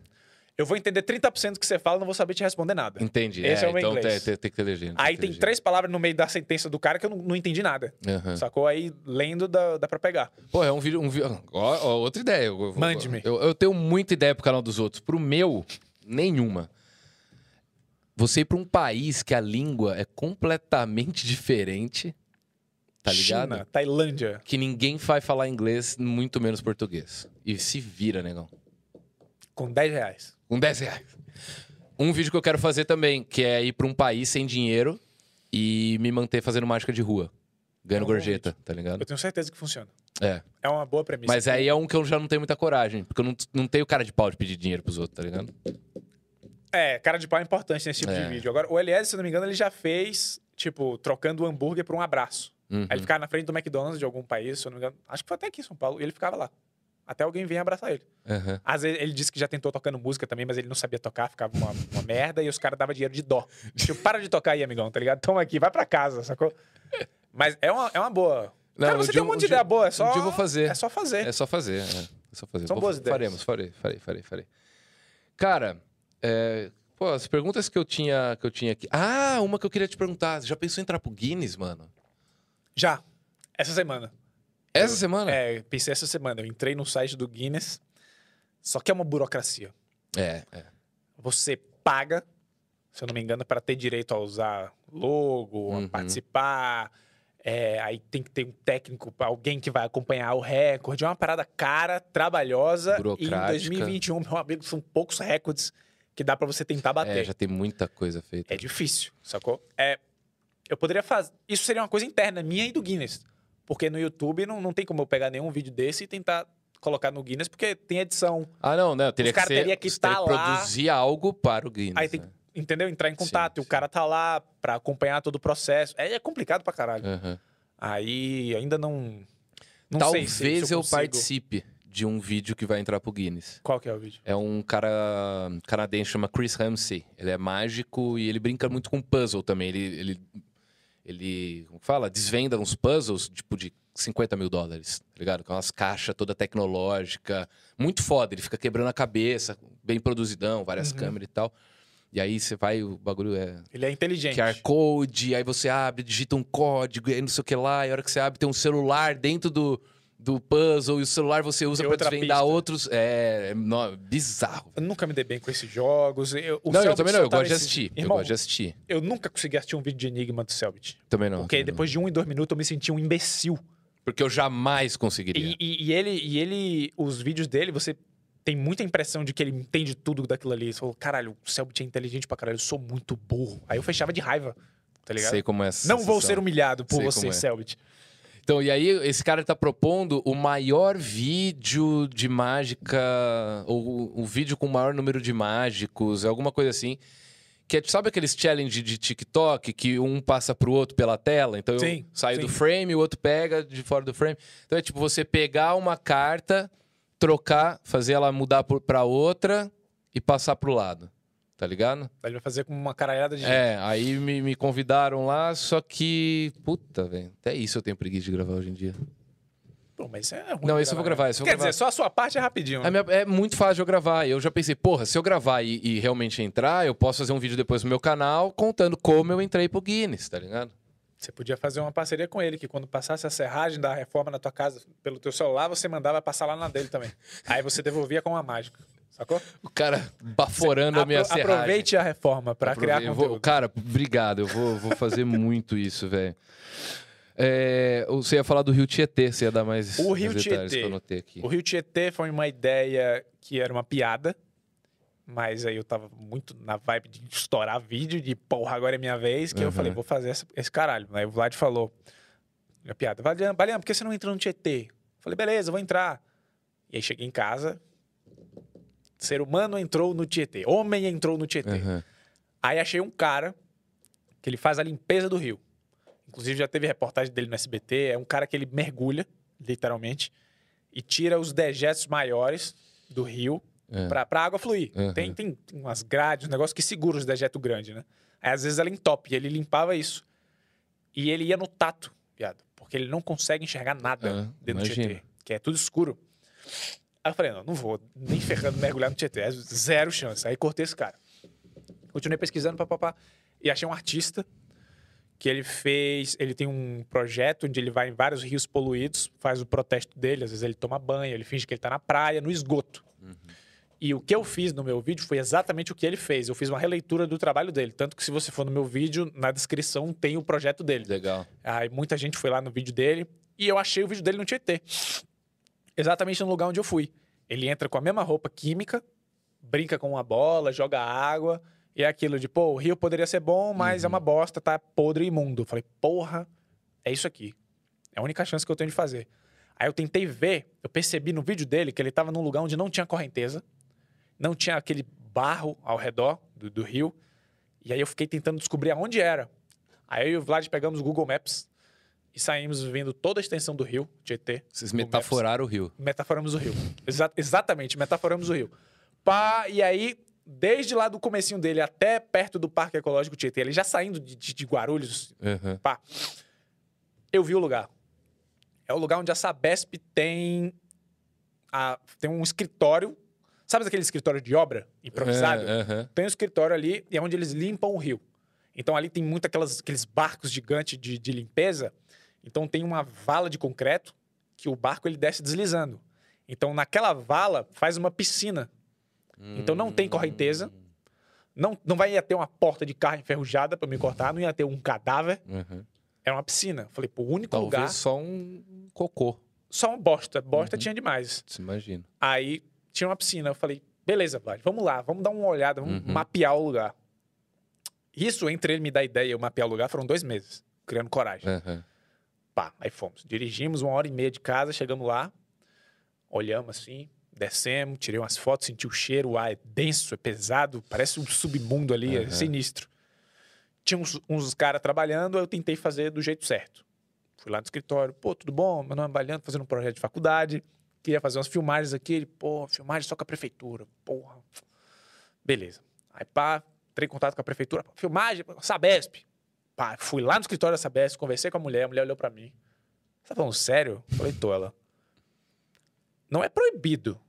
Eu vou entender 30% do que você fala, não vou saber te responder nada. Entendi. Esse é o meu então inglês. tem, tem- que ter legenda. Aí que tem três palavras no meio da sentença do cara que eu não, não entendi nada. Aham. Sacou? Aí, lendo, dá, dá pra pegar. Pô, é um vídeo. Um vídeo... Ó, ó, outra ideia. Mande-me. Eu, eu tenho muita ideia pro canal dos outros. Pro meu, nenhuma. Você ir pra um país que a língua é completamente diferente, tá ligado? China, Tailândia. Que ninguém vai falar inglês, muito menos português. E se vira, negão. Com 10 reais. Com 10 reais. Um vídeo que eu quero fazer também, que é ir pra um país sem dinheiro e me manter fazendo mágica de rua. Ganhando É um gorjeta, tá ligado? Eu tenho certeza que funciona. É. É uma boa premissa. Mas aí é um que eu já não tenho muita coragem. Porque eu não, não tenho cara de pau de pedir dinheiro pros outros, tá ligado? É, cara de pau é importante nesse tipo É. de vídeo. Agora, o Elias, se eu não me engano, ele já fez, tipo, trocando o hambúrguer por um abraço. Uhum. Aí ele ficava na frente do McDonald's de algum país, se eu não me engano. Acho que foi até aqui em São Paulo. E ele ficava lá. Até alguém vinha abraçar ele. Aham. Às vezes ele disse que já tentou tocando música também, mas ele não sabia tocar, ficava uma, uma merda e os caras davam dinheiro de dó. Tipo, para de tocar aí, amigão, tá ligado? Toma aqui, vai pra casa, sacou? Mas é uma, é uma boa. Não, cara, um você dia tem um monte um de dia- ideia boa, é só. um dia eu vou fazer. É só fazer. É só fazer, é. É só fazer. São Vou- boas ideias. Faremos, farei, farei, farei, farei, farei. Cara, é, pô, as perguntas que eu tinha que eu tinha aqui. Ah, uma que eu queria te perguntar. Você já pensou em entrar pro Guinness, mano? Já. Essa semana. Essa semana? É, pensei essa semana. Eu entrei no site do Guinness. Só que é uma burocracia. É, é. Você paga, se eu não me engano, para ter direito a usar logo, Uhum. a participar. É, aí tem que ter um técnico, alguém que vai acompanhar o recorde. É uma parada cara, trabalhosa. E em Burocrática. 2021, meu amigo, são poucos recordes que dá para você tentar bater. É, já tem muita coisa feita. É difícil, sacou? É, eu poderia fazer. Isso seria uma coisa interna minha e do Guinness. Porque no YouTube não, não tem como eu pegar nenhum vídeo desse e tentar colocar no Guinness, porque tem edição. Ah, não, não. Teria que cara ser. teria que você teria estar que lá. produzir algo para o Guinness. Aí tem né? que, entendeu? Entrar em contato. Sim, e o cara tá lá pra acompanhar todo o processo. É, é complicado pra caralho. Aham. Aí ainda não. Não Talvez se, se eu, eu participe de um vídeo que vai entrar pro Guinness. Qual que é o vídeo? É um cara canadense, chama Chris Ramsey. Ele é mágico e ele brinca muito com puzzle também. Ele, ele, ele como fala, desvenda uns puzzles, tipo, de 50 mil dólares, tá ligado? Com umas caixas toda tecnológica. Muito foda. Ele fica quebrando a cabeça, bem produzidão, várias Uhum. câmeras e tal. E aí você vai, o bagulho é Ele é inteligente. QR Code, aí você abre, digita um código, e aí não sei o que lá, e a hora que você abre tem um celular dentro do, do puzzle, e o celular você usa outra desvendar pista. outros. É, é no- bizarro. Eu nunca me dei bem com esses jogos. Eu, não, eu também não, eu soltava gosto de assistir. Eu Irmão, gosto de assistir. eu nunca consegui assistir um vídeo de Enigma do Selbit. Também não. Porque também não. depois de um e dois minutos eu me senti um imbecil. Porque eu jamais conseguiria. E, e- e ele, e ele, os vídeos dele, você tem muita impressão de que ele entende tudo daquilo ali. Você falou, caralho, o Selbit é inteligente pra caralho, eu sou muito burro. Aí eu fechava de raiva, tá ligado? Sei como é essa Não vou sensação. ser humilhado por Sei você, é. Selbit. Então, e aí, esse cara tá propondo o maior vídeo de mágica, ou o, o vídeo com o maior número de mágicos, alguma coisa assim. Que é, sabe aqueles challenge de TikTok que um passa pro outro pela tela? Então eu Sim, saio sim. do frame, o outro pega de fora do frame. Então é tipo você pegar uma carta, trocar, fazer ela mudar pra outra e passar pro lado. Tá ligado? Ele vai fazer com uma caralhada de gente. É, aí me, me convidaram lá, só que. Puta, velho. Até isso eu tenho preguiça de gravar hoje em dia. Pô, mas isso é ruim. Não, esse eu vou gravar, vou Quer gravar. dizer, só a sua parte é rapidinho. né? A minha- é muito fácil eu gravar. Eu já pensei, porra, se eu gravar e, e realmente entrar, eu posso fazer um vídeo depois no meu canal contando como eu entrei pro Guinness, tá ligado? Você podia fazer uma parceria com ele, que quando passasse a serragem da reforma na tua casa pelo teu celular, você mandava passar lá na dele também. Aí você devolvia com uma mágica. Sacou? O cara baforando a minha Apro- serragem. Aproveite a reforma pra Aprove- criar eu vou- conteúdo. Cara, obrigado. Eu vou, vou fazer muito isso, velho. É, você ia falar do Rio Tietê, você ia dar mais, O Rio detalhes Tietê. que eu anotei aqui. O Rio Tietê foi uma ideia que era uma piada, mas aí eu tava muito na vibe de estourar vídeo, de porra, agora é minha vez, que eu Uhum. falei, vou fazer essa- esse caralho. Aí o Vlad falou, a piada, Balian, por que você não entra no Tietê? Eu falei, beleza, eu vou entrar. E aí cheguei em casa, ser humano entrou no Tietê, homem entrou no Tietê. Aham. Aí achei um cara que ele faz a limpeza do rio. Inclusive já teve reportagem dele no SBT. É um cara que ele mergulha, literalmente, e tira os dejetos maiores do rio É. pra, pra água fluir. Uhum. Tem, tem umas grades, um negócio que segura os dejetos grandes, né? Aí às vezes ela entope e ele limpava isso. E ele ia no tato, viado. Porque ele não consegue enxergar nada Ah, dentro do imagino. Tietê, que é tudo escuro. Aí eu falei, não, não vou nem ferrando mergulhar no Tietê. Zero chance. Aí cortei esse cara. Continuei pesquisando, papapá. E achei um artista que ele fez. Ele tem um projeto onde ele vai em vários rios poluídos, faz o protesto dele. Às vezes ele toma banho, ele finge que ele tá na praia, no esgoto. E o que eu fiz no meu vídeo foi exatamente o que ele fez. Eu fiz uma releitura do trabalho dele. Tanto que se você for no meu vídeo, na descrição tem o projeto dele. Legal. Aí muita gente foi lá no vídeo dele e eu achei o vídeo dele no Tietê. Exatamente no lugar onde eu fui. Ele entra com a mesma roupa química, brinca com uma bola, joga água. E é aquilo de, pô, o rio poderia ser bom, mas é uma bosta, tá podre e imundo. Eu falei, porra, é isso aqui. É a única chance que eu tenho de fazer. Aí eu tentei ver, eu percebi no vídeo dele que ele tava num lugar onde não tinha correnteza, não tinha aquele barro ao redor do, do rio. E aí eu fiquei tentando descobrir aonde era. Aí eu e o Vlad pegamos o Google Maps e saímos vendo toda a extensão do rio, Tietê. Vocês metaforaram o rio. Metaforamos o rio. Exa- exatamente, metaforamos o rio. Pá, e aí, desde lá do comecinho dele até perto do Parque Ecológico Tietê, ele já saindo de, de- de Guarulhos, Uhum. pá, eu vi o lugar. É o lugar onde a Sabesp tem, a- tem um escritório. Sabe aquele escritório de obra improvisado? Aham. Tem um escritório ali e é onde eles limpam o rio. Então ali tem muito aquelas, aqueles barcos gigantes de, de limpeza. Então tem uma vala de concreto que o barco ele desce deslizando. Então naquela vala faz uma piscina. Então não tem correnteza. Não, não vai ia ter uma porta de carro enferrujada para me cortar, não ia ter um cadáver. Uhum. Era uma piscina. Falei, pô, o único Talvez lugar, só um cocô, só uma bosta. Bosta Uhum. tinha demais. se imagina. Aí tinha uma piscina. Eu falei, beleza, Vlad, vamos lá, vamos dar uma olhada, vamos Uhum. mapear o lugar. Isso, entre ele me dar ideia e eu mapear o lugar, foram dois meses, criando coragem. Uhum. Pá, aí fomos. Dirigimos uma hora e meia de casa, chegamos lá, olhamos assim, descemos, tirei umas fotos, senti o cheiro, o ar é denso, é pesado, parece um submundo ali, é Uhum. sinistro. Tinha uns, uns caras trabalhando, eu tentei fazer do jeito certo. Fui lá no escritório, pô, tudo bom? Meu nome é Baliano, fazendo um projeto de faculdade, queria fazer umas filmagens aqui. Ele, pô, filmagem só com a prefeitura, porra. Beleza. Aí, pá, entrei em contato com a prefeitura, filmagem, Sabesp. Pá, fui lá no escritório da Sabesp, conversei com a mulher, a mulher olhou pra mim. Você tá falando sério? Falei, tô, ela. Não é proibido,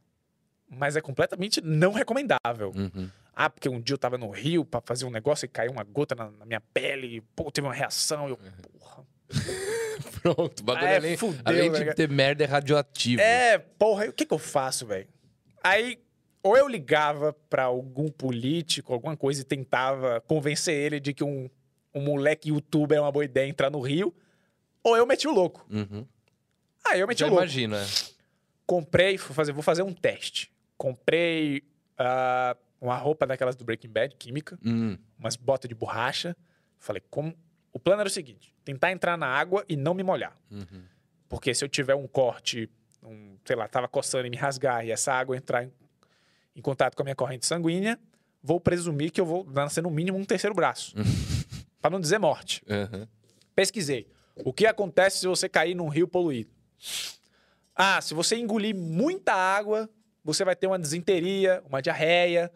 mas é completamente não recomendável. Uhum. Ah, porque um dia eu tava no Rio pra fazer um negócio e caiu uma gota na, na minha pele, e, pô, teve uma reação, eu, porra. Pronto, o bagulho É, além, fudeu, além de ter merda é radioativo. É, porra, aí o que que eu faço, velho? Aí, ou eu ligava pra algum político, alguma coisa, e tentava convencer ele de que um, um moleque youtuber é uma boa ideia entrar no Rio, ou eu meti o louco. Uhum. Aí eu meti Já o louco. imagina. é. Comprei, vou fazer, vou fazer um teste. Comprei ah, uma roupa daquelas do Breaking Bad, química, Hum, umas botas de borracha. Falei, como. O plano era o seguinte: tentar entrar na água e não me molhar. uhum. Porque se eu tiver um corte, um, sei lá, tava coçando e me rasgar e essa água entrar em, em contato com a minha corrente sanguínea, vou presumir que eu vou nascer no mínimo um terceiro braço. Pra não dizer morte. Uhum. Pesquisei. O que acontece se você cair num rio poluído? Ah, se você engolir muita água, você vai ter uma desinteria, uma diarreia,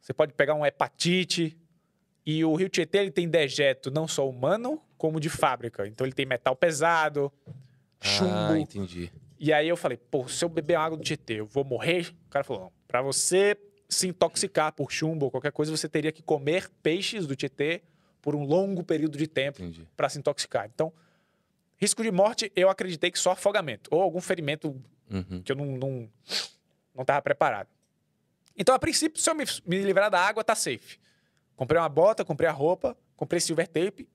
você pode pegar uma hepatite. E o rio Tietê ele tem dejeto não só humano, como de fábrica. Então ele tem metal pesado, chumbo. Ah, entendi. E aí eu falei, pô, se eu beber água do Tietê, eu vou morrer? O cara falou, não. Pra você se intoxicar por chumbo ou qualquer coisa, você teria que comer peixes do Tietê por um longo período de tempo para se intoxicar. Então, risco de morte, eu acreditei que só afogamento ou algum ferimento Uhum. que eu não não não estava preparado. Então, a princípio, se eu me, me livrar da água, tá safe. Comprei uma bota, comprei a roupa, comprei silver tape,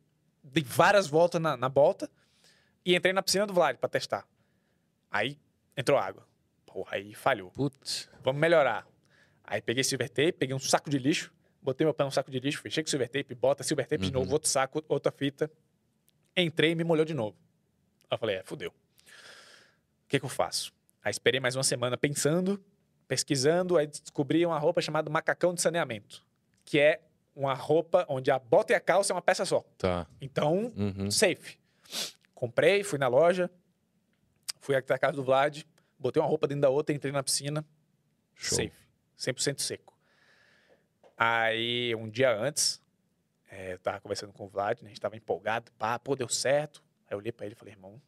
dei várias voltas na, na bota e entrei na piscina do Vlad para testar. Aí entrou água. Porra, aí falhou. Putz. Vamos melhorar. Aí peguei silver tape, peguei um saco de lixo, botei meu pé no saco de lixo, fechei com silver tape, bota silver tape de Uhum. novo, outro saco, outra fita. Entrei e me molhou de novo. Aí eu falei, é, fudeu. O que, que eu faço? Aí esperei mais uma semana pensando, pesquisando, aí descobri uma roupa chamada macacão de saneamento, que é uma roupa onde a bota e a calça é uma peça só. Tá. Então, Uhum. safe. Comprei, fui na loja, fui até a casa do Vlad, botei uma roupa dentro da outra, entrei na piscina, Show. safe. 100% seco. Aí, um dia antes, eh, eu tava conversando com o Vlad, né, a gente tava empolgado, pá, pô, deu certo. Aí eu olhei pra ele e falei, irmão,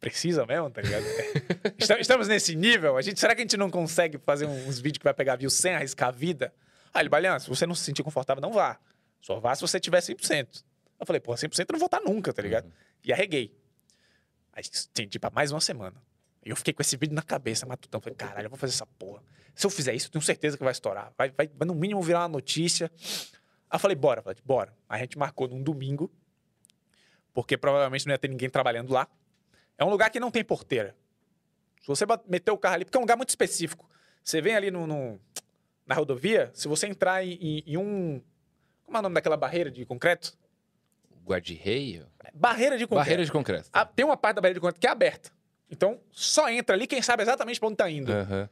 Precisa mesmo, tá ligado? É. Estamos- nesse nível. A gente, será que a gente não consegue fazer uns vídeos que vai pegar view sem arriscar a vida? Ah, ele, Balian, se você não se sentir confortável, não vá. Só vá se você tiver 100%. Eu falei, pô, 100% eu não vou estar nunca, tá ligado? E arreguei. Aí estendi pra mais uma semana. E eu fiquei com esse vídeo na cabeça, matutão. Falei, caralho, eu vou fazer essa porra. Se eu fizer isso, eu tenho certeza que vai estourar. Vai, vai, vai no mínimo virar uma notícia. Aí eu falei, bora, Vlad, bora. Aí a gente marcou num domingo, porque provavelmente não ia ter ninguém trabalhando lá. É um lugar que não tem porteira. Se você meter o carro ali, porque é um lugar muito específico. Você vem ali no, no- na rodovia, se você entrar em, em- em um. Como é o nome daquela barreira de concreto? Guarda-rei? Barreira de concreto. Barreira de concreto. Ah, tem uma parte da barreira de concreto que é aberta. Então, só entra ali quem sabe exatamente pra onde tá indo. Aham.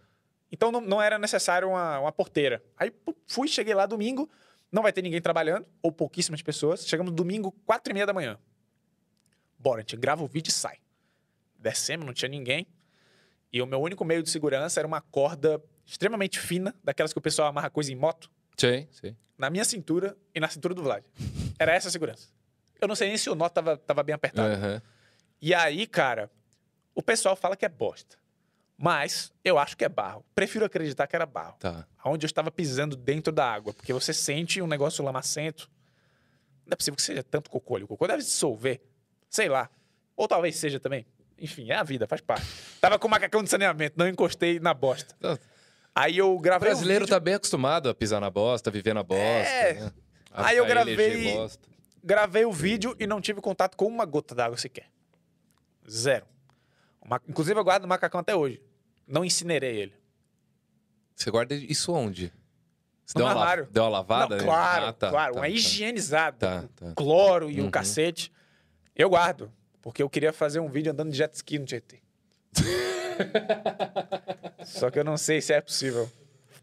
Então, não, não era necessário uma, uma porteira. Aí, fui, cheguei lá domingo. Não vai ter ninguém trabalhando, ou pouquíssimas pessoas. Chegamos domingo, quatro e meia da manhã. Bora, a gente grava o vídeo e sai. Descemos, não tinha ninguém. E o meu único meio de segurança era uma corda extremamente fina, daquelas que o pessoal amarra coisa em moto, Sim, sim. na minha cintura e na cintura do Vlad. Era essa a segurança. Eu não sei nem se o nó tava, tava bem apertado. Aham. E aí, cara, o pessoal fala que é bosta. Mas eu acho que é barro. Prefiro acreditar que era barro. Tá. Onde eu estava pisando dentro da água. Porque você sente um negócio lamacento. Não é possível que seja tanto cocô. O cocô deve se dissolver. Sei lá. Ou talvez seja também. Enfim, é a vida, faz parte. Tava com macacão de saneamento, não encostei na bosta. Tá. Aí eu O gravei. um brasileiro vídeo, tá bem acostumado a pisar na bosta, viver na bosta. É. né? A- Aí eu a gravei- gravei o vídeo e não tive contato com uma gota d'água sequer. Zero. Inclusive, eu guardo o macacão até hoje. Não incinerei ele. Você guarda isso onde? Você No deu, uma armário. deu uma lavada? Não, claro, Ah, tá, claro. tá, uma tá. higienizada. Tá, tá. Cloro e Uhum. o cacete. Eu guardo. Porque eu queria fazer um vídeo andando de jet ski no Tietê. Só que eu não sei se é possível.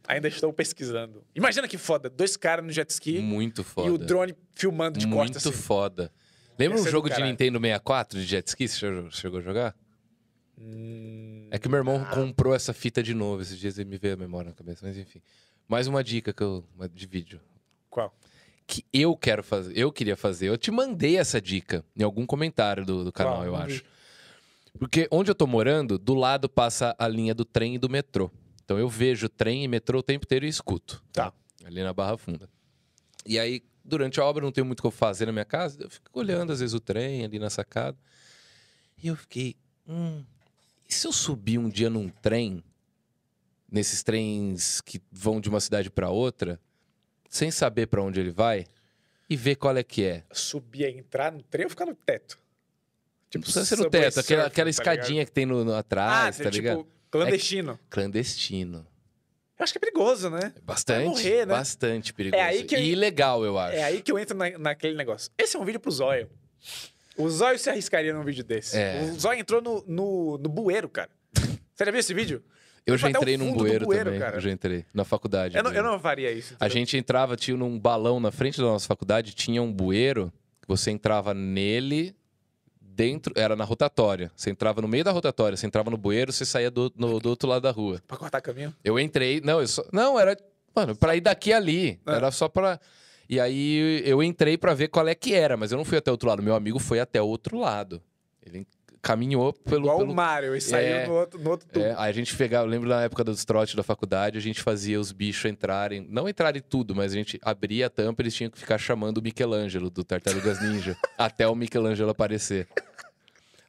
Ainda estou pesquisando. Imagina que foda. Dois caras no jet ski Muito foda. e o drone filmando de Muito costas. Assim. foda. Lembra um jogo de. Nintendo 64 de jet ski? Você chegou a jogar? Hum, É que meu irmão Ah. comprou essa fita de novo. Esses dias ele me veio a memória na cabeça, mas enfim. Mais uma dica que eu, de vídeo. Qual? Que eu quero fazer, eu queria fazer. Eu te mandei essa dica em algum comentário do, do canal, Qual? eu acho. Porque onde eu tô morando, do lado passa a linha do trem e do metrô. Então eu vejo trem e metrô o tempo inteiro e escuto. Tá. Ali na Barra Funda. E aí, durante a obra, não tenho muito o que fazer na minha casa. Eu fico olhando, às vezes, o trem ali na sacada. E eu fiquei. Hum, e se eu subir um dia num trem, nesses trens que vão de uma cidade para outra, sem saber para onde ele vai, e ver qual é que é? Subir e entrar no trem ou ficar no teto? Não precisa ser no teto, aquela, surfing, aquela tá escadinha que tem no, no ligado? atrás, ah, tá tipo, ligado? clandestino. Clandestino. Eu acho que é perigoso, né? Bastante, morrer, né? bastante perigoso. É aí que eu- E ilegal, eu acho. É aí que eu entro na- naquele negócio. Esse é um vídeo pro Zóio. O Zóio se arriscaria num vídeo desse. É. O Zóio entrou no, no, no bueiro, cara. Você já viu esse vídeo? Eu já até o entrei num bueiro, bueiro, também. cara. Eu já entrei. Na faculdade. Eu não, eu não faria isso. A entendeu? gente entrava, tinha num balão na frente da nossa faculdade, tinha um bueiro, você entrava nele, dentro, era na rotatória. Você entrava no meio da rotatória, você entrava no bueiro, você saía do, no- do outro lado da rua. Pra cortar caminho? Eu entrei, não, eu só, não, era, mano, pra ir daqui a ali, É. era só pra... E aí eu entrei pra ver qual é que era, mas eu não fui até o outro lado, meu amigo foi até o outro lado. Ele caminhou pelo... Igual pelo o Mario, e saiu É. no outro, no outro tubo. é, aí a gente pegava, eu lembro na época dos trotes da faculdade, a gente fazia os bichos entrarem, não entrarem tudo, mas a gente abria a tampa, eles tinham que ficar chamando o Michelangelo do Tartarugas Ninja, até o Michelangelo aparecer.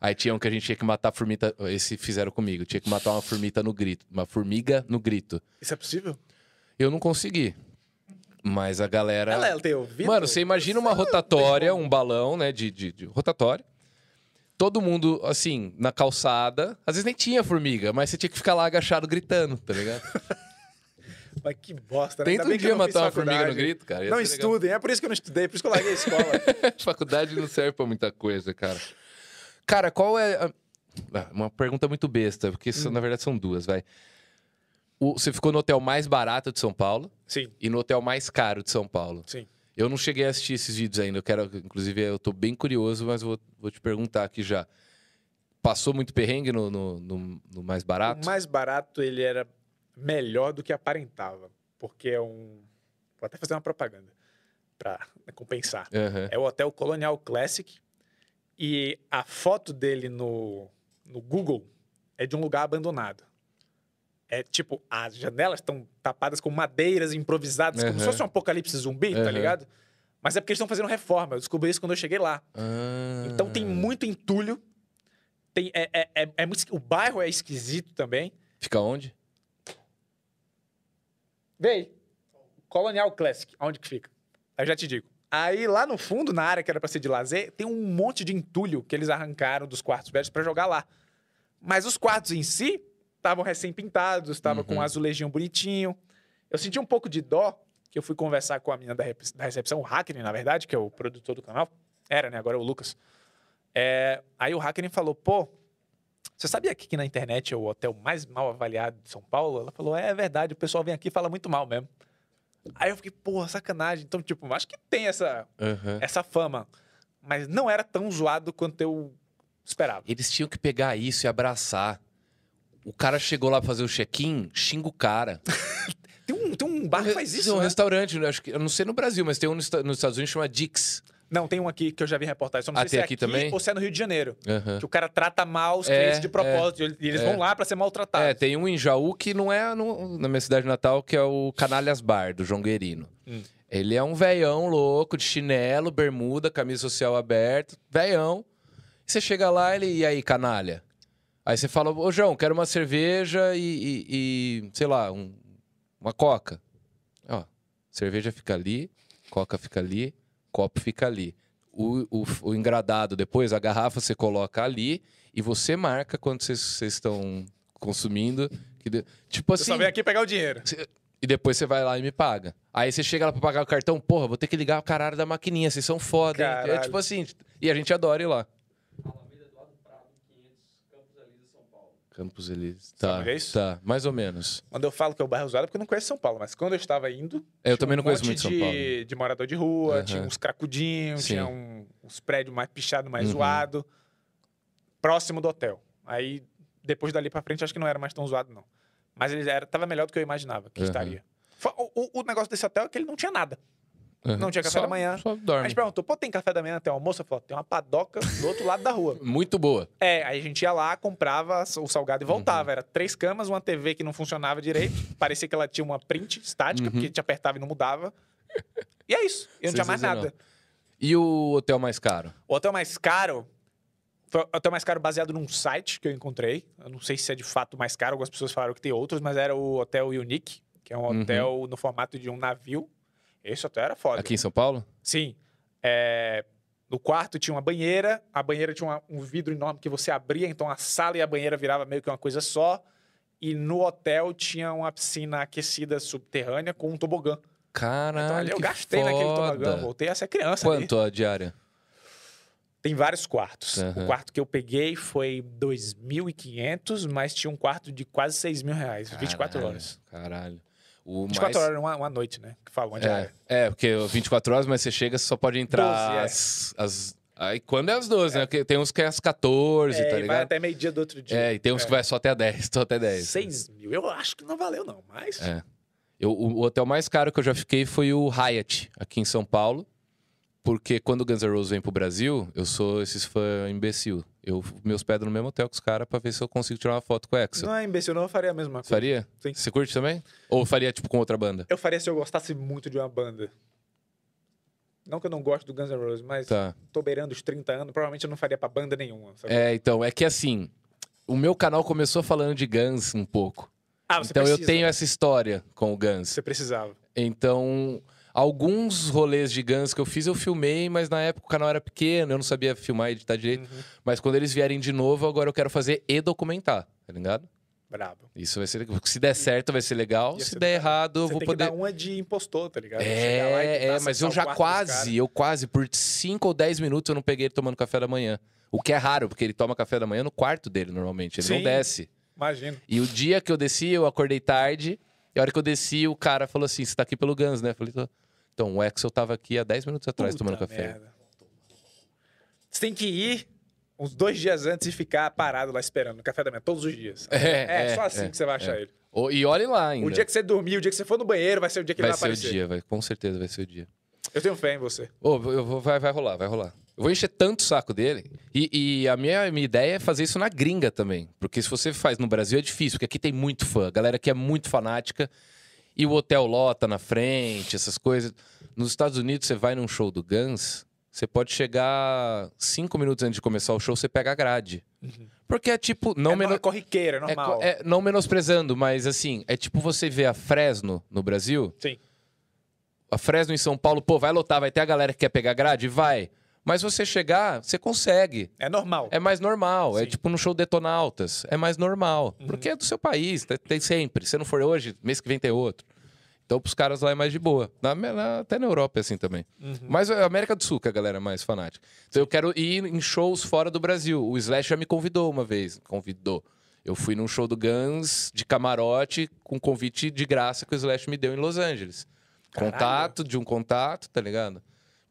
Aí tinha um que a gente tinha que matar a formita, esse fizeram comigo, tinha que matar uma formita no grito, uma formiga no grito. Isso é possível? Eu não consegui. Mas a galera. Ela, ela tem ouvido? Mano, você imagina uma rotatória, um balão, né? De, de, de rotatória. Todo mundo, assim, na calçada. Às vezes nem tinha formiga, mas você tinha que ficar lá agachado gritando, tá ligado? Mas que bosta, né? Tenta um dia matar uma formiga no grito, cara. ia Não ser legal. estudem, é por isso que eu não estudei, por isso que eu larguei a escola. Faculdade não serve pra muita coisa, cara. Cara, qual é. a- Ah, Uma pergunta muito besta, porque isso, Hum. na verdade são duas, vai. O- Você ficou no hotel mais barato de São Paulo sim, e no hotel mais caro de São Paulo. sim. Eu não cheguei a assistir esses vídeos ainda. Eu quero, inclusive, eu tô bem curioso, mas vou, vou te perguntar aqui já. Passou muito perrengue no, no, no- no mais barato? O mais barato, ele era melhor do que aparentava. Porque é um... Vou até fazer uma propaganda pra compensar. Aham. É o Hotel Colonial Classic. E a foto dele no, no Google é de um lugar abandonado. É tipo, as janelas estão tapadas com madeiras improvisadas, como se fosse um apocalipse zumbi, tá Aham. ligado? Mas é porque eles estão fazendo reforma. Eu descobri isso quando eu cheguei lá. Ah. Então tem muito entulho. Tem, é, é, é, é muito, o bairro é esquisito também. Fica onde? Vem. Colonial Classic. Onde que fica? Eu já te digo. Aí lá no fundo, na área que era pra ser de lazer, tem um monte de entulho que eles arrancaram dos quartos velhos pra jogar lá. Mas os quartos em si estavam recém-pintados, estavam com um azulejinho bonitinho. Eu senti um pouco de dó, que eu fui conversar com a menina da, recepção, o Hackney, na verdade, que é o produtor do canal. Era, né? Agora é o Lucas. É, aí o Hackney falou, pô, você sabia que aqui na internet é o hotel mais mal avaliado de São Paulo? Ela falou, é, é verdade, o pessoal vem aqui e fala muito mal mesmo. Aí eu fiquei, porra, sacanagem. Então, tipo, acho que tem essa, Aham. essa fama. Mas não era tão zoado quanto eu esperava. Eles tinham que pegar isso e abraçar. O cara chegou lá pra fazer o check-in, xinga o cara. Tem um, tem um bar que faz Tem isso, um né? restaurante, eu acho que, eu não sei no Brasil, mas tem um nos, Esta- nos Estados Unidos que chama Dix. Não, tem um aqui que eu já vi reportagem. Só não Ah, sei tem se é aqui aqui também? ou se é no Rio de Janeiro. Aham. Que o cara trata mal os É, clientes de propósito. E eles é. vão lá pra ser maltratados. É, tem um em Jaú que não é no- na minha cidade natal, que é o Canalhas Bar, do João Guerino. Hum. Ele é um veião louco, de chinelo, bermuda, camisa social aberta, veião. Você chega lá, ele, e aí, canalha? Aí você fala, ô João, quero uma cerveja e, e- e, sei lá, um- uma coca. Ó, cerveja fica ali, coca fica ali, copo fica ali. O, o, o engradado depois, a garrafa você coloca ali e você marca quando vocês estão consumindo. que de- Tipo Eu assim. só venho aqui pegar o dinheiro. E depois você vai lá e me paga. Aí você chega lá pra pagar o cartão, porra, vou ter que ligar o caralho da maquininha, vocês são foda? É tipo assim, e a gente adora ir lá. Campos Elíseos. Tá, é isso? tá, mais ou menos. Quando eu falo que é o bairro zoado, é porque eu não conheço São Paulo. Mas quando eu estava indo... É, eu também um não conheço muito São de, Paulo. de morador de rua, Aham. tinha uns cracudinhos, Sim. tinha um- uns prédios mais pichados, mais Uhum. zoado, próximo do hotel. Aí, depois dali pra frente, acho que não era mais tão zoado, não. Mas ele era, tava melhor do que eu imaginava que Aham. estaria. O, o- o negócio desse hotel é que ele não tinha nada. Não tinha café Só- da manhã. Só A dorme. gente perguntou, pô, tem café da manhã, tem almoço? Eu falei, tem uma padoca do outro lado da rua. Muito boa. É, aí a gente ia lá, comprava o salgado e voltava. Uhum. Era três camas, uma TV que não funcionava direito. Parecia que ela tinha uma print estática, Uhum. porque a gente apertava e não mudava. E é isso. E não tinha mais nada. E o hotel mais caro? O hotel mais caro. Foi o hotel mais caro baseado num site que eu encontrei. Eu não sei se é de fato mais caro, algumas pessoas falaram que tem outros, mas era o Hotel Unique, que é um Uhum. hotel no formato de um navio. Esse hotel era foda. Aqui em São Paulo? Sim. É, No quarto tinha uma banheira, a banheira tinha uma- um vidro enorme que você abria, então a sala e a banheira virava meio que uma coisa só. E no hotel tinha uma piscina aquecida subterrânea com um tobogã. Caralho, então ali eu gastei naquele tobogã, foda. voltei a ser criança ali. Quanto a diária? Tem vários quartos. Aham. O quarto que eu peguei foi 2.500, mas tinha um quarto de quase 6 mil reais, 24 Caralho, horas. Caralho. O 24 mais... horas, uma, uma noite, né? Que falam, diária. É, é, porque 24 horas, mas você chega, você só pode entrar 12, é. às, às- Aí quando é às 12, né? Porque tem uns que é às 14, É, tá e vai ligado? até meio-dia do outro dia. É, e tem uns que vai só até 10, só até 10. 6 mil. Eu acho que não valeu, não, mas... É. Eu, o, o hotel mais caro que eu já fiquei foi o Hyatt, aqui em São Paulo. Porque quando o Guns N' Roses vem pro Brasil, eu sou esses fã imbecil. Eu me hospedo no mesmo hotel com os caras pra ver se eu consigo tirar uma foto com o Axel. Não é imbecil, não, eu faria a mesma coisa. Faria? Sim. Você curte também? Ou faria, tipo, com outra banda? Eu faria se eu gostasse muito de uma banda. Não que eu não gosto do Guns N' Roses, mas Tá. tô beirando os 30 anos, provavelmente eu não faria pra banda nenhuma. sabe? É, então, é que assim, o meu canal começou falando de Guns um pouco. Ah, você então eu precisa. tenho essa história com o Guns. Você precisava. Então, alguns rolês de Guns que eu fiz, eu filmei, mas na época o canal era pequeno, eu não sabia filmar e editar direito. Uhum. Mas quando eles vierem de novo, agora eu quero fazer e documentar, tá ligado? Brabo. Isso vai ser legal. Se der certo, vai ser legal. Ia Se ser der errado, eu Você vou tem poder. que dar uma de impostor, tá ligado? É, é, mas eu já quase, eu quase, por 5 ou 10 minutos eu não peguei ele tomando café da manhã. O que é raro, porque ele toma café da manhã no quarto dele, normalmente. Ele não Sim. desce. Imagino. E o dia que eu desci, eu acordei tarde. E a hora que eu desci, o cara falou assim: você tá aqui pelo Guns, né? Eu falei. Então, o Axel tava aqui há 10 minutos atrás Puta tomando café. merda. Você tem que ir uns dois dias antes e ficar parado lá esperando no café da manhã, todos os dias. É, é, só assim é, que você vai achar é. ele. E olhe lá ainda. O dia que você dormir, o dia que você for no banheiro, vai ser o dia que vai ele vai ser o aparecer. dia, vai, com certeza vai ser o dia. Eu tenho fé em você. Ô, eu vou- vai, vai rolar, vai rolar. Eu vou encher tanto o saco dele E, e a minha, minha ideia é fazer isso na gringa também. Porque se você faz no Brasil é difícil, porque aqui tem muito fã. Galera que é muito fanática. E o hotel lota na frente, essas coisas. Nos Estados Unidos, você vai num show do Guns, você pode chegar cinco minutos antes de começar o show, você pega a grade. Porque é tipo. Não é, meno- é corriqueiro, é é normal. co- é- não menosprezando, mas assim, é tipo você ver a Fresno no Brasil. Sim. A Fresno em São Paulo, pô, vai lotar, vai ter a galera que quer pegar grade? Vai. Mas você chegar, você consegue. É normal. É mais normal. É Sim. tipo no show Detonautas. É mais normal. Porque é do seu país, tem, sempre. Se não for hoje, mês que vem tem outro. Então, pros caras lá é mais de boa. Na- na- até na Europa é assim também. Mas a América do Sul que a galera é mais fanática. Então, eu quero ir em shows fora do Brasil. O Slash já me convidou uma vez. Convidou. Eu fui num show do Guns de camarote com convite de graça que o Slash me deu em Los Angeles. Caralho. Contato de um contato, tá ligado?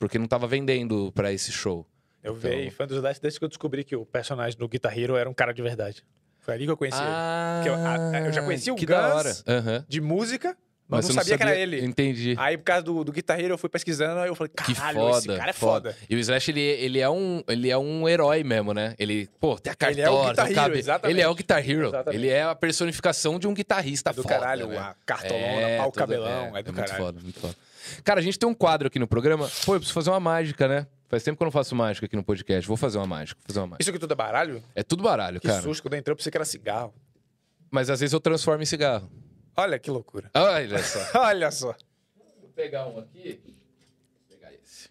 Porque não tava vendendo pra esse show. Eu Então- vi fã dos Slash desde que eu descobri que o personagem do Guitar Hero era um cara de verdade. Foi ali que eu conheci ele. Ah, Que eu- a- eu já conhecia o que da hora. Guns. Aham. De música, mas, você não sabia, que era ele. Entendi. Aí, por causa do, do Guitar Hero, eu fui pesquisando e eu falei, Que caralho, foda. esse cara é foda. E o Slash, ele, ele, é um, ele é um herói mesmo, né? Ele, pô, tem a cartola, Ele é o Guitar Hero, cabe- exatamente. Ele é o Guitar Hero. Exatamente. Ele é a personificação de um guitarrista É do foda, caralho, né? a cartolona, É, pau tudo- cabelão, é, do muito caralho. foda, muito foda. Cara, a gente tem um quadro aqui no programa. Pô, eu preciso fazer uma mágica, né? Faz tempo que eu não faço mágica aqui no podcast. Vou fazer uma mágica, fazer uma mágica. Isso aqui tudo é baralho? É tudo baralho, Que cara. susto, quando eu entrei eu pensei que era cigarro. Mas às vezes eu transformo em cigarro. Olha que loucura. Olha só. Olha só. Vou pegar um aqui. Vou pegar esse.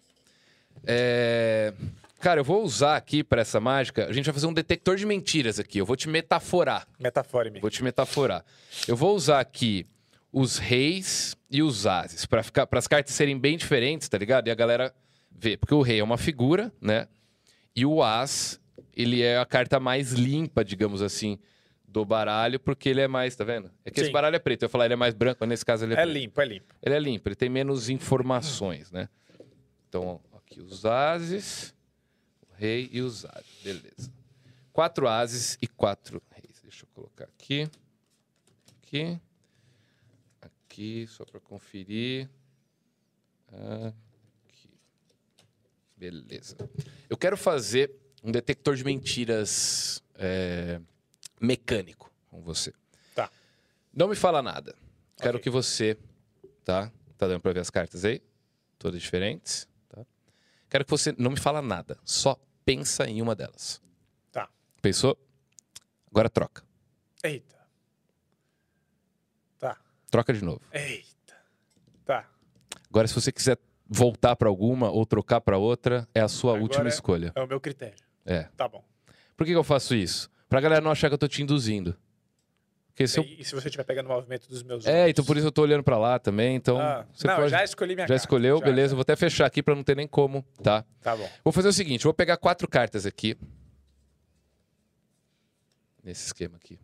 É, Cara, eu vou usar aqui para essa mágica. A gente vai fazer um detector de mentiras aqui. Eu vou te metaforar. Metafore-me. Vou te metaforar. Eu vou usar aqui os reis e os ases para ficar, para as cartas serem bem diferentes, tá ligado? E a galera ver, porque o rei é uma figura, né? E o as, ele é a carta mais limpa, digamos assim, do baralho, porque ele é mais, tá vendo? É que esse Sim. baralho é preto. Eu ia falar ele é mais branco, mas nesse caso ele é, É preto. limpo, é limpo. Ele é limpo, ele tem menos informações, né? Então, aqui os ases, o rei e os ases. Beleza. Quatro ases e quatro reis. Deixa eu colocar aqui. Aqui. Aqui, só para conferir. Aqui. Beleza. Eu quero fazer um detector de mentiras é, mecânico com você. Tá. Não me fala nada. Quero Ok. que você, tá? Tá dando pra ver as cartas aí? Todas diferentes, tá? Quero que você não me fala nada. Só pensa em uma delas. Tá. Pensou? Agora troca. Eita. Troca de novo. Eita. Tá. Agora, se você quiser voltar pra alguma ou trocar pra outra, é a sua Agora última é- escolha. É o meu critério. É. Tá bom. Por que, que eu faço isso? Pra galera não achar que eu tô te induzindo. Porque se eu... E, se você estiver pegando o movimento dos meus É, olhos? então por isso eu tô olhando pra lá também. Então, Ah, você não, pode... já escolhi minha Já carta. escolheu? Já, Beleza. já. Vou até fechar aqui pra não ter nem como, tá? Tá bom. Vou fazer o seguinte, vou pegar quatro cartas aqui. Nesse esquema aqui.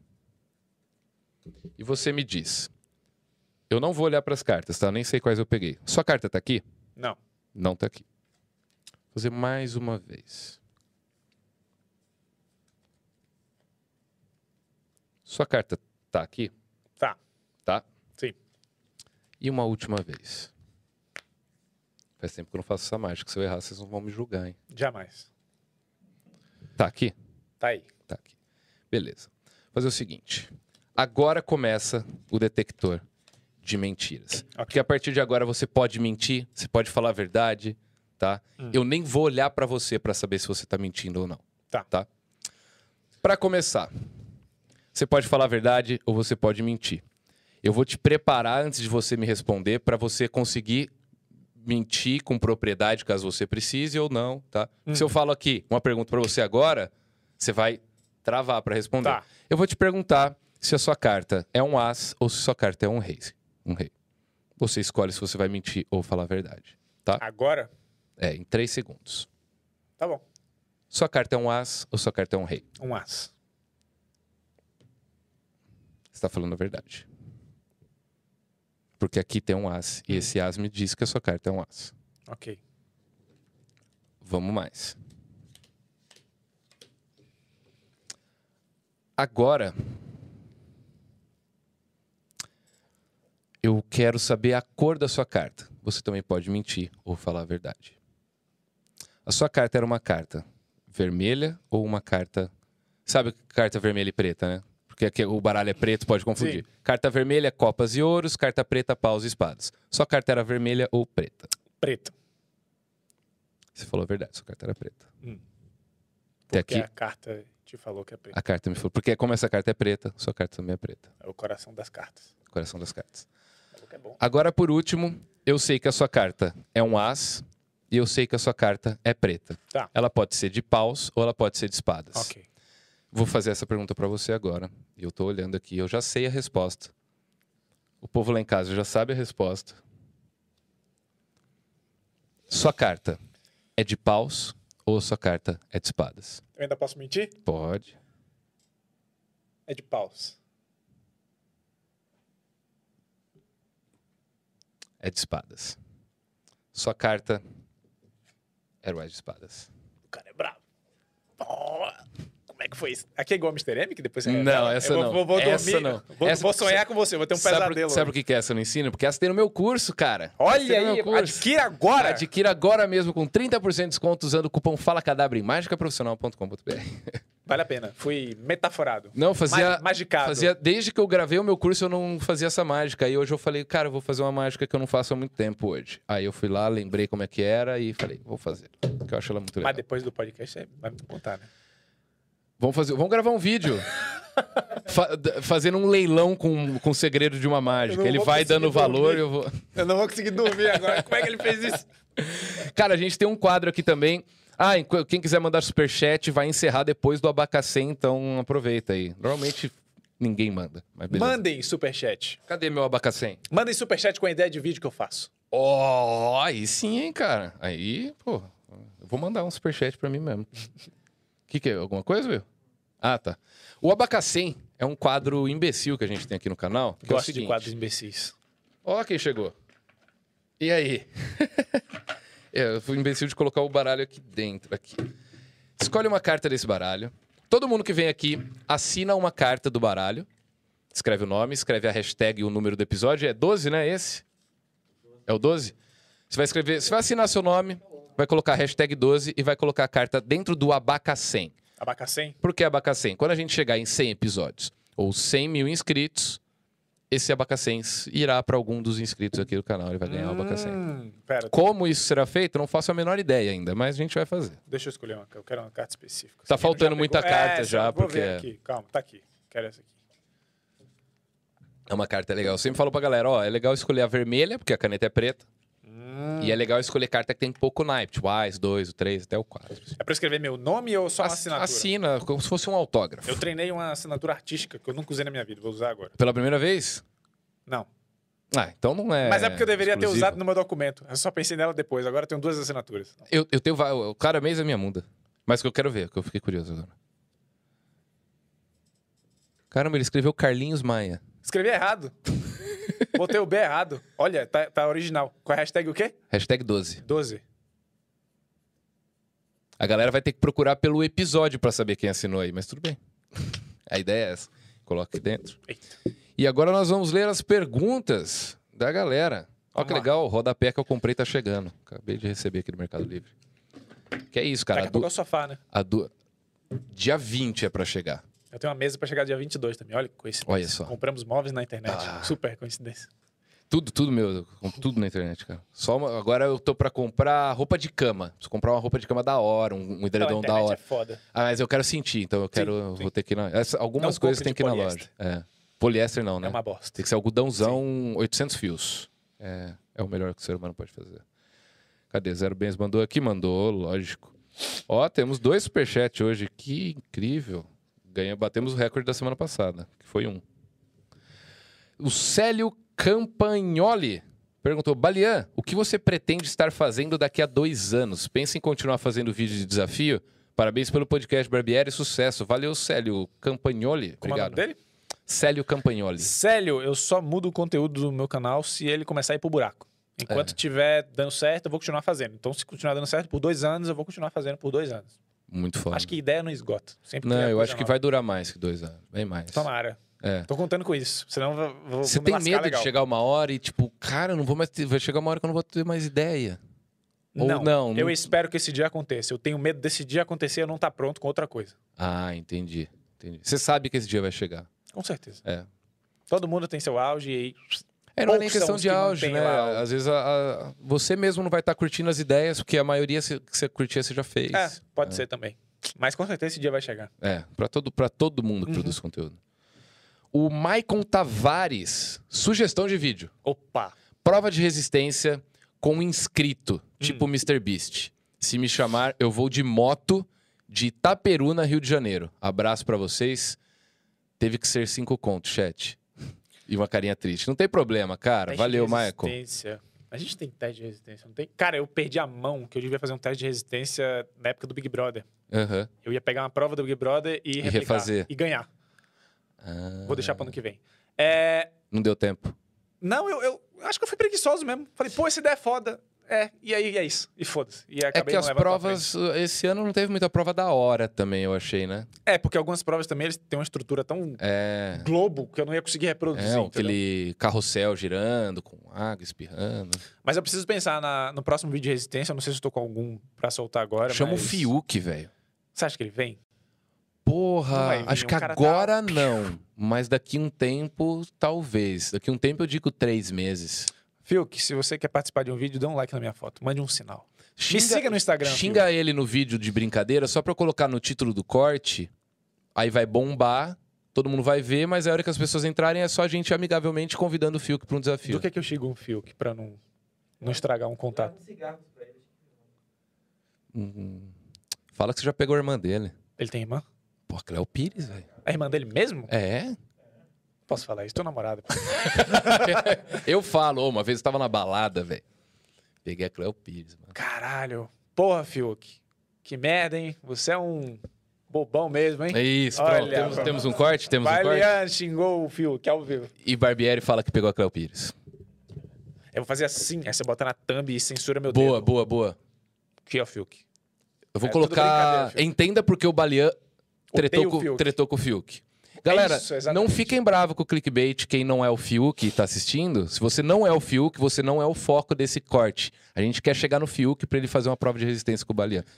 E você me diz. Eu não vou olhar para as cartas, tá? Nem sei quais eu peguei. Sua carta tá aqui? Não. Não tá aqui. Vou fazer mais uma vez. Sua carta tá aqui? Tá. Tá? Sim. E uma última vez. Faz tempo que eu não faço essa mágica. Se eu errar, vocês não vão me julgar, hein? Jamais. Tá aqui? Tá aí. Tá aqui. Beleza. Vou fazer o seguinte. Agora começa o detector de mentiras. Porque a partir de agora você pode mentir, você pode falar a verdade, tá? Hum. Eu nem vou olhar pra você pra saber se você tá mentindo ou não. Tá. Tá? Para começar, você pode falar a verdade ou você pode mentir. Eu vou te preparar antes de você me responder pra você conseguir mentir com propriedade caso você precise ou não, tá? Hum. Se eu falo aqui uma pergunta pra você agora, você vai travar pra responder. Tá. Eu vou te perguntar se a sua carta é um as ou se sua carta é um rei. Um rei. Você escolhe se você vai mentir ou falar a verdade. Agora? É, em três segundos. Tá bom. Sua carta é um as ou sua carta é um rei? Um as. Você está falando a verdade. Porque aqui tem um as e esse as me diz que a sua carta é um as. Ok. Vamos mais. Agora, eu quero saber a cor da sua carta. Você também pode mentir ou falar a verdade. A sua carta era uma carta vermelha ou uma carta. Sabe carta vermelha e preta, né? Porque o baralho é preto, pode confundir. Carta vermelha, copas e ouros. Carta preta, paus e espadas. Sua carta era vermelha ou preta? Preto. Você falou a verdade, sua carta era preta. Hum. Até Porque aqui, a carta te falou que é preto. a carta me falou. Porque como essa carta é preta, sua carta também é preta. É o coração das cartas. Coração das cartas. É. Agora, por último, eu sei que a sua carta é um as e eu sei que a sua carta é preta. Tá. Ela pode ser de paus ou ela pode ser de espadas. Ok. Vou fazer essa pergunta pra você agora. E eu tô olhando aqui, eu já sei a resposta. O povo lá em casa já sabe a resposta. Sua carta é de paus ou sua carta é de espadas? Eu ainda posso mentir? Pode. É de paus. É de espadas. Sua carta era o as de espadas. O cara é bravo. Oh, como é que foi isso? Aqui é igual Mr. M, que depois você Não, revela? essa vou, não. Vou, vou Essa não. Vou, Essa- vou sonhar com você, vou ter um sabe por- pesadelo. Sabe por que que essa eu não ensino? Porque essa tem no meu curso, cara. Olha no aí, curso. adquira agora. Adquira agora mesmo com 30% de desconto usando o cupom Fala Cadabra em mágicaprofissional.com.br. Vale a pena. Fui metaforado. Não, fazia, Ma- magicado. fazia. Desde que eu gravei o meu curso, eu não fazia essa mágica. Aí hoje eu falei, cara, eu vou fazer uma mágica que eu não faço há muito tempo hoje. Aí eu fui lá, lembrei como é que era e falei, vou fazer. Porque eu acho ela muito legal. Mas depois do podcast você vai me contar, né? Vamos, fazer, vamos gravar um vídeo. fa- fazendo um leilão com, com o segredo de uma mágica. Ele vai dando valor e eu vou. Eu não vou conseguir dormir agora. Como é que ele fez isso? Cara, a gente tem um quadro aqui também. Ah, quem quiser mandar superchat vai encerrar depois do abacacê, então aproveita aí. Normalmente ninguém manda, mas beleza. Mandem superchat. Cadê meu abacacê? Mandem superchat com a ideia de vídeo que eu faço. Ó, aí sim, hein, cara. Aí, pô, eu vou mandar um superchat pra mim mesmo. O que, que é? Alguma coisa, viu? Ah, tá. O abacacê é um quadro imbecil que a gente tem aqui no canal. É Gosto de seguinte. quadros imbecis. Ó quem chegou. E aí? é, eu fui imbecil de colocar o baralho aqui dentro. Aqui. Escolhe uma carta desse baralho. Todo mundo que vem aqui assina uma carta do baralho. Escreve o nome, escreve a hashtag e o número do episódio. É 12, né? Esse? É o 12? Você vai escrever. Você vai assinar seu nome, vai colocar a hashtag 12 e vai colocar a carta dentro do abacacém. Abacacém? Por que abacacém? Quando a gente chegar em 100 episódios ou 100 mil inscritos, esse abacacém irá para algum dos inscritos aqui do canal. Ele vai ganhar o. Hum, pera, Como isso será feito, não faço a menor ideia ainda, mas a gente vai fazer. deixa eu escolher uma. Eu quero uma carta específica. Tá faltando muita pegou? carta É, já, vou porque- ver aqui. Calma, tá aqui. Quero essa aqui. É uma carta legal. Eu sempre falo pra galera, ó, é legal escolher a vermelha, porque a caneta é preta. Hum. E é legal escolher carta que tem pouco naipe, tipo AIS, 2, o 3, até o 4. É pra escrever meu nome ou só uma assinatura? Assina, como se fosse um autógrafo. Eu treinei uma assinatura artística que eu nunca usei na minha vida. Vou usar agora. Pela primeira vez? Não. Ah, então não é. Mas é porque eu deveria ter exclusivo. usado no meu documento. Eu só pensei nela depois. Agora eu tenho duas assinaturas. Eu, eu tenho. O cara mês é minha muda. Mas que eu quero ver, que eu fiquei curioso agora. Caramba, ele escreveu Carlinhos Maia. Escrevi errado. Botei o B errado. Olha, tá, tá original. Com a hashtag o quê? Hashtag 12. 12. A galera vai ter que procurar pelo episódio pra saber quem assinou aí, mas tudo bem. A ideia é essa. Coloca aqui dentro. Eita. E agora nós vamos ler as perguntas da galera. Ó Vamos que lá. legal, o rodapé que eu comprei tá chegando. Acabei de receber aqui do Mercado Livre. Que é isso, cara. Daqui A a pouco é du... o sofá, né? a du- Dia 20 é pra chegar. Eu tenho uma mesa pra chegar dia 22 também. Olha que coincidência. Olha só. Compramos móveis na internet. Ah. Super coincidência. Tudo, tudo meu. Eu compro tudo na internet, cara. Só uma- agora eu tô pra comprar roupa de cama. Preciso comprar uma roupa de cama da hora, um, um edredom da hora. é foda. Ah, mas eu quero sentir, então eu quero. eu sim. Vou ter que ir na. essa- algumas Não coisas tem que ir na loja. É. Poliéster não, né? É uma bosta. Tem que ser algodãozão 800 fios. É, é o melhor que o ser humano pode fazer. Cadê? Zero Bens mandou aqui? Mandou, lógico. Ó, temos dois superchats hoje. Que incrível. Ganha, batemos o recorde da semana passada, que foi um. O Célio Campagnoli perguntou: Balian, o que você pretende estar fazendo daqui a dois anos? Pensa em continuar fazendo vídeo de desafio? Parabéns pelo podcast Barbieri, sucesso. Valeu, Célio Campagnoli. Como é o nome Obrigado. dele? Célio Campagnoli. Célio, eu só mudo o conteúdo do meu canal se ele começar a ir pro buraco. Enquanto É. estiver dando certo, eu vou continuar fazendo. Então, se continuar dando certo por dois anos, eu vou continuar fazendo por dois anos. Muito foda. Acho que ideia não esgota. Sempre Não, eu acho que nova. vai durar mais que dois anos. Bem mais. Tomara. É. Tô contando com isso. Senão vou, vou Você tem medo legal. de chegar uma hora e, tipo, cara, eu não vou mais ter... vai chegar uma hora que eu não vou ter mais ideia. Ou não? Eu não- espero que esse dia aconteça. Eu tenho medo desse dia acontecer e eu não estar pronto com outra coisa. Ah, entendi. entendi. Você sabe que esse dia vai chegar. Com certeza. É. Todo mundo tem seu auge e aí. É, não é nem questão de que auge, né? lá Às vezes a- a- você mesmo não vai estar curtindo as ideias, porque a maioria que você curtia você já fez. É, pode ser também. Mas com certeza esse dia vai chegar. É, pra todo, pra todo mundo que Uhum. produz conteúdo. O Maicon Tavares, sugestão de vídeo. Opa! Prova de resistência com inscrito, tipo Hum. Mr. Beast. Se me chamar, eu vou de moto de Itaperuna, Rio de Janeiro. Abraço pra vocês. Teve que ser cinco contos, chat. E uma carinha triste. Não tem problema, cara. Teste Valeu, resistência. A gente tem teste de resistência, não tem? Cara, eu perdi a mão que eu devia fazer um teste de resistência na época do Big Brother. Aham. Eu ia pegar uma prova do Big Brother e, replicar, refazer. E ganhar. Ah, Vou deixar para ano que vem. É, Não deu tempo. Não, eu, eu acho que eu fui preguiçoso mesmo. Falei, pô, essa ideia é foda. É, e aí é isso. E foda-se. E É que as provas, esse ano não teve muita prova da hora também, eu achei, né? É, porque algumas provas também eles têm uma estrutura tão É. globo que eu não ia conseguir reproduzir. É, aquele carrossel girando, com água espirrando. Mas eu preciso pensar na- no próximo vídeo de resistência. Eu não sei se eu tô com algum pra soltar agora. Chama mas... o Fiuk, velho. Você acha que ele vem? Porra, vir, acho que tá- agora não. Mas daqui um tempo, talvez. Daqui um tempo eu digo três meses. Fiuk, se você quer participar de um vídeo, dê um like na minha foto. Mande um sinal. Xinga, Me siga no Instagram. xinga ele no vídeo de brincadeira só pra eu colocar no título do corte. Aí vai bombar, todo mundo vai ver, mas a hora que as pessoas entrarem é só a gente amigavelmente convidando o Fiuk pra um Fiuk. desafio. Do que, que eu xingo um Fiuk pra não, não estragar um contato? Hum, Fala que você já pegou a irmã dele. Ele tem irmã? Pô, Cléo Pires, velho. É a irmã dele mesmo? É? Posso falar isso? Tô namorada. Eu falo, uma vez eu tava na balada, velho. Peguei a Cléo Pires, mano. Caralho. Porra, Fiuk. Que merda, hein? Você é um bobão mesmo, hein? É isso, Olha, pronto. Temos, temos um corte? Temos um corte? Balian xingou o Fiuk ao vivo. E Barbieri fala que pegou a Cléo Pires. Eu vou fazer assim, aí você bota na thumb e censura meu Boa, dedo. boa, boa. Aqui, ó, Fiuk. Eu vou É, colocar. Entenda porque o Balian tretou o com, tretou com o Fiuk. Galera, isso, não fiquem bravos com o clickbait, quem não é o Fiuk e tá assistindo. Se você não é o Fiuk, você não é o foco desse corte. A gente quer chegar no Fiuk pra ele fazer uma prova de resistência com o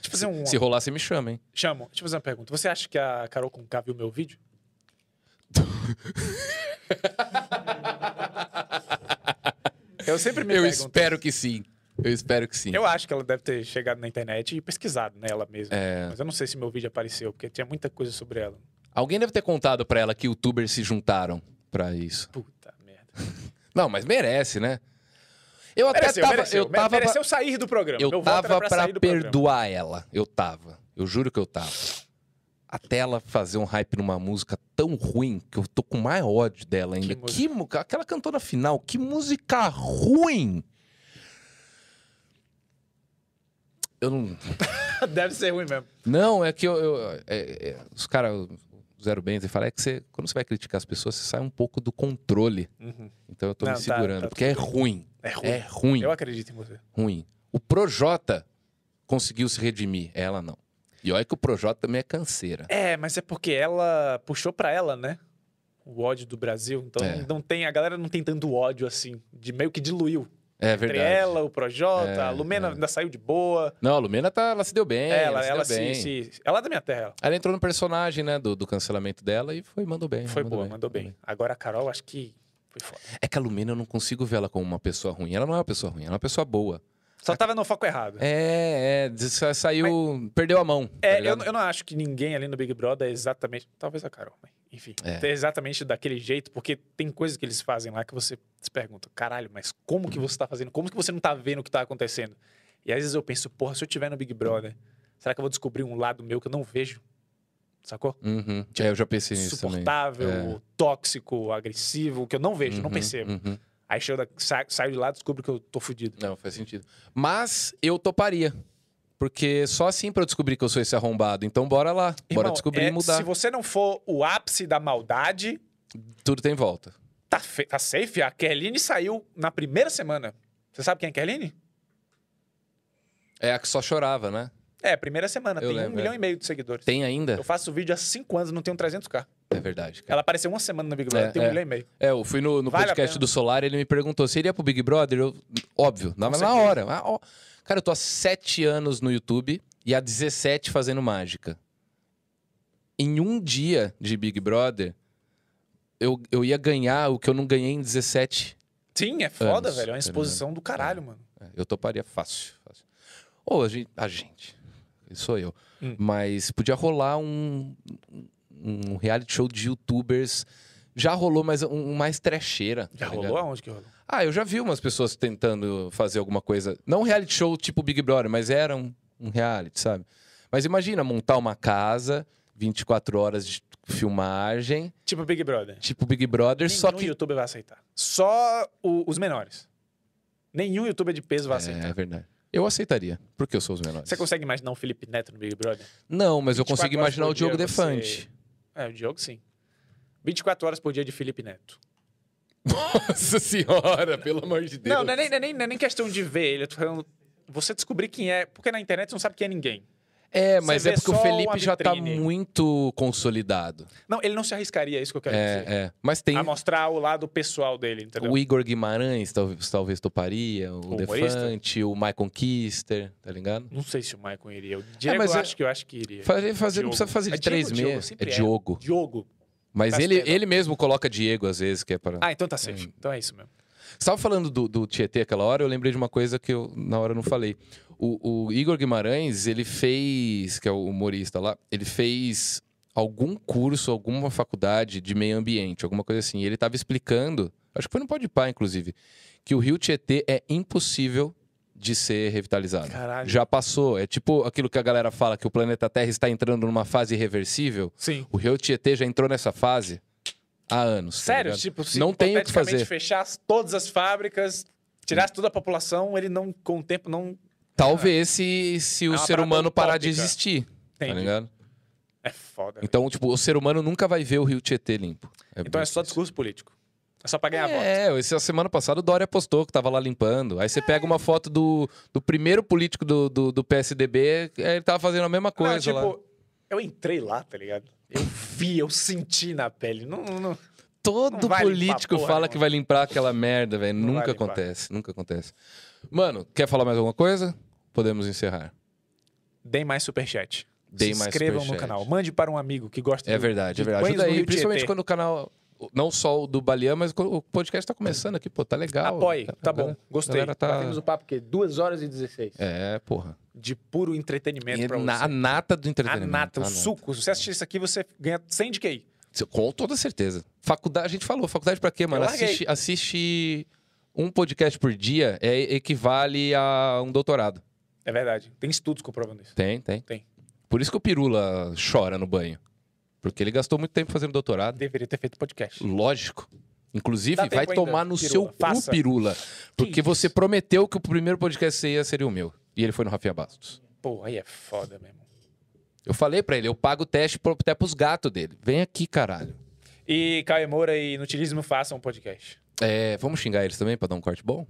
eu fazer um... Se rolar, você me chama, hein? Chamo. Deixa eu fazer uma pergunta. Você acha que a Carol Conká viu meu vídeo? eu sempre me Eu pergunto. espero que sim. Eu espero que sim. Eu acho que ela deve ter chegado na internet e pesquisado nela mesma. É. Mas eu não sei se meu vídeo apareceu, porque tinha muita coisa sobre ela. Alguém deve ter contado pra ela que youtubers se juntaram pra isso. Puta merda. Não, mas merece, né? Eu até Mereceu, tava, mereceu. eu tava, mereceu sair do programa. eu Meu tava pra do programa. perdoar ela. Eu tava. Eu juro que eu tava. Até ela fazer um hype numa música tão ruim que eu tô com mais ódio dela ainda. Que Que, aquela cantora final, que música ruim! Eu não. Deve ser ruim mesmo. Não, é que eu. eu- é- é, os caras, Zero Bens, ele fala é que você, quando você vai criticar as pessoas, você sai um pouco do controle. Então eu tô Não, me tá- segurando, tá porque é ruim. É ruim. É ruim. Eu acredito em você. ruim. O Projota conseguiu se redimir, ela não. E olha que o Projota também é canseira. É, mas é porque ela puxou pra ela, né? O ódio do Brasil. Então É. não tem, a galera não tem tanto ódio assim. De meio que diluiu. É Entre verdade. ela, o Projota, É, a Lumena é. ainda saiu de boa. Não, a Lumena tá, ela se deu bem. ela, ela, ela se deu bem. se, se- Ela é da minha terra. ela. Ela entrou no personagem, né, do, do cancelamento dela e foi, mandou bem. Foi boa, mandou bem. Agora a Carol, acho que foi foda. É que a Lumena eu não consigo ver ela como uma pessoa ruim. Ela não é uma pessoa ruim, ela é uma pessoa boa. Só tava no foco errado. É, é, saiu, perdeu a mão. tá É, eu, ligado? eu não acho que ninguém ali no Big Brother é exatamente. Talvez a Carol, mas enfim. É. É. exatamente daquele jeito, porque tem coisas que eles fazem lá que você se pergunta: caralho, mas como que você tá fazendo? Como que você não tá vendo o que tá acontecendo? E às vezes eu penso: porra, se eu tiver no Big Brother, será que eu vou descobrir um lado meu que eu não vejo? Sacou? Uhum. É, eu já pensei nisso também. Insuportável, É. tóxico, agressivo, que eu não vejo, não Uhum, percebo. uhum. Aí da, sa, saio de lá e descubro que eu tô fudido. Não, faz sentido. Mas eu toparia. Porque só assim pra eu descobrir que eu sou esse arrombado. Então bora lá. bora Irmão, descobrir é, e mudar. Se você não for o ápice da maldade, Tudo tem volta. Tá, fe- tá safe? A Kerline saiu na primeira semana. Você sabe quem é a Kerline? É a que só chorava, né? É, primeira semana. Eu tem lembro, um milhão é. e meio de seguidores. Tem ainda? Eu faço vídeo há cinco anos, não tenho 300k. É verdade, cara. Ela apareceu uma semana no Big Brother, É, tem um é. milhão e meio. É, eu fui no, no Vale podcast do Solar ele me perguntou se iria pro Big Brother. Eu, óbvio, na, na certeza. hora. Ah, ó. Cara, eu tô há 7 anos no YouTube e há 17 fazendo mágica. Em um dia de Big Brother, eu, eu ia ganhar o que eu não ganhei em 17. Sim, é foda, Anos, velho. É uma tá exposição do caralho, mano. É, Eu toparia fácil. fácil. Ou a gente, a gente, sou eu. Hum. Mas podia rolar um, um reality show de youtubers. Já rolou, mas um, um mais trecheira. Já tá rolou aonde que rolou? Ah, eu já vi umas pessoas tentando fazer alguma coisa. Não reality show tipo Big Brother, mas era um, um reality, sabe? Mas imagina montar uma casa, 24 horas de filmagem, Tipo Big Brother. tipo Big Brother, Nenhum só que. youtuber vai aceitar. Só o- os menores. Nenhum youtuber de peso vai É, aceitar. é verdade. Eu aceitaria, porque eu sou os menores. Você consegue imaginar o Felipe Neto no Big Brother? Não, mas eu 24 consigo horas imaginar por o Diogo dia Defante. É, o Diogo sim. 24 horas por dia de Felipe Neto. Nossa senhora, pelo amor de Deus. Não, não é, nem, não, é nem, não é nem questão de ver ele. Eu tô falando. Você descobrir quem é. Porque na internet você não sabe quem é ninguém. É, mas é porque o Felipe já tá muito consolidado. Não, ele não se arriscaria, é isso que eu quero dizer. É, é. Mas tem A mostrar o lado pessoal dele, entendeu? o Igor Guimarães, talvez, talvez toparia, o humorista? Defante, o Michael Kister, tá ligado? Não sei se o Maicon iria. O Diego mas eu é- acho que eu acho que iria. Fazer, fazer, não Diogo. precisa fazer de É três Diogo? meses. É Sempre é. Diogo. Diogo. Mas Peço ele, perdão. ele mesmo coloca Diego às vezes, que é para. Ah, então tá safe. Então é isso mesmo. Você tava falando do, do Tietê aquela hora, eu lembrei de uma coisa que eu na hora não falei. O, o Igor Guimarães, ele fez, que é o humorista lá, ele fez algum curso, alguma faculdade de meio ambiente, alguma coisa assim. E ele tava explicando, acho que foi no Pode Pá, inclusive, que o rio Tietê é impossível de ser revitalizado. Caralho. Já passou. É tipo aquilo que a galera fala, que o planeta Terra está entrando numa fase irreversível. Sim. O rio Tietê já entrou nessa fase há anos. tá Sério, ligado? tipo, se não tem o que fazer. fechasse todas as fábricas, tirasse toda a população, ele não, com o tempo, não. Talvez se, se o É ser humano parar de existir. Tá Entendi. ligado? É foda. velho. Então, tipo, o ser humano nunca vai ver o rio Tietê limpo. Então é só difícil. discurso político. É só pra ganhar voto. É, essa semana passada o Dória postou que tava lá limpando. Aí você pega uma foto do, do primeiro político do, do, do PSDB, aí ele tava fazendo a mesma coisa não, lá. tipo, eu entrei lá, tá ligado? Eu vi, eu senti na pele. Não, não, não. Todo não político porra fala nenhuma. que vai limpar aquela merda, velho. Não Nunca acontece, nunca acontece. Mano, quer falar mais alguma coisa? Podemos encerrar. Deem mais superchat. Deem Se mais inscrevam no superchat. canal. Mande para um amigo que gosta É do- verdade, é de verdade. Ajuda no aí, principalmente quando o canal. Não só o do Baleão, mas o podcast tá começando aqui, pô, tá legal. Apoie, A tá bom. galera- Gostei. galera tá- Batemos o papo, porque 2 horas e 16. É, porra. De puro entretenimento E pra na- você. a nata do A entretenimento. nata, o A nata. suco. Se você assistir isso aqui, você ganha 100 de QI. Com toda certeza. Faculdade, a gente falou, faculdade pra quê, mano? Assiste, assiste um podcast por dia é, equivale a um doutorado. É verdade. Tem estudos comprovando isso. Tem, tem. Tem. Por isso que o Pirula chora no banho. Porque ele gastou muito tempo fazendo doutorado. Deveria ter feito podcast. Lógico. Inclusive, Dá vai tomar ainda, no Pirula. seu cu, Faça. Pirula. Porque você prometeu que o primeiro podcast que você ia seria o meu. E ele foi no Rafinha Bastos. Pô, aí é foda mesmo. Eu falei pra ele, eu pago o teste pro- até pros gatos dele. Vem aqui, caralho. E Caio Moura e Nutilismo façam um podcast. É, vamos xingar eles também pra dar um corte bom?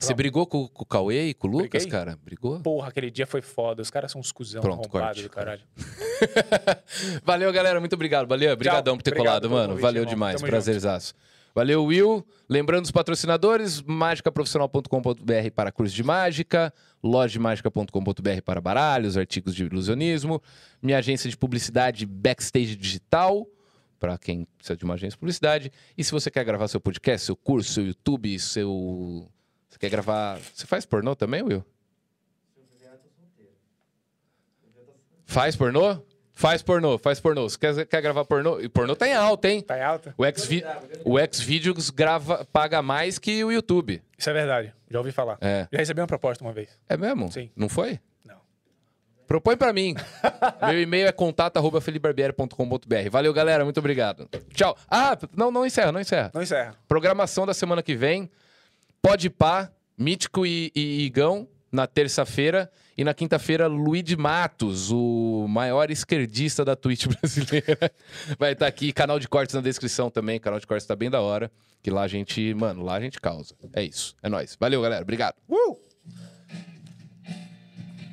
Você brigou com, com o Cauê e com o Lucas, Briguei. cara? Brigou? Porra, aquele dia foi foda. Os caras são uns cuzão Pronto, corte, do caralho. Valeu, galera. Muito obrigado. Valeu. Obrigadão por ter Obrigado colado, pelo mano. convite, Valeu irmão. demais. Tamo Prazerzaço. Valeu, Will. Lembrando os patrocinadores, mágicaprofissional.com.br para curso de mágica, lojamagica.com.br para baralhos, artigos de ilusionismo, minha agência de publicidade Backstage Digital, para quem precisa de uma agência de publicidade. E se você quer gravar seu podcast, seu curso, seu YouTube, seu... Você quer gravar... Você faz pornô também, Will? Faz pornô? Faz pornô, faz pornô. Você quer, quer gravar pornô? E pornô tá em alta, hein? Tá em alta? O Xvi- o Xvideos grava, paga mais que o YouTube. Isso é verdade. Já ouvi falar. É. Já recebi uma proposta uma vez. É mesmo? Sim. Não foi? Não. Propõe pra mim. Meu e-mail é contato@felibarbieri.com.br. Valeu, galera. Muito obrigado. Tchau. Ah, não, não encerra, não encerra. Não encerra. Programação da semana que vem. Pode pá, Mítico e, e Igão na terça-feira. E na quinta-feira, Luiz Matos, o maior esquerdista da Twitch brasileira. Vai estar aqui. Canal de cortes na descrição também. Canal de cortes tá bem da hora. Que lá a gente, mano, lá a gente causa. É isso. É nóis. Valeu, galera. Obrigado. Uh!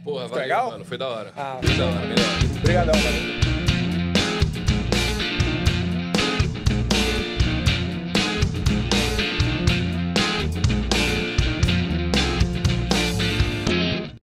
Porra, valeu, legal? mano. Foi da hora. Ah, Foi da hora, melhor. Obrigadão, valeu.